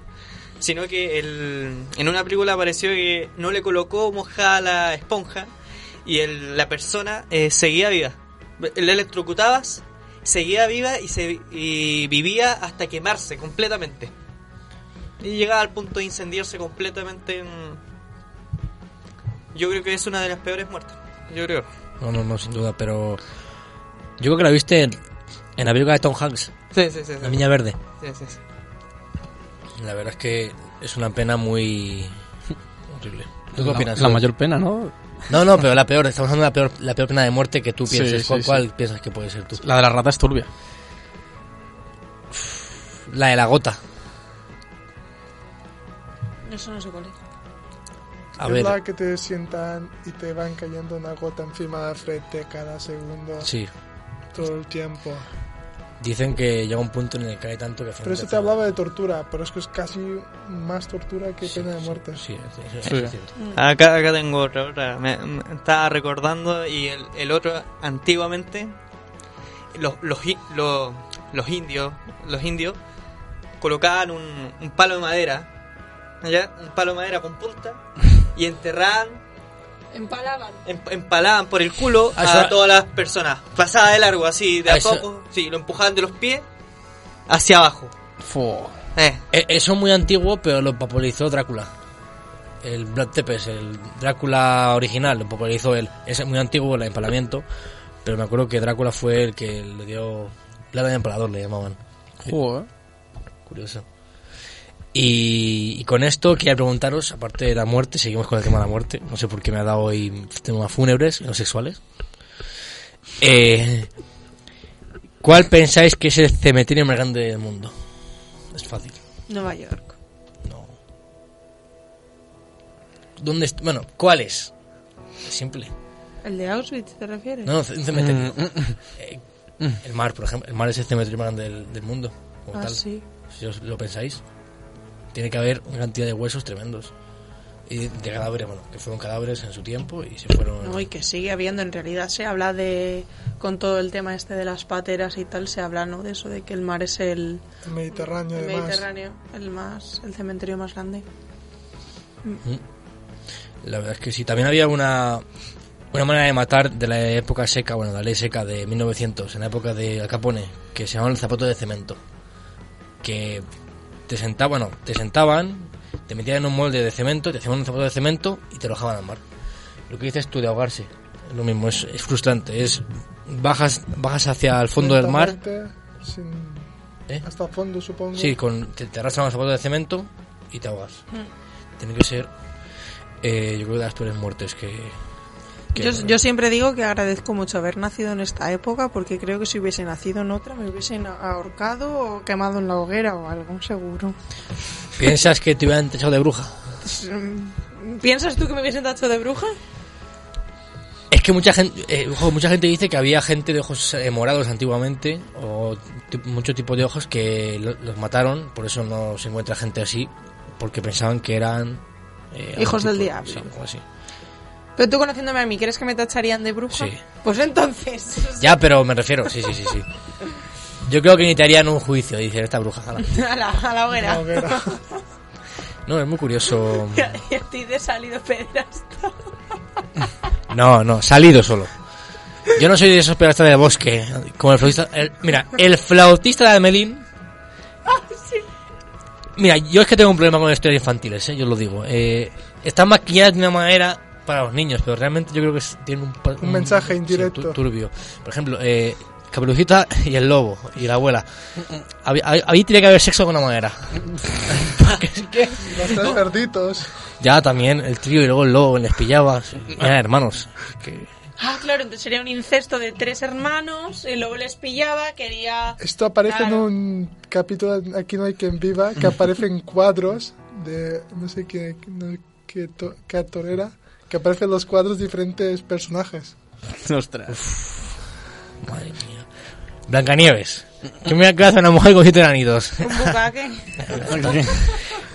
Sino que el, en una película apareció que no le colocó mojada la esponja y el- la persona eh, seguía viva. Le electrocutabas, seguía viva y, se, y vivía hasta quemarse completamente. Y llegaba al punto de incendiarse completamente. en- Yo creo que es una de las peores muertes. Yo creo. No, no, no, sin duda, pero. Yo creo que la viste en, en la película de Tom Hanks. Sí, sí, sí, La sí. niña verde. Sí, sí, sí. La verdad es que es una pena muy. horrible. ¿Tú qué opinas? la mayor pena, ¿no? No, no, pero la peor, estamos hablando de la peor, la peor pena de muerte que tú Sí, pienses. sí, ¿Cuál, sí. cuál piensas que puede ser tú? La de la rata es turbia. La de la gota. Eso no sé cuál es. A es ver. la que te sientan y te van cayendo una gota encima de la frente cada segundo. Sí. Todo el tiempo. Dicen que llega un punto en el que cae tanto que Pero eso te hablaba de tortura, pero es que es casi más tortura que pena de muerte. Sí, sí, Sí. Acá, acá tengo otra, otra. Me, me estaba recordando y el, el otro, antiguamente, los, los, los, los indios, los indios colocaban un, un palo de madera, ¿ya? un palo de madera con punta, [LAUGHS] y enterraban, Empalaban. em- empalaban por el culo Ah, a eso- todas las personas. Pasaba de largo así, de Ah, a poco, sí, lo empujaban de los pies hacia abajo. Eh. Eh, Eso es muy antiguo, pero lo popularizó Drácula. El Vlad Tepes, el Drácula original, lo popularizó él. Es muy antiguo el empalamiento, pero me acuerdo que Drácula fue el que le dio... Vlad el empalador le llamaban. Joder. Curioso. Y, y con esto quería preguntaros, aparte de la muerte, seguimos con el tema de la muerte. No sé por qué me ha dado hoy temas fúnebres no sexuales. Eh, ¿Cuál pensáis que es el cementerio más grande del mundo? Es fácil. Nueva York. ¿Dónde est- bueno, ¿cuál es? Es simple. ¿El de Auschwitz te refieres? No, no, un cementerio. Mm, Eh, el mar, por ejemplo. El mar es el cementerio más grande del, del mundo. como Ah, tal. sí. Si os lo pensáis. Tiene que haber una cantidad de huesos tremendos. Y de cadáveres, bueno, que fueron cadáveres en su tiempo y se fueron... No, y que sigue habiendo, en realidad se habla de, con todo el tema este de las pateras y tal, se habla, ¿no? De eso, de que el mar es el, El Mediterráneo, el además. Mediterráneo, el más, el cementerio más grande. La verdad es que sí. También había una, una manera de matar de la época seca, bueno, la ley seca de 1900, en la época de Al Capone, que se llamaba el zapato de cemento. Que te sentaban, bueno, te sentaban, te metían en un molde de cemento, te hacían un zapato de cemento y te arrojaban al mar. Lo que dices tú de ahogarse, es lo mismo, es, es frustrante. Es bajas, bajas hacia el fondo del mar, sin- ¿Eh? Hasta el fondo, supongo. sí, con, te, te arrastran los zapatos de cemento y te ahogas. Tiene que ser, eh, yo creo que de las peores muertes que... que- Yo, yo siempre digo que agradezco mucho haber nacido en esta época porque creo que si hubiese nacido en otra me hubiesen ahorcado o quemado en la hoguera o algo, seguro. ¿Piensas que te hubieran echado de bruja? ¿Piensas tú que me hubiesen tachado de bruja? Es que mucha gente, eh, mucha gente dice que había gente de ojos eh, morados antiguamente, o ti- mucho tipo de ojos que lo- los mataron, por eso no se encuentra gente así, porque pensaban que eran... eh, Hijos del diablo. Sí, así. Pero tú conociéndome a mí, ¿crees que me tacharían de bruja? Sí. Pues entonces... [LAUGHS] Ya, pero me refiero, sí, sí, sí, sí. Yo creo que ni te harían un juicio, dice esta bruja. jala. a, la, a la hoguera. No, es muy curioso. [LAUGHS] y a ti te he salido pederasta. No, no, salido solo. Yo no soy de esos pedazos de bosque, como el flautista. el- mira, el flautista de Amelín. [LAUGHS] Mira, yo es que tengo un problema con las historias infantiles, ¿eh? yo lo digo. Eh, están maquilladas de una manera para los niños, pero realmente yo creo que es- tienen un, pa- Un mensaje sí, indirecto. tu- turbio. Por ejemplo, eh, Caperucita y el lobo y la abuela. Ahí, tiene que haber sexo de alguna manera. Los tres cerditos. Ya también el trío y luego el lobo les pillaba. Eran hermanos. Que- Ah, claro, entonces sería un incesto de tres hermanos y luego les pillaba, quería... Esto aparece Claro. en un capítulo Aquí no hay quien viva, que aparecen cuadros de no sé qué, no, qué, to- qué actor era, que aparecen los cuadros diferentes personajes. Ostras. Madre mía. Blancanieves. Que me hace una mujer con siete enanitos. [LAUGHS] Un bucaque. [LAUGHS]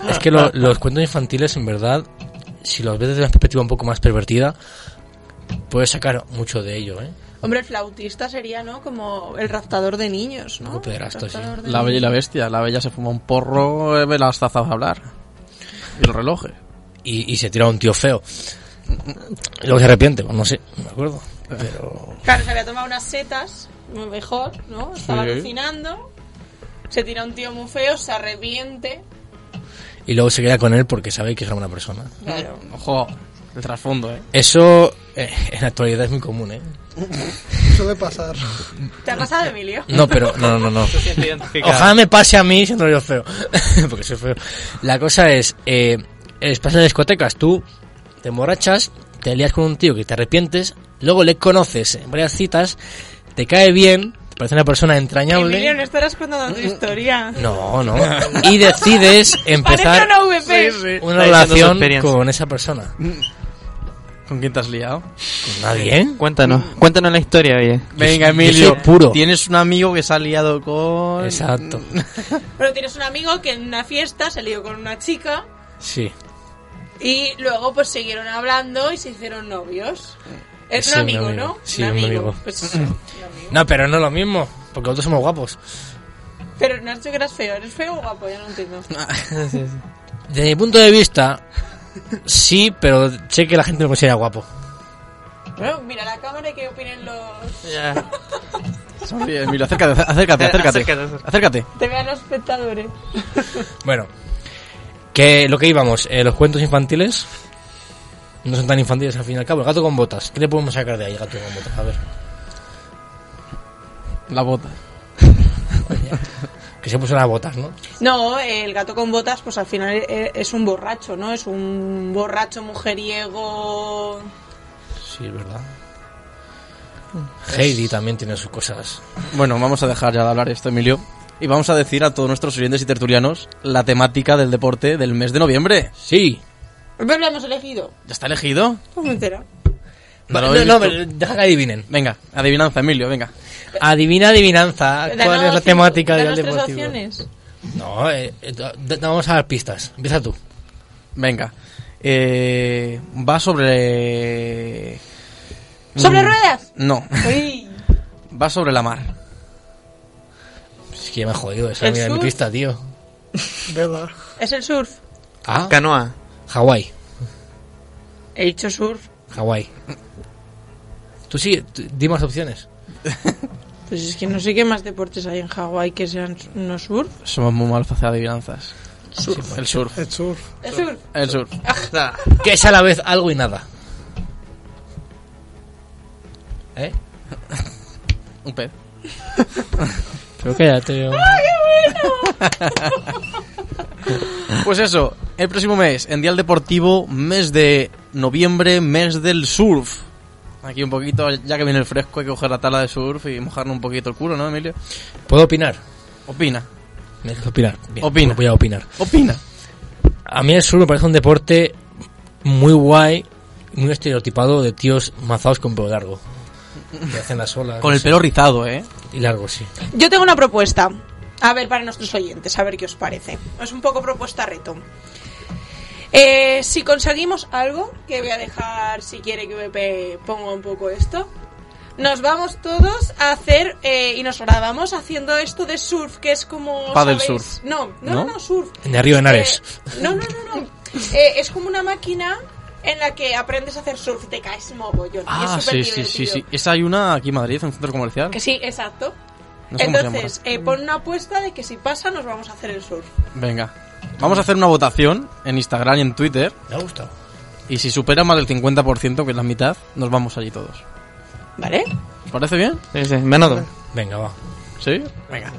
Es que lo- los cuentos infantiles, en verdad, si los ves desde una perspectiva un poco más pervertida, puedes sacar mucho de ello, ¿eh? Hombre, el flautista sería, ¿no? Como el raptador de niños, ¿no? Sí. De La bella y la bestia. La bella se fuma un porro, eh, ve las tazas a hablar. Y los relojes. Y, y se tira un tío feo. Y luego se arrepiente, pues no sé, no me acuerdo. Pero. Claro, se había tomado unas setas, mejor, ¿no? Estaba Sí. alucinando. Se tira un tío muy feo, se arrepiente. Y luego se queda con él porque sabe que es una buena persona. Claro. Ojo, el trasfondo, ¿eh? Eso eh, en la actualidad es muy común, ¿eh? Suele pasar. ¿Te ha pasado, Emilio? No, pero no, no, no. Ojalá me pase a mí siendo yo feo. [LAUGHS] Porque soy feo. La cosa es, eh, es pasa en discotecas, tú te emborrachas, te lías con un tío que te arrepientes, luego le conoces en varias citas, te cae bien, te parece una persona entrañable. Emilio, no estarás contando tu historia. No, no. [LAUGHS] Y decides empezar una VP. relación con esa persona. ¿Con quién te has liado? ¿Con nadie? Cuéntanos, cuéntanos la historia, oye. Venga, yo Emilio. soy puro. Tienes un amigo que se ha liado con... Exacto. [LAUGHS] Pero tienes un amigo que en una fiesta se lió con una chica Sí. Y luego pues siguieron hablando y se hicieron novios. Es Sí, un amigo, amigo. ¿no? Sí, un un amigo. amigo. Pues eso, un amigo. No, pero no es lo mismo, porque nosotros somos guapos. Pero no has dicho que eras feo. ¿Eres feo o guapo? Ya no entiendo. [LAUGHS] Desde mi punto de vista, sí, pero sé que la gente me considera guapo. Bueno, mira la cámara y que opinen los... [LAUGHS] Sonríe, Emilio, acércate, acércate, acércate. Acércate, Acércate. Te vean los espectadores. Bueno, que lo que íbamos, eh, los cuentos infantiles no son tan infantiles al fin y al cabo. El gato con botas. ¿Qué le podemos sacar de ahí, gato con botas? A ver. La bota. [LAUGHS] Que se puso las botas, ¿no? No, el gato con botas, pues al final e- es un borracho, ¿no? Es un borracho mujeriego. Sí, es verdad. Heidi también tiene sus cosas. Bueno, vamos a dejar ya de hablar esto, Emilio. Y vamos a decir a todos nuestros oyentes y tertulianos la temática del deporte del mes de noviembre. Sí. Pero lo hemos elegido. ¿Ya está elegido? No me entera. No, No, pero deja que adivinen. Venga, adivinanza, Emilio, venga. Adivina, adivinanza. ¿Cuál Danos es la cinco- temática del deportivo? opciones. No, eh, eh, vamos a dar pistas. Empieza tú. Venga. Eh, va sobre... ¿Sobre Mm, ruedas? No, Uy. va sobre la mar. Es que ya me he jodido. Esa ¿El mira mi surf? pista, tío. Es el surf. Ah, Canoa. Hawái. He dicho surf. Hawái. Tú sí, tú- di más opciones. [LAUGHS] Pues es que no sé qué más deportes hay en Hawái que sean no surf. Somos muy mal para hacer adivinanzas. Surf. El surf. El surf. ¿El surf? El surf. [LAUGHS] Que es a la vez algo y nada. ¿Eh? [LAUGHS] Un pez. Pero cállate. hombre. [LAUGHS] Pues eso, el próximo mes, en Dial Deportivo, mes de noviembre, mes del surf. Aquí un poquito, ya que viene el fresco, hay que coger la tabla de surf y mojarnos un poquito el culo, ¿no, Emilio? ¿Puedo opinar? Opina, Me dejas opinar. Bien, Opina. pues Voy a opinar. opina. A mí el surf me parece un deporte muy guay, muy estereotipado de tíos mazados con pelo largo. Que hacen las olas. Con no el sé. pelo rizado, ¿eh? Y largo, sí. Yo tengo una propuesta. A ver, para nuestros oyentes, a ver qué os parece. Es un poco propuesta reto. Eh, si conseguimos algo, que voy a dejar, si quiere que me ponga un poco esto, nos vamos todos a hacer eh, y nos grabamos haciendo esto de surf, que es como... Paddle ¿sabéis? surf. No, no, ¿No? no, surf. En el río de Henares. Eh, no, no, no, no. Eh, es como una máquina en la que aprendes a hacer surf y te caes mogollón. y Ah, es sí, sí, sí, sí. Esa hay una aquí en Madrid, en un centro comercial. Que sí, exacto. No sé Entonces, eh, pon una apuesta de que si pasa nos vamos a hacer el surf. Venga. Vamos a hacer una votación en Instagram y en Twitter. Me ha gustado. Y si supera más del 50%, que es la mitad, nos vamos allí todos. ¿Vale? ¿Os parece bien? Sí, sí, me anoto. Venga, va. ¿Sí? Venga.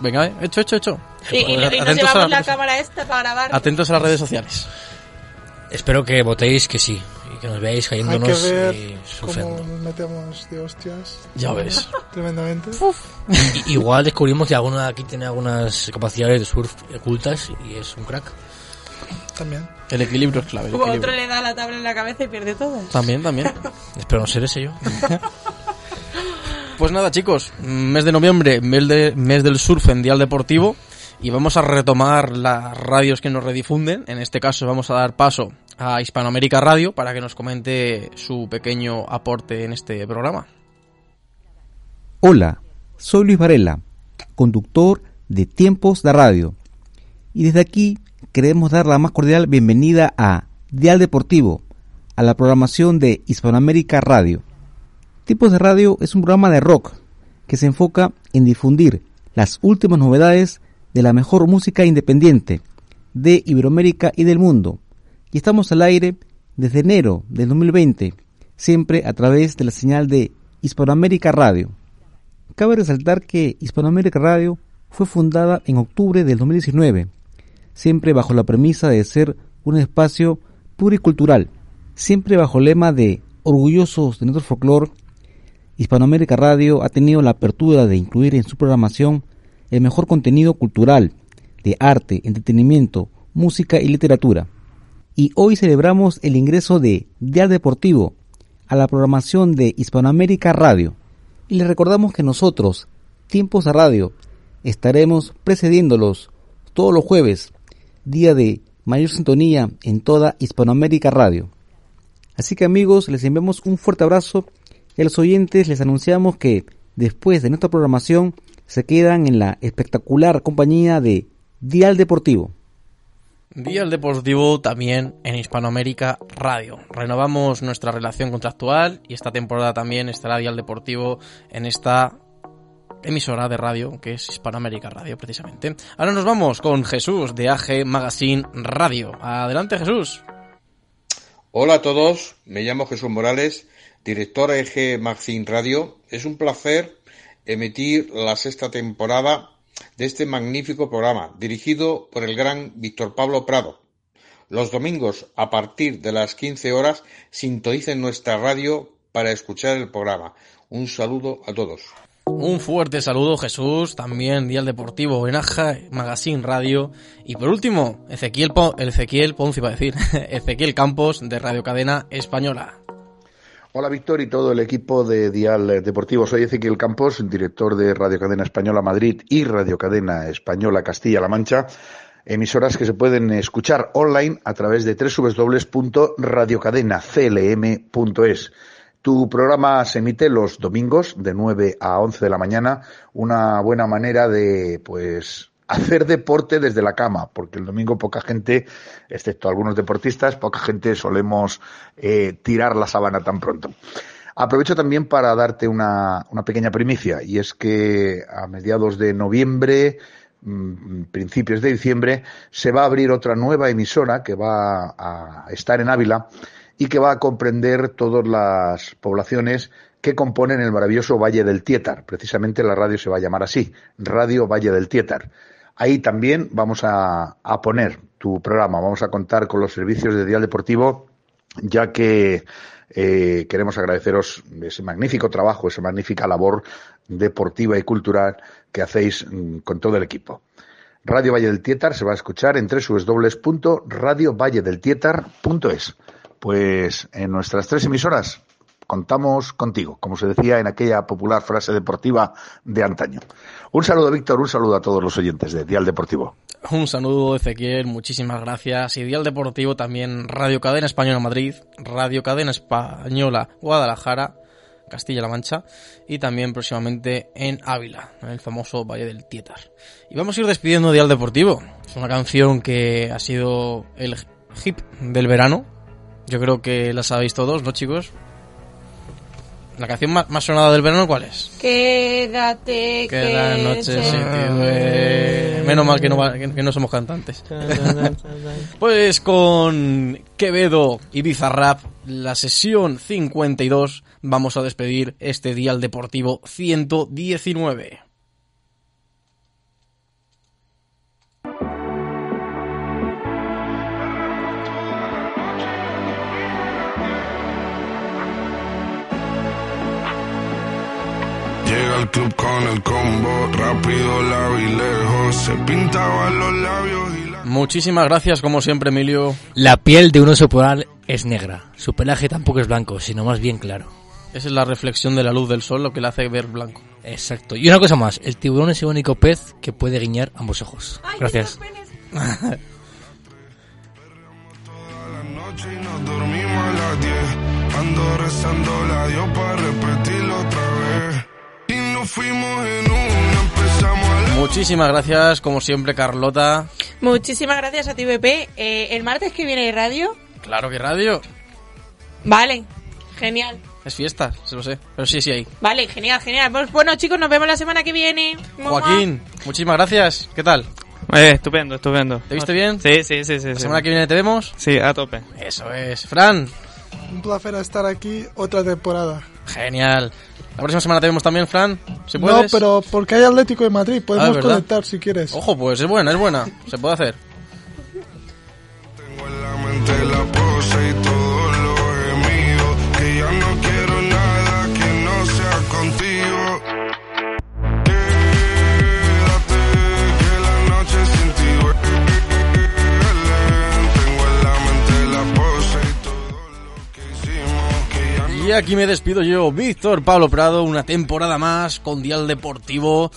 Venga, eh. hecho, hecho, hecho. Y, y- y nos llevamos la cámara esta para grabar. Atentos a las redes sociales. Espero que votéis que sí. Y que nos veáis Hay que cayéndonos ver y cómo surfeando. nos metemos de hostias. Ya ves. [LAUGHS] Tremendamente. Igual descubrimos que alguno de aquí tiene algunas capacidades de surf ocultas y es un crack. También. El equilibrio es clave. U otro le da la tabla en la cabeza y pierde todo. También, también. [LAUGHS] Espero no ser ese yo. [LAUGHS] Pues nada, chicos, mes de noviembre, mes, de, mes del surf en Dial Deportivo. Y vamos a retomar las radios que nos redifunden. En este caso vamos a dar paso a Hispanoamérica Radio para que nos comente su pequeño aporte en este programa. Hola, soy Luis Varela, conductor de Tiempos de Radio. Y desde aquí queremos dar la más cordial bienvenida a Dial Deportivo, a la programación de Hispanoamérica Radio. Tiempos de Radio es un programa de rock que se enfoca en difundir las últimas novedades de la mejor música independiente de Iberoamérica y del mundo. Y estamos al aire desde enero del 2020, siempre a través de la señal de Hispanoamérica Radio. Cabe resaltar que Hispanoamérica Radio fue fundada en octubre del 2019, siempre bajo la premisa de ser un espacio pluricultural, siempre bajo el lema de orgullosos de nuestro folclore. Hispanoamérica Radio ha tenido la apertura de incluir en su programación el mejor contenido cultural, de arte, entretenimiento, música y literatura. y hoy celebramos el ingreso de Dial Deportivo a la programación de Hispanoamérica Radio. Y les recordamos que nosotros, Tiempos a Radio, estaremos precediéndolos todos los jueves, día de mayor sintonía en toda Hispanoamérica Radio. Así que amigos, les enviamos un fuerte abrazo y a los oyentes les anunciamos que después de nuestra programación se quedan en la espectacular compañía de Dial Deportivo. Dial Deportivo también en Hispanoamérica Radio. Renovamos nuestra relación contractual y esta temporada también estará Dial Deportivo en esta emisora de radio que es Hispanoamérica Radio precisamente. Ahora nos vamos con Jesús de AG Magazine Radio. Adelante Jesús. Hola a todos, me llamo Jesús Morales, director EG Magazine Radio. Es un placer emitir la sexta temporada de este magnífico programa, dirigido por el gran Víctor Pablo Prado. Los domingos, a partir de las 15 horas, sintonicen nuestra radio para escuchar el programa. Un saludo a todos. Un fuerte saludo Jesús, también Dial Deportivo en Aja, Magazine Radio y por último Ezequiel, Ezequiel Ponce iba a decir, [LAUGHS] Ezequiel Campos de Radio Cadena Española. Hola Víctor y todo el equipo de Dial Deportivo. Soy Ezequiel Campos, director de Radio Cadena Española Madrid y Radio Cadena Española Castilla-La Mancha. Emisoras que se pueden escuchar online a través de www.radiocadenaclm.es. Tu programa se emite los domingos de 9 a 11 de la mañana, una buena manera de, pues, hacer deporte desde la cama, porque el domingo poca gente, excepto algunos deportistas, poca gente solemos eh, tirar la sábana tan pronto. Aprovecho también para darte una, una pequeña primicia, y es que a mediados de noviembre, mm, principios de diciembre, se va a abrir otra nueva emisora que va a estar en Ávila y que va a comprender todas las poblaciones que componen el maravilloso Valle del Tietar. Precisamente la radio se va a llamar así, Radio Valle del Tietar. Ahí también vamos a, poner tu programa, vamos a contar con los servicios de Dial Deportivo, ya que eh, queremos agradeceros ese magnífico trabajo, esa magnífica labor deportiva y cultural que hacéis mm, con todo el equipo. Radio Valle del Tietar se va a escuchar en www.radiovalledeltietar.es. Pues en nuestras tres emisoras contamos contigo, como se decía en aquella popular frase deportiva de antaño. Un saludo, Víctor, un saludo a todos los oyentes de Dial Deportivo. Un saludo Ezequiel, muchísimas gracias. Y Dial Deportivo también Radio Cadena Española Madrid, Radio Cadena Española Guadalajara, Castilla-La Mancha y también próximamente en Ávila, en el famoso Valle del Tietar. Y vamos a ir despidiendo Dial Deportivo. Es una canción que ha sido el hip del verano. Yo creo que la sabéis todos, ¿no chicos? La canción más, más sonada del verano, ¿cuál es? Quédate, Que la noche se-. Menos mal que no, va- que- que no somos cantantes. [LAUGHS] pues con Quevedo y Bizarrap, la sesión 52, vamos a despedir este Dial Deportivo 119. Al club con el combo, rápido la vi lejos, se pintaban los labios y la... Muchísimas gracias, como siempre, Emilio. La piel de un oso polar es negra. Su pelaje tampoco es blanco, sino más bien claro. Esa es la reflexión de la luz del sol lo que le hace ver blanco. Exacto. Y una cosa más, el tiburón es el único pez que puede guiñar ambos ojos. Gracias. noche y nos dormimos a las 10. Ando rezando la Dios para repetirlo otra vez. Nos fuimos en una, empezamos a la... Muchísimas gracias, como siempre, Carlota. Muchísimas gracias a ti, BP. Eh, el martes que viene hay radio. Claro que radio. Vale, genial. Es fiesta, se lo sé. Pero sí, sí hay. Vale, genial, genial. Pues bueno, chicos, nos vemos la semana que viene. Joaquín, muchísimas gracias. ¿Qué tal? Eh, estupendo, estupendo. ¿Te viste bien? Sí, sí, sí, sí. ¿La sí. semana que viene te vemos? Sí, a tope. Eso es. Fran, Un placer estar aquí otra temporada. Genial. La próxima semana te vemos también, Fran. ¿Se No, puede? pero porque hay Atlético de Madrid, podemos Ah, conectar si quieres. Ojo, pues es buena, es buena. Se puede hacer. mente la pose y Y aquí me despido yo, Víctor Pablo Prado, una temporada más con Dial Deportivo.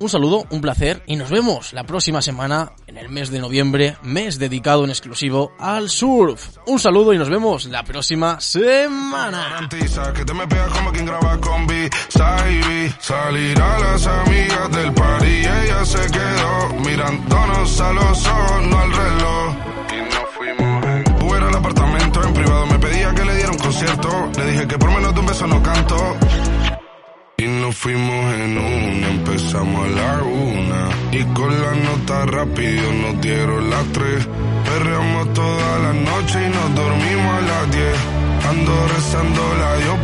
Un saludo, un placer y nos vemos la próxima semana en el mes de noviembre, mes dedicado en exclusivo al surf. Un saludo y nos vemos la próxima semana. Salir del apartamento en privado, me pedía que le diera un concierto. Le dije que por menos de un beso no canto. Y nos fuimos en una, empezamos a la una. Y con la nota rápido nos dieron las tres. Perreamos toda la noche y nos dormimos a las diez. Ando rezando la Dios